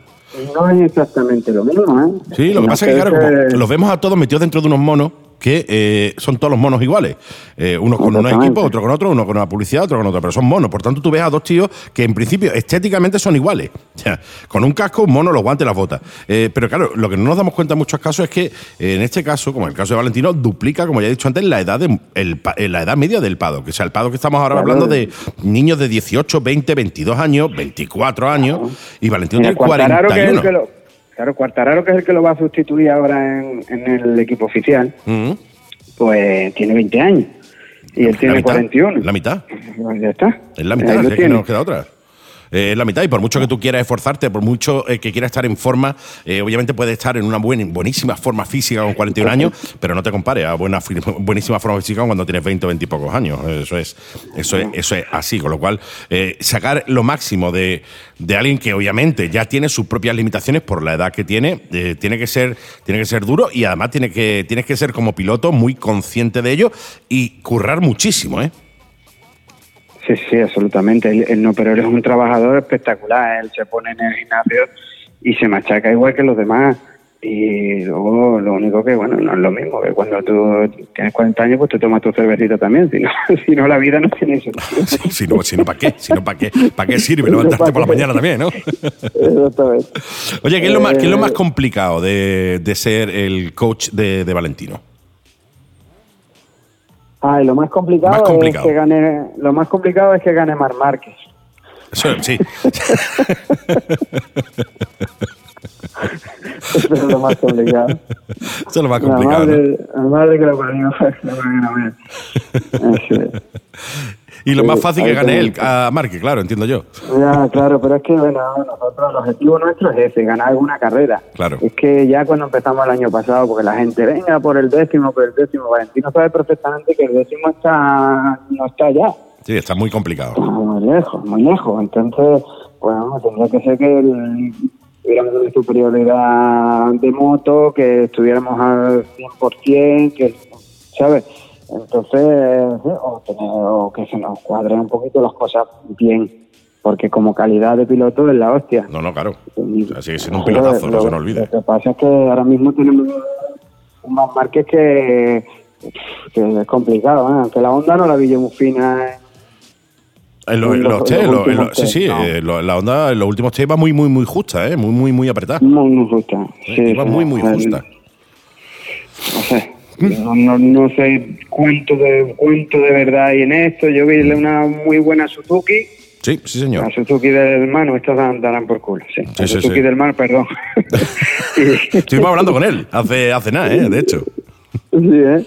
No es exactamente lo mismo, ¿eh? Sí, lo que No pasa es que, claro, como los vemos a todos metidos dentro de unos monos que eh, son todos los monos iguales. Eh, unos con unos equipos, otro con otro, uno con una publicidad, otro con otro, pero son monos. Por tanto, tú ves a dos tíos que en principio estéticamente son iguales. O sea, con un casco, un mono, los guantes, las botas. Eh, pero claro, lo que no nos damos cuenta en muchos casos es que en este caso, como en el caso de Valentino, duplica, como ya he dicho antes, la edad, de, el, eh, la edad media del pado. Que sea, el pado que estamos ahora Claro. hablando de niños de 18, 20, 22 años, 24 años, y Valentino tiene Quartararo, que es el 41. que lo, claro, Quartararo, que es el que lo va a sustituir ahora en, en el equipo oficial, pues tiene 20 años. Y él tiene mitad, 41. La mitad. Pues ya está. Es la mitad, es que no nos queda otra. Eh, es la mitad, y por mucho que tú quieras esforzarte, por mucho eh, que quieras estar en forma, eh, obviamente puedes estar en una buena, buenísima forma física con 41 años, pero no te compares a buena, buenísima forma física cuando tienes 20 o 20 y pocos años. Eso es, eso es, eso es así, con lo cual, eh, sacar lo máximo de, de alguien que obviamente ya tiene sus propias limitaciones por la edad que tiene, eh, tiene que ser, tiene que ser duro y además tiene que, tienes que ser como piloto muy consciente de ello y currar muchísimo, ¿eh? Sí, sí, absolutamente. Él, él no, pero él es un trabajador espectacular. Él se pone en el gimnasio y se machaca igual que los demás. Y luego lo único que, bueno, no es lo mismo, que cuando tú tienes 40 años, pues te tomas tu cervecita también. Si no, si no la vida no tiene sentido. Sí, si no, si no, ¿para qué? Si no, ¿para qué? ¿Para qué sirve levantarte por la mañana también, no? Exactamente. Oye, ¿qué es lo más, qué es lo más Eh, complicado de, de ser el coach de, de Valentino? Ah, y lo más complicado, Más complicado. es que gane, lo más complicado es que gane Mar Márquez. Sí. Eso es lo más complicado. Eso es lo más La complicado. ¿no? madre, la madre que lo parió, es. y lo Sí, más fácil que gane él, a Marque, claro, entiendo yo. Ya, claro, pero es que, bueno, nosotros, el objetivo nuestro es ese, ganar alguna carrera. Claro. Es que ya cuando empezamos el año pasado, porque la gente, venga por el décimo, por el décimo, Valentino sabe perfectamente que el décimo está no está ya, Sí, está muy complicado. está muy lejos, muy lejos. Entonces, bueno, tendría que ser que el- tuviéramos una superioridad de moto, que estuviéramos al 100%, que, ¿sabes? Entonces, sí, o, tener- o que se nos cuadren un poquito las cosas bien, porque como calidad de piloto es la hostia. No, no, claro. O sea, sigue siendo un pilotazo, no lo- se nos olvide. Lo que pasa es que ahora mismo tenemos un más marques que, que es complicado, ¿eh? aunque la onda no la vi yo muy fina. ¿Eh? En lo- en los- los los lo- en últimos lo- sí, sí, no. eh, lo- la onda en los últimos test va muy, muy, muy justa, ¿eh? Muy, muy, muy apretada. Muy, muy justa. Sí, Iba sí, muy, muy el- justa. No sé. No, no, no sé cuánto de, cuánto de verdad hay en esto. Yo vi una muy buena Suzuki. Sí, sí, La señor. Suzuki del Manu, estas dan- darán por culo. Sí, la sí, Suzuki sí. del Manu, perdón. Estuvimos hablando con él hace, hace nada, ¿eh? De hecho. Sí, ¿eh?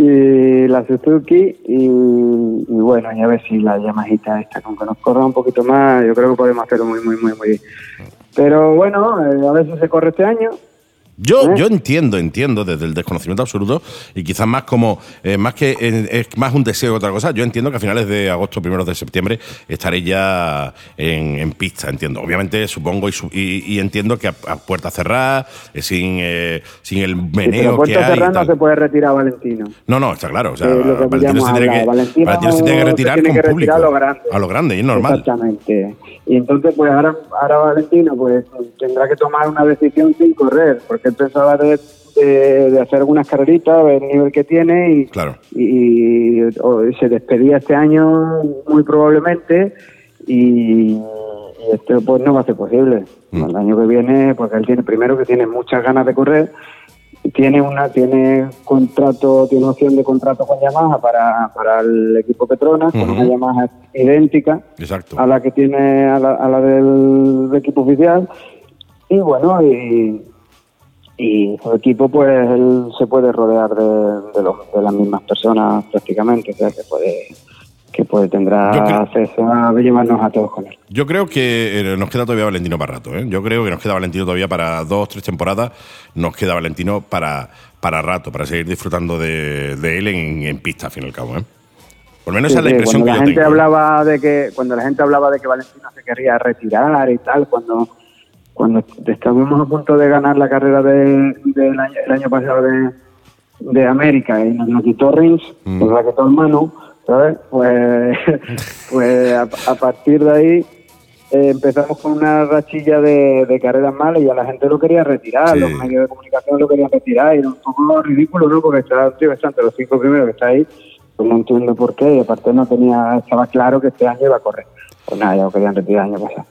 Y la Suzuki y, y bueno, y a ver si la Yamahita esta, con que nos corra un poquito más, yo creo que podemos hacerlo muy, muy, muy, muy bien. Pero bueno, eh, a ver si se corre este año. Yo, ¿Eh? yo entiendo, entiendo desde el desconocimiento absoluto y quizás más como, eh, más que eh, es más un deseo que otra cosa. Yo entiendo que a finales de agosto, primeros de septiembre, estaré ya en, en pista, entiendo. Obviamente, supongo y, y- y entiendo que a, a puerta cerrada, eh, sin, eh, sin el Sí, meneo pero que hay. cerrada no se puede retirar Valentino. No, no, está claro. O sea, Valentino, se tiene, que, hablado. Valentino Valentino se tiene que se retirar tiene con que público. retirar a lo grande. A lo grande, y es normal. Exactamente. Y entonces, pues ahora, ahora Valentino pues tendrá que tomar una decisión sin correr, porque él pensaba de, de, de hacer algunas carreritas, ver el nivel que tiene y, Claro. y, o se despedía este año muy probablemente y, y esto pues no va a ser posible. Mm. El año que viene, porque él tiene primero que tiene muchas ganas de correr tiene una tiene contrato tiene opción de contrato con Yamaha para, para el equipo Petronas con una Yamaha idéntica Exacto. a la que tiene a la, a la del equipo oficial y bueno y y su equipo pues él se puede rodear de, de, los- de las mismas personas prácticamente o sea que puede que pues tendrá acceso a llevarnos a todos con él Yo creo que eh, nos queda todavía Valentino para rato. ¿eh? Yo creo que nos queda Valentino todavía para dos, tres temporadas. Nos queda Valentino para, para rato, para seguir disfrutando de, de él en, en pista, al fin y al cabo. ¿eh? Por lo menos esa es la impresión cuando que la yo gente tengo. hablaba de que cuando la gente hablaba de que Valentino se quería retirar y tal cuando cuando estábamos a punto de ganar la carrera de- del año, el año pasado de, de América y nos, nos quitó Rins Mm. nos la quitó el Manu ¿sabes? pues pues a, a partir de ahí eh, empezamos con una rachilla de, de carreras malas y ya la gente lo quería retirar, Sí. los medios de comunicación lo querían retirar y era un poco ridículo, ¿no? Porque está, tío, entre los cinco primeros que está ahí, pues no entiendo por qué, y aparte no tenía, estaba claro que este año iba a correr. Pues nada, ya lo querían retirar el año pasado.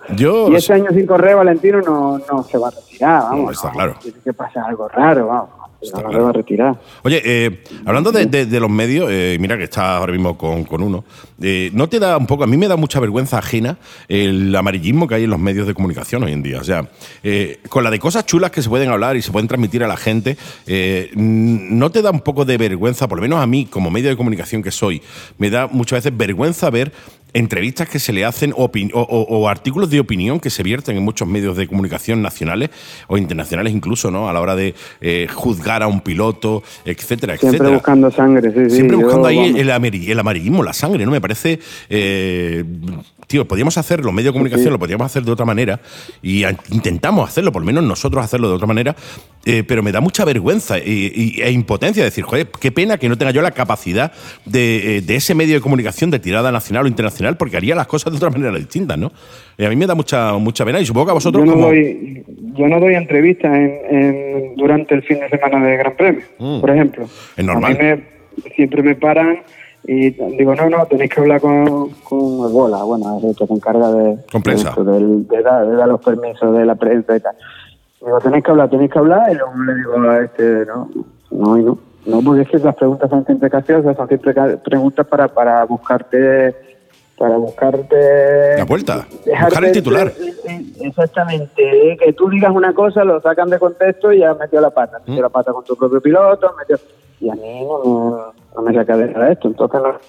Y este año sin correr, Valentino no, no se va a retirar, vamos. No, está claro. Tiene que pasar algo raro, vamos. Está no claro. se va a retirar. Oye, eh, hablando de, de- de los medios, eh, mira que está ahora mismo con, con uno, eh, ¿no te da un poco, a mí me da mucha vergüenza ajena el amarillismo que hay en los medios de comunicación hoy en día? O sea, con la de cosas chulas que se pueden hablar y se pueden transmitir a la gente, ¿no te da un poco de vergüenza, por lo menos a mí como medio de comunicación que soy, me da muchas veces vergüenza ver entrevistas que se le hacen o, o- o artículos de opinión que se vierten en muchos medios de comunicación nacionales o internacionales incluso, ¿no? A la hora de eh, juzgar a un piloto, etcétera, Siempre etcétera. buscando sangre, sí, sí. Siempre yo, buscando ahí el, el amarillismo, la sangre, ¿no? Me parece. eh, tío, podríamos hacer, los medios de comunicación lo podríamos hacer de otra manera y intentamos hacerlo, por lo menos nosotros hacerlo de otra manera, eh, pero me da mucha vergüenza y- y- e impotencia decir, joder, qué pena que no tenga yo la capacidad de, eh, de ese medio de comunicación de tirada nacional o internacional porque haría las cosas de otra manera distinta, ¿no? Y a mí me da mucha, mucha pena y supongo que a vosotros yo no como. doy yo no doy entrevistas en, en- durante el fin de semana de Gran Premio Mm. por ejemplo Es normal. a mí me, siempre me paran y digo no no tenéis que hablar con con el bola bueno es el que se encarga de Con prensa. de, de dar, de dar los permisos de la prensa y tal digo tenéis que hablar tenéis que hablar y luego le digo a este no no y no no porque es que las preguntas son siempre caciosas son siempre preguntas para para buscarte para buscarte La vuelta, buscar el titular. Exactamente, eh, que tú digas una cosa, lo sacan de contexto y ya metió la pata. Metió Mm. la pata con tu propio piloto, metió... Y a mí no no me saca de esto, entonces no,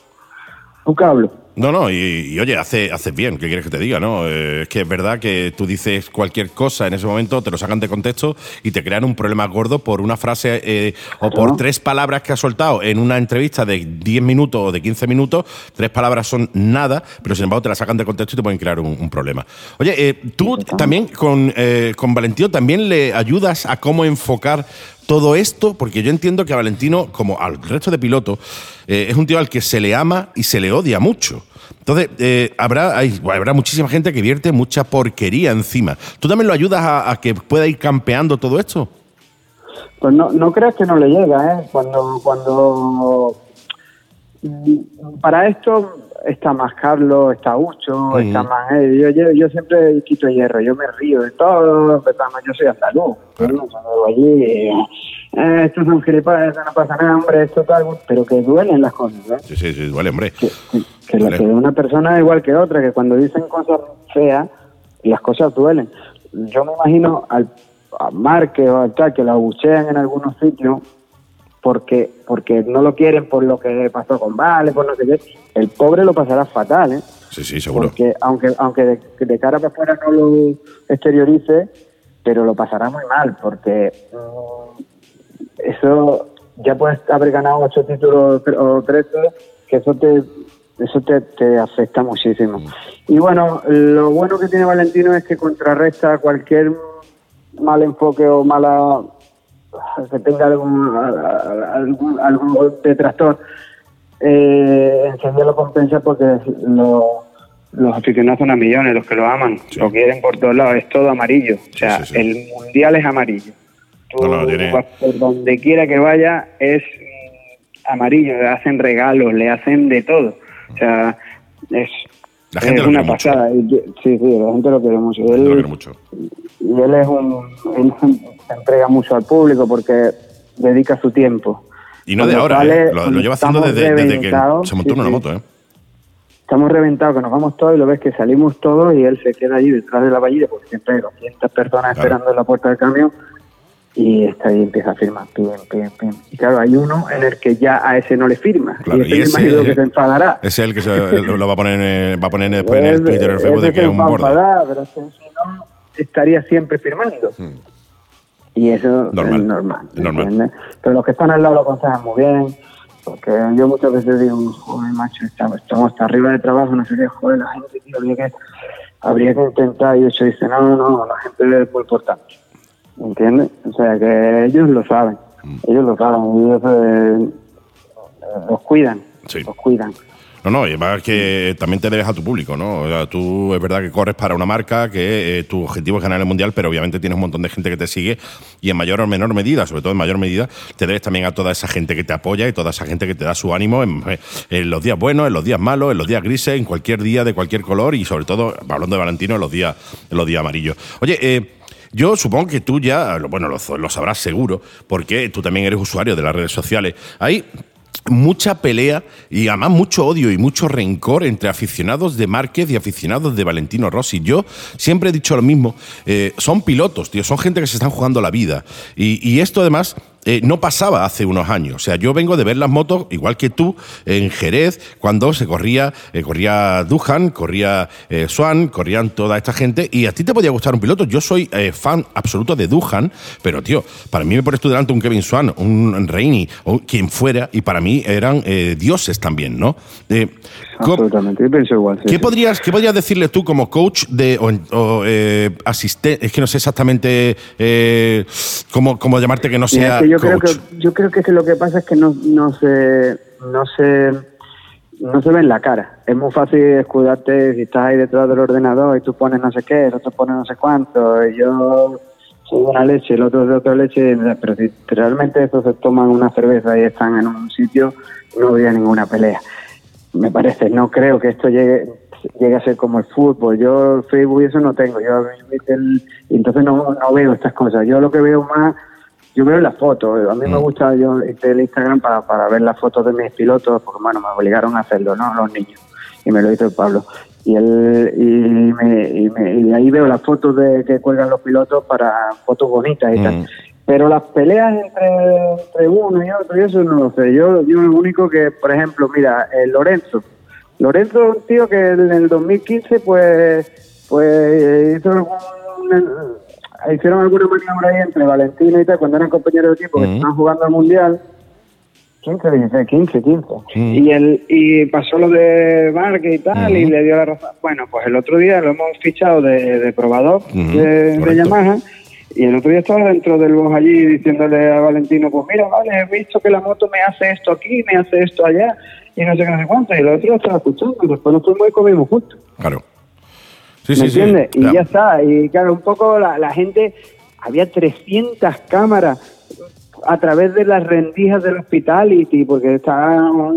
nunca hablo. No, no, y, y oye, hace, haces bien, ¿qué quieres que te diga? no? Eh, es que es verdad que tú dices cualquier cosa en ese momento, te lo sacan de contexto y te crean un problema gordo por una frase eh, o por tres palabras que has soltado en una entrevista de 10 minutos o de 15 minutos. Tres palabras son nada, pero sin embargo te la sacan de contexto y te pueden crear un, un problema. Oye, eh, tú también con, eh, con Valentino también le ayudas a cómo enfocar todo esto, porque yo entiendo que a Valentino, como al resto de pilotos, eh, es un tío al que se le ama y se le odia mucho. Entonces, eh, habrá, hay- habrá muchísima gente que vierte mucha porquería encima. ¿Tú también lo ayudas a, a que pueda ir campeando todo esto? Pues no, no creas que no le llega, ¿eh? Cuando, cuando mm, para esto está más Carlos, está Ucho, está más él. Yo, yo, yo siempre quito hierro, yo me río de todo, empezamos, yo soy andaluz, yo no salgo allí, eh, esto son gilipollas, no pasa nada, hombre, esto tal, pero que duelen las cosas, ¿eh? Sí, sí, sí, duele, hombre. que, que- que la- Duele. que una persona es igual que otra, que cuando dicen cosas feas, las cosas duelen. Yo me imagino al, a Márquez o al tal que lo abuchean en algunos sitios porque porque no lo quieren por lo que pasó con Vale, por no sé qué. El pobre lo pasará fatal, ¿eh? Sí, sí, seguro. Porque aunque aunque de, de cara para afuera no lo exteriorice, pero lo pasará muy mal, porque mm, eso ya puedes haber ganado ocho títulos o trece, que eso te eso te, te afecta muchísimo. Y bueno, lo bueno que tiene Valentino es que contrarresta cualquier mal enfoque o mala que tenga algún algún, algún detractor eh, enseguida lo compensa porque lo- los aficionados son a millones, los que lo aman, Sí. lo quieren por todos lados, es todo amarillo. O sea, Sí, sí, sí. el mundial es amarillo. Tú No, no, tiene- vas por donde quiera que vaya es mm, amarillo, le hacen regalos, le hacen de todo. O sea, es, La gente es lo una quiere mucho. pasada. Yo- Sí, sí, la gente lo quiere mucho. Lo quiero mucho. Y él es un él se entrega mucho al público porque dedica su tiempo. Y no de ahora, sale, ¿eh? lo, lleva haciendo desde, desde que se montó en una sí. moto, ¿eh? Estamos reventados, que nos vamos todos y lo ves que salimos todos y él se queda allí detrás de la vallilla porque siempre hay 200 personas Claro. esperando en la puerta del camión y está ahí empieza a firmar, pim, pim, pim. Y claro, hay uno en el que ya a ese no le firma. Claro, y ese y imagino que se enfadará. Es el que se, lo va a poner, en- va a poner después en el Twitter, en el Facebook, de que es un va a borde. enfadar, pero es si no, estaría siempre firmando. Y eso Normal, es normal. es normal. Pero los que están al lado lo aconsejan muy bien. Porque yo muchas veces digo, joder, macho, estamos, estamos hasta arriba de trabajo, no sé qué, joder, la gente, tío, habría que, habría que intentar. Y eso dice, no, no, la gente es muy importante. ¿Entiendes? O sea, que ellos lo saben. Mm. Ellos lo saben. Ellos eh, eh, los cuidan. Sí. Los cuidan. No, no, y además que también te debes a tu público, ¿no? O sea, tú es verdad que corres para una marca, que eh, tu objetivo es ganar el mundial, pero obviamente tienes un montón de gente que te sigue y en mayor o menor medida, sobre todo en mayor medida, te debes también a toda esa gente que te apoya y toda esa gente que te da su ánimo en, los días buenos, en los días malos, en los días grises, en cualquier día de cualquier color y sobre todo, hablando de Valentino, en los días, en los días amarillos. Oye, eh, yo supongo que tú ya, bueno, lo, lo sabrás seguro, porque tú también eres usuario de las redes sociales. Hay mucha pelea y además mucho odio y mucho rencor entre aficionados de Márquez y aficionados de Valentino Rossi. Yo siempre he dicho lo mismo, eh, son pilotos, tío, son gente que se están jugando la vida. Y, y esto además eh, no pasaba hace unos años. O sea, yo vengo de ver las motos, igual que tú, en Jerez, cuando se corría, eh, corría Duhan, corría eh, Swan, corrían toda esta gente, y a ti te podía gustar un piloto. Yo soy eh, fan absoluto de Duhan, pero tío, para mí me pones tú delante un Kevin Swan, un Reini, o quien fuera, y para mí eran dioses también, ¿no? Eh, ¿cómo- Absolutamente. Yo pienso igual. sí, ¿Qué sí. podrías, ¿Qué podrías decirle tú como coach de, o, o, eh, asistente? Es que no sé exactamente cómo, cómo llamarte que no sea yo creo que yo creo que, lo que pasa es que no, no se no se no se ve en la cara. Es muy fácil escudarte si estás ahí detrás del ordenador y tú pones no sé qué, el otro pone no sé cuánto, y yo soy de una leche, el otro de otra leche, pero si realmente estos se toman una cerveza y están en un sitio, no habría ninguna pelea. Me parece, no creo que esto llegue llegue a ser como el fútbol. Yo Facebook y eso no tengo, yo el- entonces no, no veo estas cosas. Yo lo que veo más yo veo las fotos, a mí me Mm. gusta yo el Instagram para, para ver las fotos de mis pilotos, porque bueno, me obligaron a hacerlo, ¿no? Los niños, y me lo hizo el Pablo. Y él, y, me, y, me- y ahí veo las fotos de que cuelgan los pilotos para fotos bonitas y Mm. tal. Pero las peleas entre, entre uno y otro, y eso no lo sé. Yo, yo lo único que, por ejemplo, mira, el Lorenzo, Lorenzo es un tío que en el 2015 pues, pues hizo algún- hicieron alguna maniobra ahí entre Valentino y tal cuando eran compañeros de equipo que estaban jugando al Mundial. 15, 16, 15, 15. Mm. Y, el, y pasó lo de Márquez y tal, y le dio la razón. Bueno, pues el otro día lo hemos fichado de, de probador de. Yamaha. Y el otro día estaba dentro del bus allí diciéndole a Valentino, pues mira, vale, he visto que la moto me hace esto aquí, me hace esto allá, y no sé qué, no sé cuánto. Y el otro lo estaba escuchando, y después nos fuimos y comimos juntos. Claro. Sí, ¿Me sí, sí. entiendes? Y Ya. ya está. Y claro, un poco la, la gente, había 300 cámaras a través de las rendijas del hospitality, porque estábamos,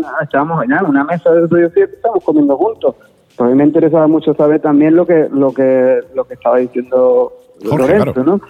en una mesa de estudio siete, estábamos comiendo juntos. Pues a mí me interesaba mucho saber también lo que lo que lo que estaba diciendo Jorge, Lorenzo, claro. ¿no?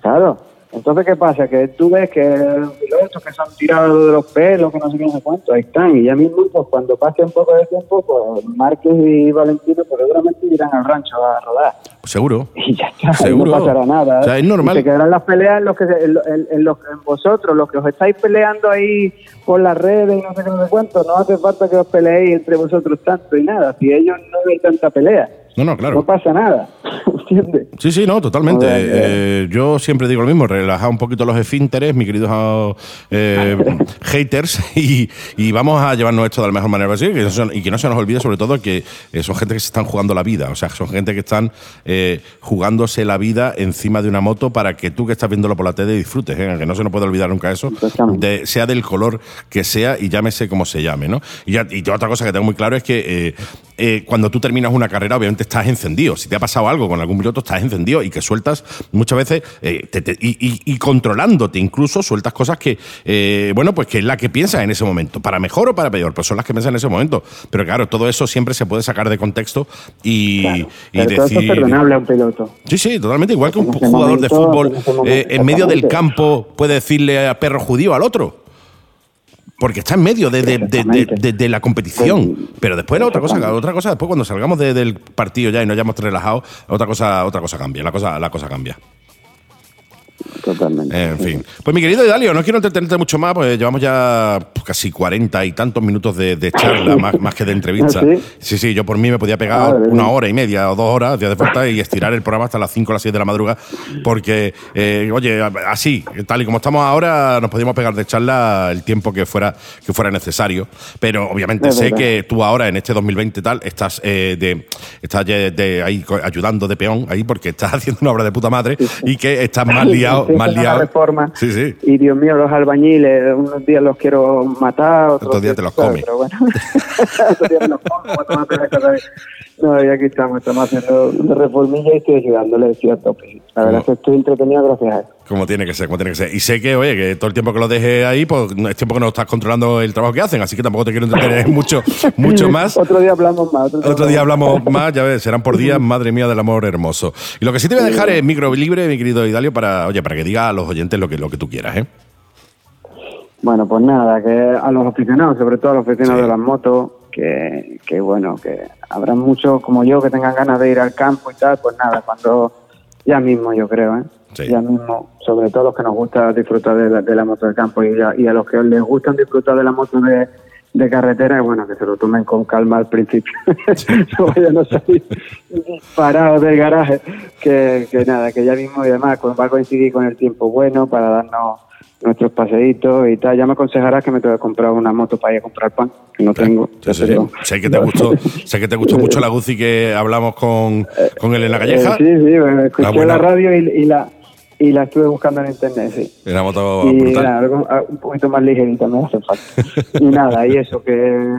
Claro. Entonces, ¿qué pasa? Que tú ves que los pilotos que se han tirado de los pelos, que no sé qué, no sé cuánto, ahí están. Y ya mismo, pues cuando pase un poco de tiempo, pues Márquez y Valentino, seguramente irán al rancho a rodar. Seguro. Y ya está, Seguro. no pasará nada. O sea, es normal. Y se quedarán las peleas en los que, en, en- en los, en vosotros, los que os estáis peleando ahí por las redes y no sé qué, no sé cuánto. No hace falta que os peleéis entre vosotros tanto y nada. Si ellos no ven tanta pelea, No, no, no claro. pasa nada. ¿Entiendes? Sí, sí, no, totalmente. Eh, yo siempre digo lo mismo, relajar un poquito los esfínteres, mis queridos eh, haters, y, y vamos a llevarnos esto de la mejor manera posible que y que no se nos olvide sobre todo que eh, son gente que se están jugando la vida, o sea, son gente que están eh, jugándose la vida encima de una moto para que tú que estás viéndolo por la tele disfrutes, que no se nos puede olvidar nunca eso, de- sea del color que sea y llámese como se llame, ¿no? Y, ya- y otra cosa que tengo muy claro es que cuando tú terminas una carrera, obviamente estás encendido. Si te ha pasado algo con algún piloto, estás encendido y que sueltas muchas veces eh, te- te- y, y- y controlándote incluso, sueltas cosas que, eh, bueno, pues que es la que piensas en ese momento, para mejor o para peor, pues son las que piensas en ese momento. Pero claro, todo eso siempre se puede sacar de contexto y, Claro. y Pero todo eso es decir. perdonable a un piloto. Sí, sí, totalmente. Igual que un jugador de fútbol en eh, en medio del campo puede decirle a perro judío al otro. Porque está en medio de, de- de- de- Exactamente. de- de la competición. Pero después la otra cosa, otra cosa, después cuando salgamos de- del partido ya y nos hayamos relajado, otra cosa, otra cosa cambia, la cosa, la cosa cambia. Totalmente. En fin. Pues mi querido Idalio, no quiero entretenerte mucho más, pues llevamos ya pues, casi cuarenta y tantos minutos de, de charla, más, más que de entrevista. ¿Ah, sí? Sí, sí, yo por mí me podía pegar Madre una hora y media o dos horas de falta y estirar el programa hasta las 5 o las 6 de la madrugada, porque, eh, oye, así, tal y como estamos ahora, nos podíamos pegar de charla el tiempo que fuera, que fuera necesario. Pero obviamente Es sé verdad. que tú ahora, en este 2020 tal, estás, eh, de, estás de, de ahí ayudando de peón, ahí, porque estás haciendo una obra de puta madre y que estás más liado, Una liado. reforma. Sí, sí. Y Dios mío, los albañiles, unos días los quiero matar, otros, Otros días te los comes. Pero bueno, otros días me los como, No, y aquí estamos, estamos haciendo reformilla y estoy ayudándole, estoy a tope. La verdad es que estoy entretenido gracias a eso. Como tiene que ser, como tiene que ser. Y sé que, oye, que todo el tiempo que lo deje ahí, pues es tiempo que no estás controlando el trabajo que hacen, así que tampoco te quiero entretener mucho, mucho más. Otro día hablamos más. Otro, Otro día hablamos más, ya ves, serán por días, madre mía del amor hermoso. Y lo que sí te voy a dejar es micro libre, mi querido Idalio, para, oye, para que diga a los oyentes lo que, lo que tú quieras, ¿eh? Bueno, pues nada, que a los aficionados, sobre todo a los aficionados Sí. de las motos, que, que bueno, que habrá muchos como yo que tengan ganas de ir al campo y tal, pues nada, cuando ya mismo yo creo, ¿eh? Sí. Ya mismo, sobre todo los que nos gusta disfrutar de la, de la moto de campo y a, y a los que les gustan disfrutar de la moto de, de carretera, bueno, que se lo tomen con calma al principio. no vayan a salir parados del garaje, que, que nada, que ya mismo y además va a coincidir con el tiempo bueno para darnos nuestros paseitos y tal. Ya me aconsejarás que me tengo que comprar una moto para ir a comprar pan, que no tengo. Sí, sí, sí. Sé que te gustó, sé que te gustó mucho la Guzzi que hablamos con, con él en la calleja. Sí, sí, escuché La buena- la radio y, y la y la estuve buscando en internet, sí. Era moto y brutal. nada, algo- a- un poquito más ligerita me hace falta. y nada, y eso, que,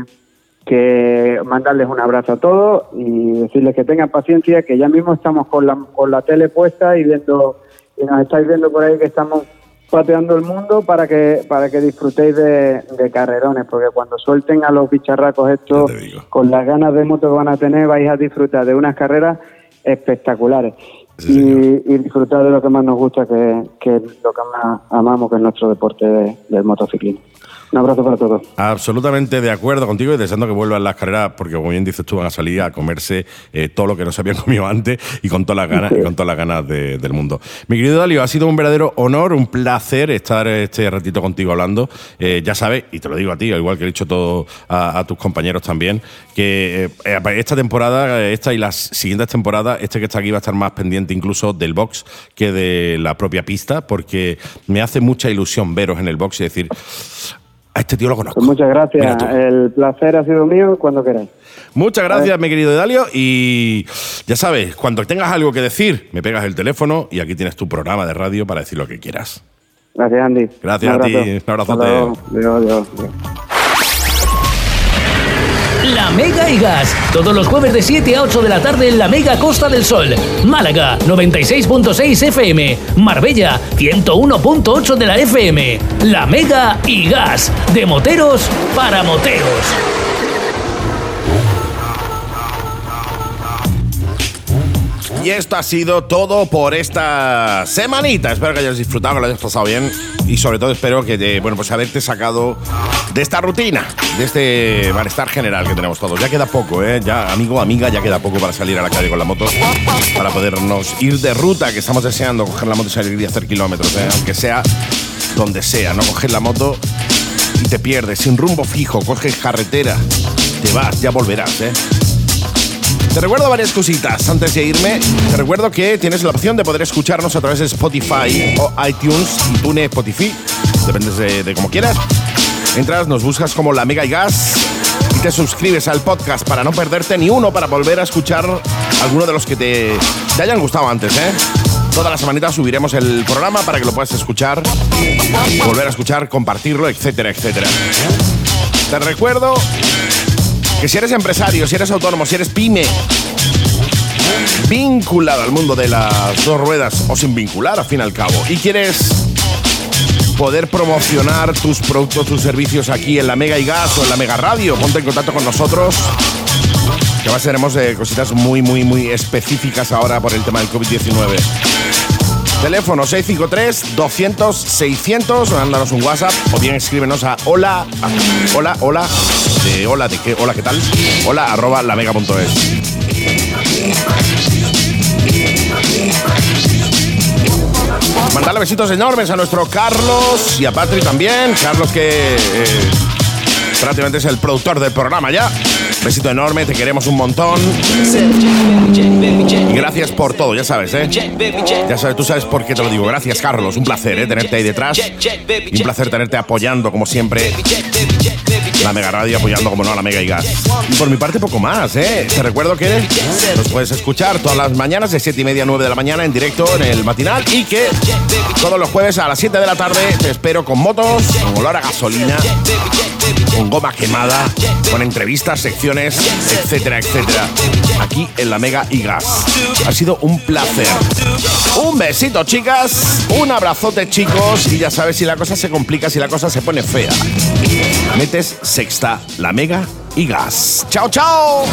que mandarles un abrazo a todos y decirles que tengan paciencia, que ya mismo estamos con la, con la tele puesta y viendo, y nos estáis viendo por ahí que estamos pateando el mundo para que para que disfrutéis de, de carrerones, porque cuando suelten a los bicharracos estos, con las ganas de moto que van a tener, vais a disfrutar de unas carreras espectaculares. Y, y disfrutar de lo que más nos gusta, que, que es lo que más amamos, que es nuestro deporte de- del motociclismo. Un abrazo para todos. Absolutamente de acuerdo contigo y deseando que vuelvan las carreras, porque como bien dices tú, van a salir a comerse eh, todo lo que no se habían comido antes y con todas las ganas, y con todas las ganas de- del mundo. Mi querido Dalio, ha sido un verdadero honor, un placer estar este ratito contigo hablando. Eh, ya sabes, y te lo digo a ti, al igual que he dicho todo a, tus compañeros también, que eh, esta temporada, esta y las siguientes temporadas, este que está aquí va a estar más pendiente incluso del box que de la propia pista, porque me hace mucha ilusión veros en el box y decir, a este tío lo conozco. Pues muchas gracias. El placer ha sido mío cuando queráis. Muchas gracias, mi querido Dalio. Y ya sabes, cuando tengas algo que decir, me pegas el teléfono y aquí tienes tu programa de radio para decir lo que quieras. Gracias, Andy. Gracias Un a ti. abrazo. Un luego. Adiós, adiós, adiós. Mega y Gas. Todos los jueves de 7 a 8 de la tarde en la Mega Costa del Sol. Málaga, 96.6 FM. Marbella, 101.8 de la FM. La Mega y Gas. De moteros para moteros. Y esto ha sido todo por esta semanita. Espero que hayas disfrutado, que lo hayas pasado bien. Y sobre todo espero que, te, bueno, pues haberte sacado de esta rutina, de este malestar general que tenemos todos. Ya queda poco, ¿eh? Ya, amigo, amiga, ya queda poco para salir a la calle con la moto. Para podernos ir de ruta, que estamos deseando coger la moto y salir y hacer kilómetros, ¿eh? Aunque sea donde sea, no coger la moto y te pierdes sin rumbo fijo, coges carretera, te vas, ya volverás, ¿eh? Te recuerdo varias cositas antes de irme. Te recuerdo que tienes la opción de poder escucharnos a través de Spotify o iTunes y Tune Spotify. Depende de, de cómo quieras. Entras, nos buscas como La Mega y Gas y te suscribes al podcast para no perderte ni uno para volver a escuchar alguno de los que te, te hayan gustado antes, ¿eh? Toda la semanita subiremos el programa para que lo puedas escuchar, volver a escuchar, compartirlo, etcétera, etcétera. Te recuerdo que si eres empresario, si eres autónomo, si eres pyme, vinculado al mundo de las dos ruedas o sin vincular, al fin y al cabo, y quieres poder promocionar tus productos, tus servicios aquí en la Mega y Gas o en la Mega Radio, ponte en contacto con nosotros. Que además tenemos eh, cositas muy, muy, muy específicas ahora por el tema del COVID-19. Teléfono 653-200-600, mándanos un WhatsApp o bien escríbenos a hola, hola, hola, de hola, de qué, hola, ¿qué tal? Hola, arroba lamega.es. Mandarle besitos enormes a nuestro Carlos y a Patri también. Carlos que eh, prácticamente es el productor del programa ya. Besito enorme, te queremos un montón. Y gracias por todo, ya sabes, ¿eh? Ya sabes, tú sabes por qué te lo digo. Gracias, Carlos. Un placer, ¿eh? Tenerte ahí detrás. Y un placer tenerte apoyando, como siempre, la Mega Radio, apoyando, como no, a la Mega y Gas. Y por mi parte, poco más, ¿eh? Te recuerdo que nos puedes escuchar todas las mañanas de 7 y media a 9 de la mañana en directo en el matinal y que todos los jueves a las 7 de la tarde te espero con motos, con olor a gasolina, con goma quemada, con entrevistas, secciones, etcétera, etcétera. Aquí en la Mega y Gas. Ha sido un placer. Un besito, chicas. Un abrazote, chicos. Y ya sabes, si la cosa se complica, si la cosa se pone fea, metes sexta, la Mega y Gas. ¡Chao, chao!